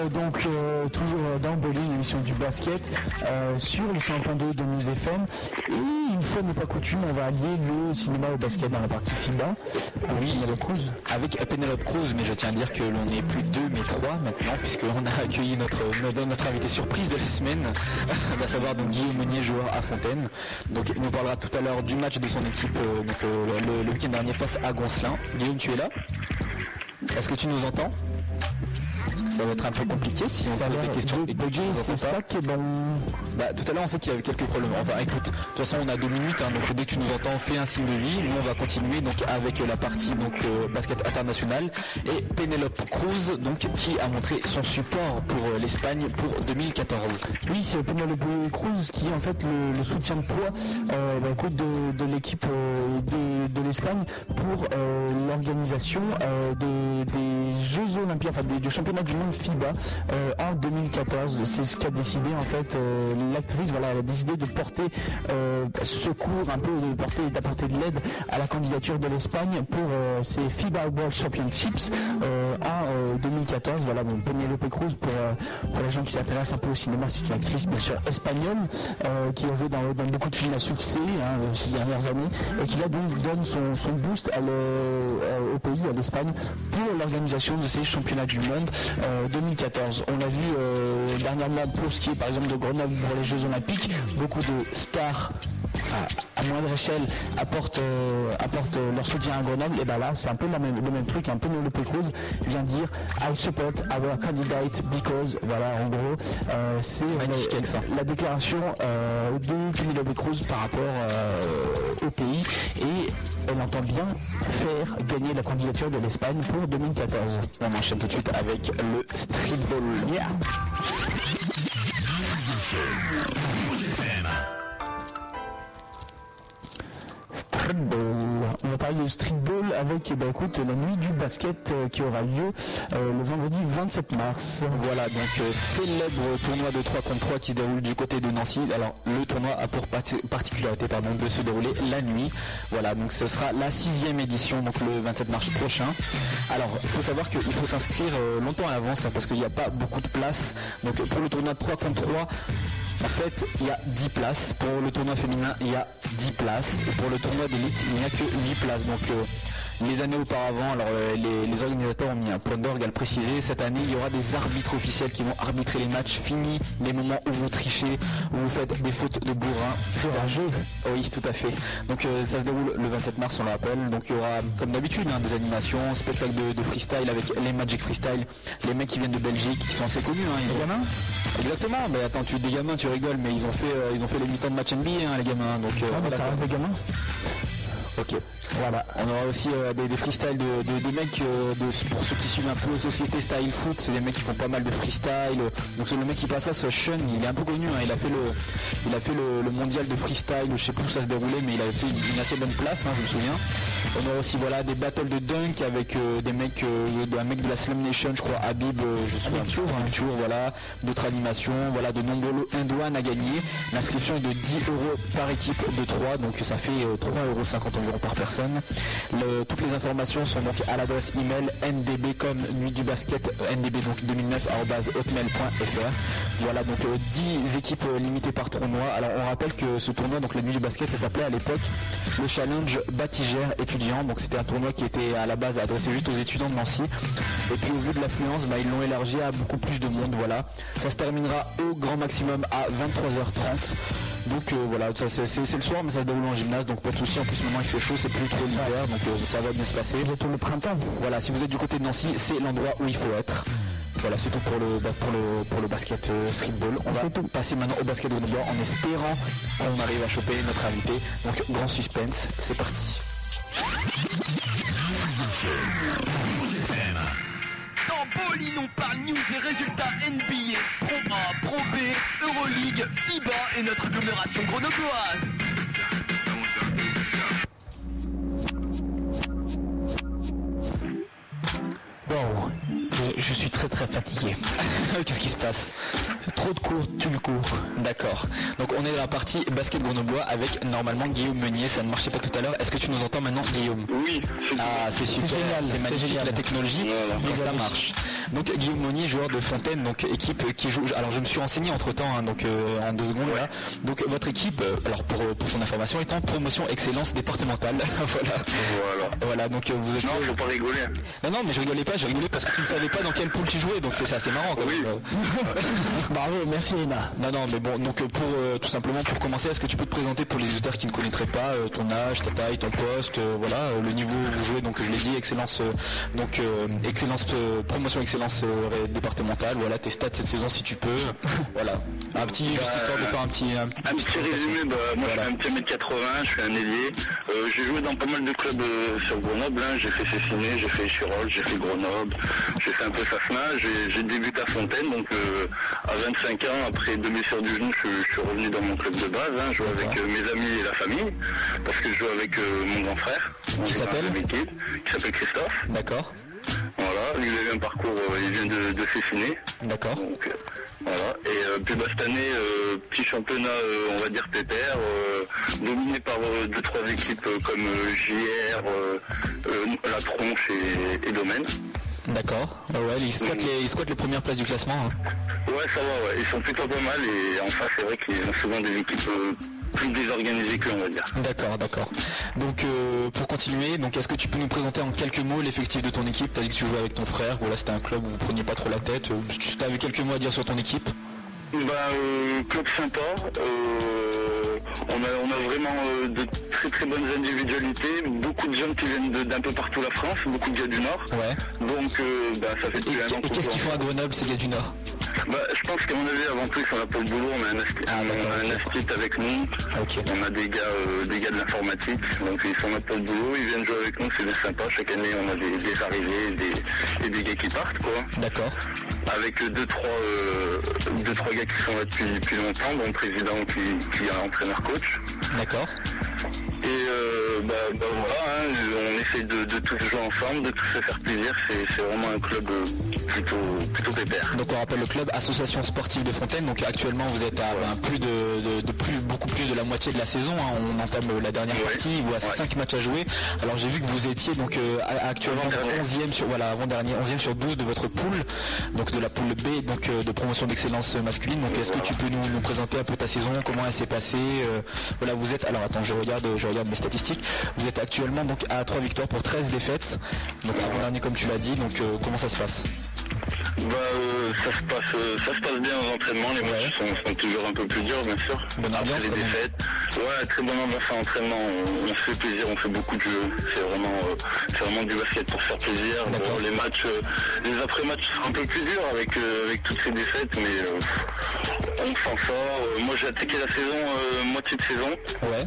Donc euh, toujours euh, dans Bowling, l'émission du basket, euh, sur le 100.2 de News FM. Et une fois n'est pas coutume, on va allier le cinéma au basket dans la partie FIBA. Oui, Penelope Cruz. Avec Penelope Cruz, mais je tiens à dire que l'on n'est plus deux mais trois maintenant, puisqu'on a accueilli notre, notre, notre invité surprise de la semaine, [laughs] à savoir donc Guillaume Meunier, joueur à Fontaine. Donc il nous parlera tout à l'heure du match de son équipe euh, donc, euh, le, le week-end dernier face à Goncelin. Guillaume, tu es là? Est-ce que tu nous entends? Ça va être un peu compliqué si on Ça pose des questions et c'est ça qui est bon. Bah, tout à l'heure, on sait qu'il y avait quelques problèmes. Enfin, écoute, de toute façon, on a deux minutes, hein, donc dès que tu nous entends, fais un signe de vie. Nous, on va continuer donc avec la partie donc euh, basket international et Penelope Cruz, donc qui a montré son support pour euh, l'Espagne pour 2014. Oui, c'est Penelope Cruz qui est en fait le, le soutien de poids euh, bah, de, de l'équipe de, de l'Espagne pour l'organisation de- des Jeux Olympiques, enfin des- du championnat du monde FIBA euh, en 2014. C'est ce qu'a décidé en fait euh, l'actrice. Voilà, elle a décidé de porter euh, secours un peu, de porter, d'apporter de l'aide à la candidature de l'Espagne pour euh, ces FIBA World Championships euh, en euh, 2014. Voilà, bon, Penelope Cruz pour, euh, pour les gens qui s'intéressent un peu au cinéma, c'est une actrice bien sûr espagnole euh, qui a joué dans, dans beaucoup de films à succès hein, ces dernières années et qui là donc donne son, son boost euh, au pays, à l'Espagne, pour l'organisation de ces championnats du monde euh, 2014. On l'a vu euh, dernièrement pour ce qui est par exemple de Grenoble pour les Jeux Olympiques, beaucoup de stars enfin, à moindre échelle apportent, euh, apportent euh, leur soutien à Grenoble, et ben là c'est un peu la même- le même truc, un peu Penelope Cruz vient dire I support our candidate because, voilà en gros, euh, c'est la, la déclaration euh, de Penelope Cruz par rapport euh, au pays et elle entend bien faire gagner la candidature de l'Espagne pour 2014. On enchaîne tout de suite avec le streetball. Yeah. On va parler de streetball avec bah, écoute, la nuit du basket euh, qui aura lieu euh, le vendredi 27 mars. Voilà, donc euh, célèbre tournoi de 3 contre 3 qui se déroule du côté de Nancy. Alors le tournoi a pour parti- particularité pardon, de se dérouler la nuit. Voilà, donc ce sera la sixième édition, donc le 27 mars prochain. Alors il faut savoir qu'il faut s'inscrire longtemps à l'avance hein, parce qu'il n'y a pas beaucoup de places. Donc pour le tournoi de 3 contre 3, en fait, il y a 10 places. Pour le tournoi féminin, il y a 10 places. Et pour le tournoi d'élite, il n'y a que 8 places. Euh, les années auparavant, alors euh, les, les organisateurs ont mis un point d'orgue à le préciser. Cette année, il y aura des arbitres officiels qui vont arbitrer les matchs. Fini les moments où vous trichez, où vous faites des fautes de bourrin. C'est un jeu. Oui, tout à fait. Donc euh, ça se déroule le 27 mars, on le rappelle. Donc il y aura, comme d'habitude, hein, des animations, spectacles de, de freestyle avec les Magic Freestyle, les mecs qui viennent de Belgique, qui sont assez connus. Hein, ils Les ont- gamins Exactement, mais attends, tu des gamins, tu rigoles, mais ils ont fait, euh, ils ont fait les mi-temps de match NBA, hein, les gamins. Donc, euh, Ah, mais ça reste des gamins. Ok. Voilà. On aura aussi euh, des, des freestyles de, mecs, euh, de, pour ceux qui suivent un peu Société Style Foot, c'est des mecs qui font pas mal de freestyle. Donc c'est le mec qui passe c'est Sean, il est un peu connu, hein, il a fait le il a fait le, le mondial de freestyle, je sais plus où ça se déroulait, mais il avait fait une, une assez bonne place, hein, je me souviens. On aura aussi voilà des battles de dunk avec euh, des mecs, un mec de la Slam Nation, je crois, Habib, je suis un tour, un tour, voilà, d'autres animations, voilà, de nombreux indouanes à gagner. L'inscription est de 10 euros par équipe de 3, donc ça fait euh, 3,50 euros environ par personne. Toutes les informations sont donc à l'adresse email ndb comme nuit du basket ndb donc 2009 hotmail.fr. Voilà donc euh, 10 équipes euh, limitées par tournoi. Alors on rappelle que ce tournoi donc la nuit du basket ça s'appelait à l'époque le challenge Batigère étudiant. Donc c'était un tournoi qui était à la base adressé juste aux étudiants de Nancy. Et puis au vu de l'affluence, bah, ils l'ont élargi à beaucoup plus de monde. Voilà. Ça se terminera au grand maximum à 23h30. Donc euh, voilà, c'est le soir mais ça se déroule en gymnase donc pas de souci. En plus maintenant il fait chaud, c'est plus trop l'hiver donc euh, ça va bien se passer. Bientôt le printemps. Voilà, si vous êtes du côté de Nancy, c'est l'endroit où il faut être. Voilà, c'est tout pour le, pour le, pour le basket euh, streetball. On va passer maintenant au basket grenoblois en espérant qu'on arrive à choper notre invité. Donc grand suspense, c'est parti. Dans Bowling, on parle news et résultats NBA, Pro A, Pro B, Euroleague, FIBA et notre agglomération grenobloise. go. Je, je suis très très fatigué. [laughs] Qu'est-ce qui se passe? Trop de cours, tu le cours. D'accord. Donc on est dans la partie basket grenoblois avec normalement Guillaume Meunier. Ça ne marchait pas tout à l'heure. Est-ce que tu nous entends maintenant, Guillaume? Oui. Ah, c'est super. génial, C'est magnifique génial. la technologie. Donc ça marche. Donc Guillaume Meunier, joueur de Fontaine, donc équipe qui joue. Alors je me suis renseigné entre temps, donc euh, en deux secondes là. Donc votre équipe, euh, alors pour, pour ton information, est en promotion excellence départementale. [laughs] voilà. Voilà. Voilà. Donc euh, vous êtes. Non, faut pas rigoler. Non, non, mais je rigolais pas. Je rigolais parce que tu ne savais pas dans quel pool tu jouais. Donc c'est ça, c'est marrant. Quand [laughs] même. Bravo, merci Lina. Non, non, mais bon, donc euh, pour euh, tout simplement pour commencer, est-ce que tu peux te présenter pour les auditeurs qui ne connaîtraient pas euh, ton âge, ta taille, ton poste, euh, voilà, euh, le niveau où vous jouez, donc je l'ai dit, excellence, euh, donc euh, excellence, euh, promotion excellence euh, départementale, voilà, tes stats cette saison si tu peux, voilà, un petit, juste histoire de faire un petit, un, Un petit résumé, bah, moi je fais un petit mètre 80, je suis un ailier. Euh, j'ai joué dans pas mal de clubs euh, sur Grenoble, hein. j'ai fait Cessiné, j'ai fait Chirol, j'ai fait Grenoble, j'ai fait un peu Safna, j'ai débuté à Fontaine, donc euh, à 25 ans, après deux blessures du genou, je, je suis revenu dans mon club de base, hein, je joue avec euh, mes amis et la famille, parce que je joue avec euh, mon grand frère, qui s'appelle qui s'appelle Christophe. D'accord. Voilà, lui, il a eu un parcours, il vient de, de Cessiné. D'accord. Voilà. Et puis bah, cette année, euh, petit championnat, euh, on va dire pépère, euh, dominé par deux trois équipes comme JR, La Tronche et, et Domaine. D'accord. Ah ouais, ils squattent les, ils squattent les premières places du classement. hein. Ouais, ça va, ouais. Ils sont plutôt pas mal et en face, c'est vrai qu'ils ont souvent des équipes euh, plus désorganisées qu'eux, on va dire. D'accord, d'accord. Donc euh, pour continuer, donc est-ce que tu peux nous présenter en quelques mots l'effectif de ton équipe? Tu as dit que tu jouais avec ton frère, voilà c'était un club où vous preniez pas trop la tête. Euh, Tu avais quelques mots à dire sur ton équipe? Bah, euh, club sympa. on, a, on a vraiment de très très bonnes individualités. Beaucoup de gens qui viennent d'un peu partout la France, beaucoup de gars du Nord. Ouais. Donc, euh, bah, ça fait depuis un an qu'est-ce qu'ils font à. Grenoble, ces gars du Nord? Bah, Je pense qu'à mon avis, avant tout, ils sont là pour le boulot. On a un, asti- Ah, on a un astit avec nous. On a des gars, euh, des gars de l'informatique. Donc, ils sont là pour le boulot. Ils viennent jouer avec nous. C'est sympa. Chaque année, on a des, des arrivées et des, et des gars qui partent. quoi. D'accord. Avec deux trois, euh, deux, trois gars qui sont là depuis, depuis longtemps, dont le président qui, qui est entraîneur-coach. D'accord. Et euh, bah, bah voilà, hein, on essaie de, de tous jouer ensemble, de tous se faire plaisir. C'est vraiment un club euh, plutôt, plutôt pépère. Donc on rappelle le club Association Sportive de Fontaine. Donc actuellement vous êtes à ben, plus de, de- de plus, beaucoup plus de la moitié de la saison. hein. On entame la dernière partie. Il vous reste 5 matchs à jouer. Alors j'ai vu que vous étiez donc euh, actuellement 11e sur voilà avant dernier 11e sur 12 de votre poule, donc de la poule B, donc euh, de promotion d'excellence masculine. Donc est-ce que tu peux nous, nous présenter un peu ta saison, comment elle s'est passée? Euh, Voilà vous êtes alors attends je regarde je regarde mes statistiques. Vous êtes actuellement donc à 3 victoires pour 13 défaites. Donc avant dernier comme tu l'as dit. Donc comment ça se passe? Bah, euh, ça, se passe, euh, ça se passe bien aux entraînements, les matchs sont, sont toujours un peu plus durs bien sûr. Bonne Après ambiance, les quand même. défaites. Ouais, très bonne ambiance à l'entraînement, on, on se fait plaisir, on fait beaucoup de jeux. C'est vraiment, euh, c'est vraiment du basket pour se faire plaisir. Bon, les matchs, les après-matchs seront un peu plus durs avec, avec toutes ces défaites, mais on s'en sort. Moi j'ai attaqué la saison, moitié de saison. Ouais.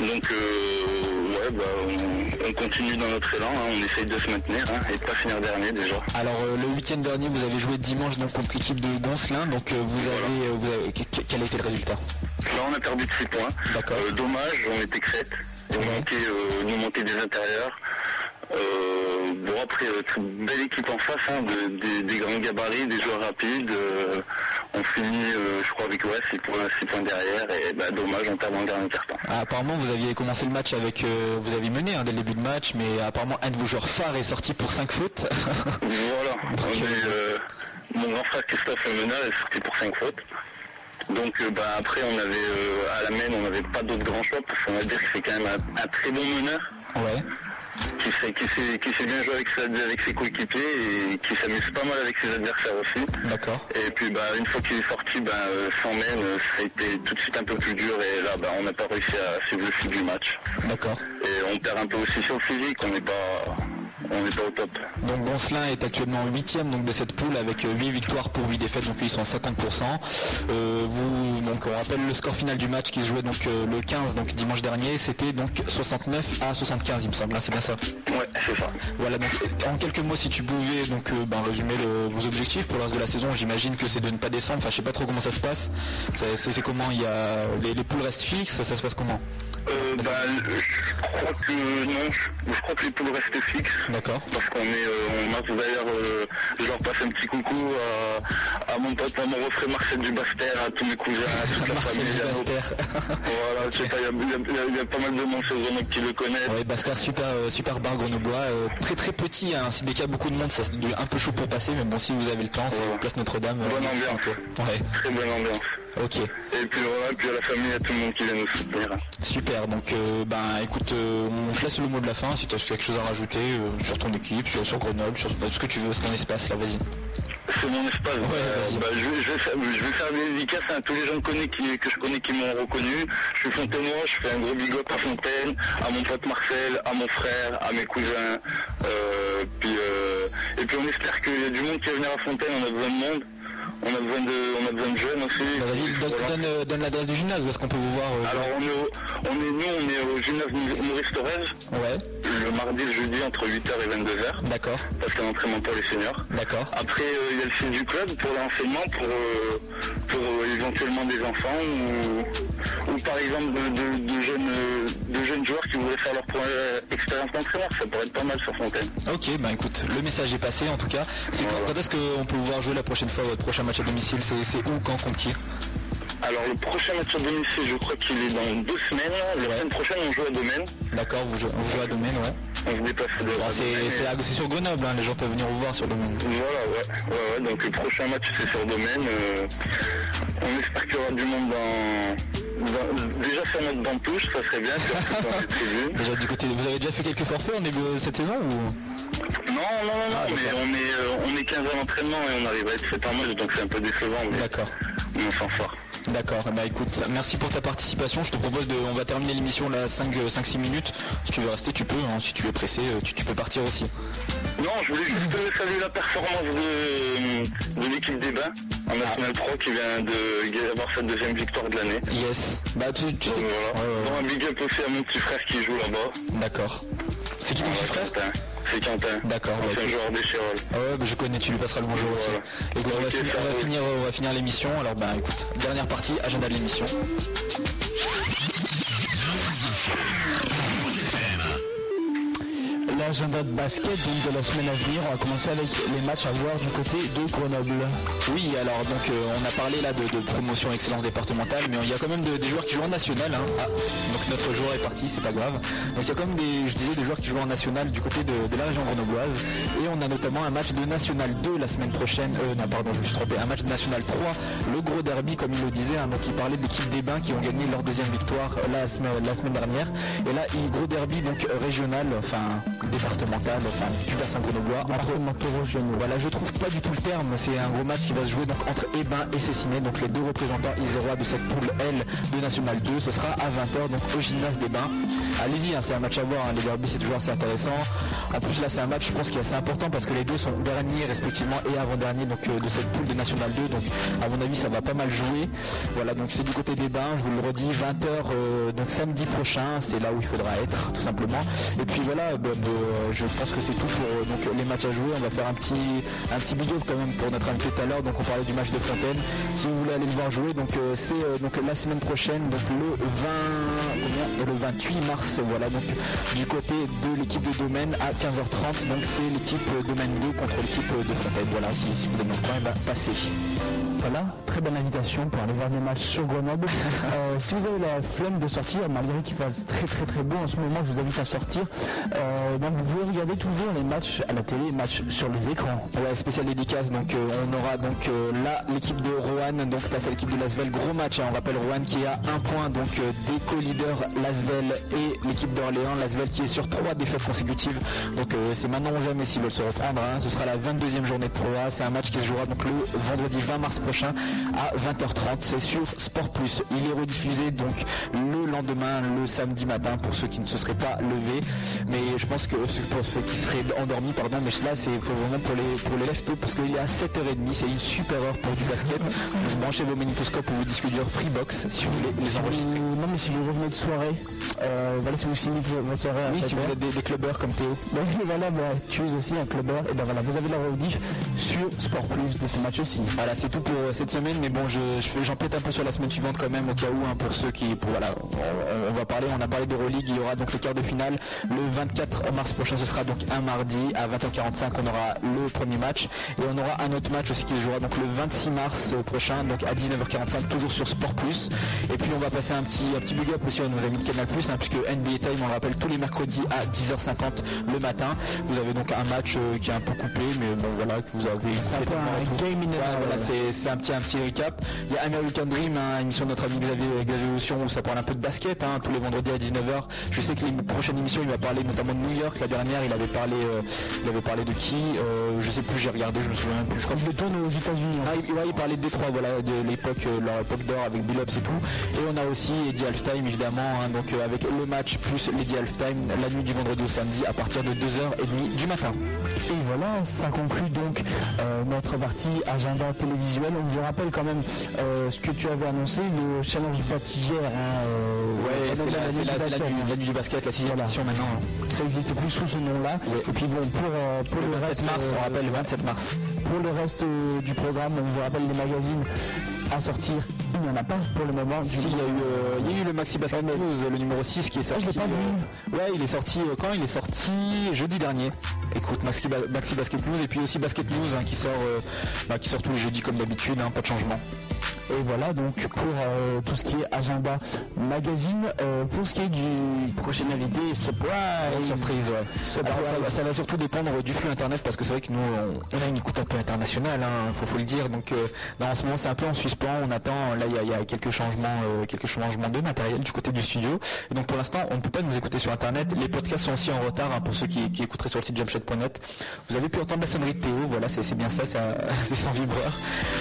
Donc euh, ouais, bah, on, on continue dans notre élan, hein, on essaye de se maintenir hein, et de pas finir dernier déjà. Alors euh, le week-end dernier, vous avez joué dimanche donc contre l'équipe de Goncelin. Donc euh, vous, avez, vous avez- que- quel a été le résultat? Là, on a perdu de 6 points. Euh, dommage, on était que 7. Il nous manquait, il nous manquait des intérieurs. Euh, bon, après, très belle équipe en face, hein, de- des, des grands gabarits, des joueurs rapides. euh, on finit, euh, je crois, avec ouais, 6 points, points derrière. Et bah, dommage, on perd en dernier carton. Ah, Apparemment, vous aviez commencé le match avec, euh, vous avez mené hein, dès le début de match, mais apparemment un de vos joueurs phares est sorti pour 5 fautes. [laughs] Voilà. [laughs] On est, euh, mon grand frère Christophe Le Menard est sorti pour 5 fautes. Donc euh, bah, après on avait euh, à la main on n'avait pas d'autre grand choix parce qu'on va dire que c'est quand même un, un très bon meneur. Ouais. Qui sait, qui sait, qui sait bien jouer avec ses coéquipiers et qui s'amuse pas mal avec ses adversaires aussi. D'accord. Et puis bah, une fois qu'il est sorti, bah, euh, sans même, euh, ça a été tout de suite un peu plus dur et là bah, on n'a pas réussi à suivre le fil du match. D'accord. Et on perd un peu aussi sur le physique, on n'est pas on n'est pas au top. Donc Goncelin est actuellement 8ème donc, de cette poule avec 8 victoires pour 8 défaites, donc ils sont à 50%. Euh, vous, donc on rappelle le score final du match qui se jouait donc euh, le 15, donc dimanche dernier, c'était donc 69 à 75 il me semble, hein, c'est bien ça? Ouais, c'est ça. Voilà, donc en quelques mots si tu pouvais donc euh, ben, résumer le- vos objectifs pour le reste de la saison, j'imagine que c'est de ne pas descendre, enfin je sais pas trop comment ça se passe. C'est- comment il y a les, les poules restent fixes, ça se passe comment? Euh, bah, je crois que non, je, je crois que les poules restent fixes. D'accord. Parce qu'on est, euh, on marche d'ailleurs, euh, je leur passe un petit coucou à, à mon pote, à mon refrain Marcel Dubastère, à tous mes cousins, à toute la Marcel famille. Dubastère. voilà, je sais pas, il y a, y a- y a- a pas mal de monde sur Grenoble qui le connaissent. Ouais, Bastard, super, euh, super bar grenoblois, euh, très très petit, hein. qu'il y a beaucoup de monde, ça c'est un peu chaud pour passer, mais bon, si vous avez le temps, c'est place Notre-Dame. Bonne ambiance. Ouais, Très bonne ambiance. Ok, Et puis voilà, puis à la famille, à tout le monde qui vient nous soutenir. super. Donc, euh, ben, écoute, euh, on te laisse le mot de la fin. Si tu as quelque chose à rajouter euh, sur ton équipe, sur, sur Grenoble, sur enfin, ce que tu veux, c'est ton espace, là, vas-y. C'est mon espace. Euh, vas-y. bah, je, vais, je vais faire, je vais faire des dédicaces à tous les gens que, connais qui- que je connais qui m'ont reconnu. Je suis Fontenoy, je fais un gros big up à Fontaine, à mon pote Marcel, à mon frère, à mes cousins. Euh, puis, euh, et puis on espère qu'il y a du monde qui va venir à Fontaine, on a besoin de monde. On a besoin de, on a besoin de jeunes aussi. Bah, vas-y, donne, donne, euh, donne l'adresse du gymnase, est-ce qu'on peut vous voir euh, Alors on est, au- on est, nous on est au gymnase Maurice Thorez, Ouais, le mardi et le jeudi entre 8h et 22h. d'accord, Parce qu'il y a pour les seniors. d'accord. Après, euh, il y a le site du club pour l'enseignement, pour, euh, pour éventuellement des enfants ou, ou par exemple de, de- de jeunes, euh, de jeunes joueurs qui voudraient faire leur première expérience d'entraîneur. Ça pourrait être pas mal sur Fontaine. Ok, bah écoute, le message est passé en tout cas. Quand, quand est-ce qu'on peut vous voir jouer la prochaine fois, votre prochain match à domicile? C'est où, quand, contre qui? Alors le prochain match à domicile, je crois qu'il est dans deux semaines. La semaine prochaine, on joue à Domaine. D'accord, vous, vous jouez à Domaine, ouais. On se déplace de à c'est sur Grenoble, hein, les gens peuvent venir vous voir sur Domaine. Voilà, ouais, ouais, ouais. Donc le prochain match, c'est sur Domaine. Euh, on espère qu'il y aura du monde dans... dans- déjà faire notre banc touche, ça serait bien. [laughs] Déjà du côté, vous avez déjà fait quelques forfaits en début de cette saison ou? Non, non, non, non, mais on est, euh, on est 15 à l'entraînement et on arrive à être 7 en match, donc c'est un peu décevant, mais D'accord. on s'en sort. D'accord, bah écoute, merci pour ta participation. Je te propose de. On va terminer l'émission là 5-6 minutes. Si tu veux rester, tu peux. hein. Si tu es pressé, euh, tu, tu peux partir aussi. Non, je voulais juste euh, saluer la performance de, de l'équipe des Bains en National 3 qui vient de avoir sa deuxième victoire de l'année. Yes. Bah tu, tu sais. Voilà. Ouais, ouais, Bon, un big up aussi à mon petit frère qui joue là-bas. D'accord. C'est qui ton petit frère. C'est Quentin. D'accord, bah, C'est un écoute. joueur des. Ah ouais, bah, je connais, tu lui passeras le bonjour aussi. Voilà. Écoute, on va, Ok, finir, ça on va roule. finir, on va finir l'émission. Alors bah écoute, dernière partie, agenda de l'émission. L'agenda de basket donc de la semaine à venir, on va commencer avec les matchs à voir du côté de Grenoble. Oui, alors donc euh, on a parlé là de, promotion excellence départementale, mais il y a quand même de- des joueurs qui jouent en national. hein. Ah, donc notre joueur est parti, c'est pas grave. Donc il y a quand même des, je disais, des joueurs qui jouent en national du côté de, de la région grenobloise. Et on a notamment un match de national 2 la semaine prochaine. Euh, non, pardon, je me suis trompé. Un match de national 3, le gros derby comme il le disait. hein. donc il parlait de l'équipe des Bains qui ont gagné leur deuxième victoire euh, la semaine, la semaine dernière. Et là, il gros derby donc euh, régional, enfin départemental, enfin du bassin grenoblois. Entre, voilà, je trouve pas du tout le terme. C'est un gros match qui va se jouer donc entre Ebin et Cessiné, donc les deux représentants isérois de cette poule L de National 2. Ce sera à 20h donc au gymnase des Bains. Allez-y, hein, c'est un match à voir. hein. Les derbies c'est toujours assez intéressant. En plus là c'est un match je pense qui est assez important parce que les deux sont derniers respectivement et avant-dernier donc euh, de cette poule de National 2. Donc à mon avis ça va pas mal jouer. Voilà donc c'est du côté des Bains. Je vous le redis 20h donc samedi prochain. C'est là où il faudra être tout simplement. Et puis voilà, bah, bah, je pense que c'est tout pour euh, donc, les matchs à jouer. On va faire un petit, un petit big up quand même pour notre invité tout à l'heure. Donc on parlait du match de Fontaine. Si vous voulez aller le voir jouer, donc euh, c'est euh, donc la semaine prochaine, donc le 20, combien le 28 mars. Voilà donc du côté de l'équipe de Domaine à 15h30. Donc c'est l'équipe euh, Domaine 2 contre l'équipe euh, de Fontaine. Voilà, si, si vous êtes dans le coin, passez. Voilà, très belle invitation pour aller voir des matchs sur Grenoble. [laughs] Euh, si vous avez la flemme de sortir, malgré qu'il fasse très très très beau en ce moment, je vous invite à sortir. Euh, vous pouvez regarder toujours les matchs à la télé, les matchs sur les écrans. Ouais, spécial dédicace. Donc euh, on aura donc euh, là l'équipe de Rouen donc face à l'équipe de Lasvel. Gros match. hein. on rappelle Rouen qui a un point donc euh, des co-leaders Lasvel et l'équipe d'Orléans. Lasvel qui est sur trois défaites consécutives. Donc c'est maintenant ou jamais s'ils veulent se reprendre. hein. Ce sera la 22e journée de Pro A. C'est un match qui se jouera donc le vendredi 20 mars prochain à 20h30. C'est sur Sport Plus. Il est rediffusé donc le lendemain, le samedi matin pour ceux qui ne se seraient pas levés. Mais je pense que pour ceux qui seraient endormis, pardon, mais là c'est vraiment pour les pour les parce qu'il est à 7h30, c'est une super heure pour du basket. Donc branchez vos magnétoscopes ou vos disques durs Freebox si vous voulez les enregistrer. Si vous revenez de soirée, euh, voilà, si vous signez votre soirée à Oui, si 7 vous êtes des, des clubbeurs comme Théo. Ben, [laughs] voilà, bah, tu es aussi un clubbeur, et ben voilà, vous avez la rediff sur Sport Plus de ce match aussi. Voilà, c'est tout pour euh, cette semaine, mais bon, je, j'en pète un peu sur la semaine suivante quand même, au cas où, hein, pour ceux qui, pour, voilà, on, on va parler, on a parlé d'Euroleague, il y aura donc le quart de finale le 24 mars prochain, ce sera donc un mardi à 20h45, on aura le premier match, et on aura un autre match aussi qui se jouera donc le 26 mars prochain, donc à 19h45, toujours sur Sport Plus, et puis on va passer un petit, un petit big up aussi à nos amis de Canal Plus, hein, puisque NBA Time, on le rappelle, tous les mercredis à 10h50 le matin, vous avez donc un match euh, qui est un peu coupé, mais bon voilà, que vous avez C'est un un Ouais, voilà, petit, un petit récap. Il y a American Dream, hein, émission de notre ami Xavier, Xavier Otion, où ça parle un peu de basket, hein, tous les vendredis à 19h. Je sais que les prochaines émissions, il va parler notamment de New York. La dernière, il avait parlé, euh, il avait parlé de qui euh, Je sais plus, j'ai regardé, je me souviens plus. Je crois que Il tourne aux États-Unis. ah, il, ouais, il parlait de Détroit, voilà, de l'époque, euh, leur époque d'or avec Billups et tout. Et on a aussi Eddie Halftime, évidemment, hein, donc euh, avec le match plus l'Eddie Halftime, la nuit du vendredi au samedi à partir de 2h30 du matin. Et voilà, ça conclut donc euh, notre partie agenda télévisuel. On vous rappelle quand même euh, ce que tu avais annoncé, le challenge Batigère. Hein, euh, Ouais, c'est la, la- la la nuit du basket, la sixième Voilà. édition maintenant. hein. Ça existe plus sous ce nom-là. Et puis bon, pour, euh, pour Le le, 27 reste, mars, on euh, rappelle, le 27 mars. Pour le reste du programme, on vous rappelle les magazines à sortir. Il n'y en a pas pour le moment. Du Si, il y, a eu, euh, il y a eu le Maxi Basket News, le numéro 6 qui est sorti. l'ai pas vu. euh, ouais, il est sorti euh, quand Il est sorti? Jeudi dernier. Écoute, Maxi, Maxi Basket News et puis aussi Basket News hein, qui, sort, euh, bah, qui sort tous les jeudis comme d'habitude, hein, pas de changement. Et voilà donc pour euh, tout ce qui est agenda magazine. Euh, pour ce qui est du prochain invité, surprise. Surprise, ouais. Surprise. Alors, ça, va- ça va surtout dépendre du flux internet parce que c'est vrai que nous, on, on a une écoute un peu internationale, hein, faut, faut le dire. Donc, euh, en ce moment, c'est un peu en suspens. On attend. Là, il y a, il y a quelques changements, quelques changements de matériel du côté du studio. Et donc, pour l'instant, on ne peut pas nous écouter sur internet. Les podcasts sont aussi en retard hein, pour ceux qui, qui écouteraient sur le site jumpshot.net. Vous avez pu entendre la sonnerie de Théo. Voilà, c'est bien ça, ça [laughs] c'est son vibreur.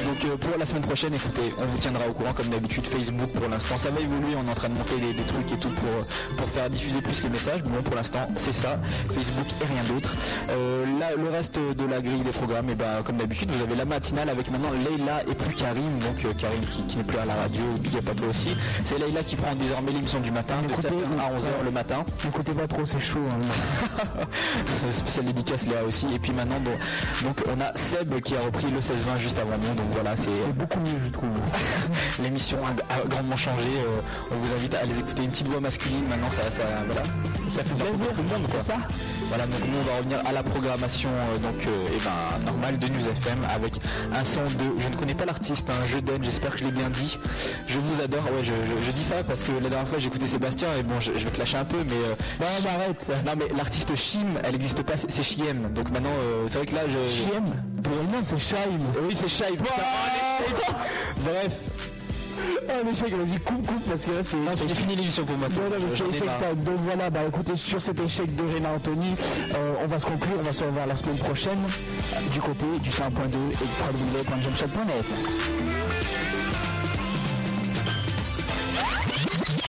Donc, pour la semaine prochaine, écoutez, on vous tiendra au courant comme d'habitude. Facebook, pour l'instant, ça va évoluer. On est en train de monter des, des trucs et tout pour, pour faire diffuser plus les messages. Mais bon, pour l'instant, c'est ça. Facebook et rien d'autre. Euh, là, le reste de la grille des programmes, et ben, comme d'habitude, vous avez la matinale avec maintenant Leïla et plus Karim. Donc, euh, Karim qui, qui n'est plus à la radio, big up à toi aussi. C'est Leïla qui prend désormais l'émission du matin, de 7h à 11h le matin. N'écoutez pas trop, c'est chaud. hein. [laughs] C'est spécial dédicace Léa aussi. Et puis maintenant, donc, donc, on a Seb qui a repris le 16-20 juste avant nous. Donc voilà, c'est beaucoup mieux, je trouve. [laughs] l'émission a, grandement changé. Euh, on vous invite à les écouter. Une petite voix masculine maintenant, ça, ça, voilà, ça fait plaisir pour tout le monde. Quoi. ça Voilà, donc nous on va revenir à la programmation euh, donc euh, eh ben, normale de News FM avec un son de. Je ne connais pas l'artiste, hein, je d'aide, j'espère que je l'ai bien dit. Je vous adore. Ouais, je, je- je dis ça parce que la dernière fois écouté Sébastien et bon, je, je vais te lâcher un peu, mais. Non, arrête. non mais l'artiste Chim, elle n'existe pas, c'est c'est Chiem. Donc maintenant, euh, c'est vrai que là, je. Chiem? Pour le nom, c'est Shaim. Oui, c'est Shaim. Bref, [laughs] Ah, mais échec, vas-y, coupe, coupe, parce que là, c'est. j'ai fini l'émission pour moi. Non, non, mais c'est échec time. Donc voilà, bah écoutez, sur cet échec de Réna Anthony, euh, on va se conclure, on va se revoir la semaine prochaine du côté du 100.2 et du www.jumpshot.net.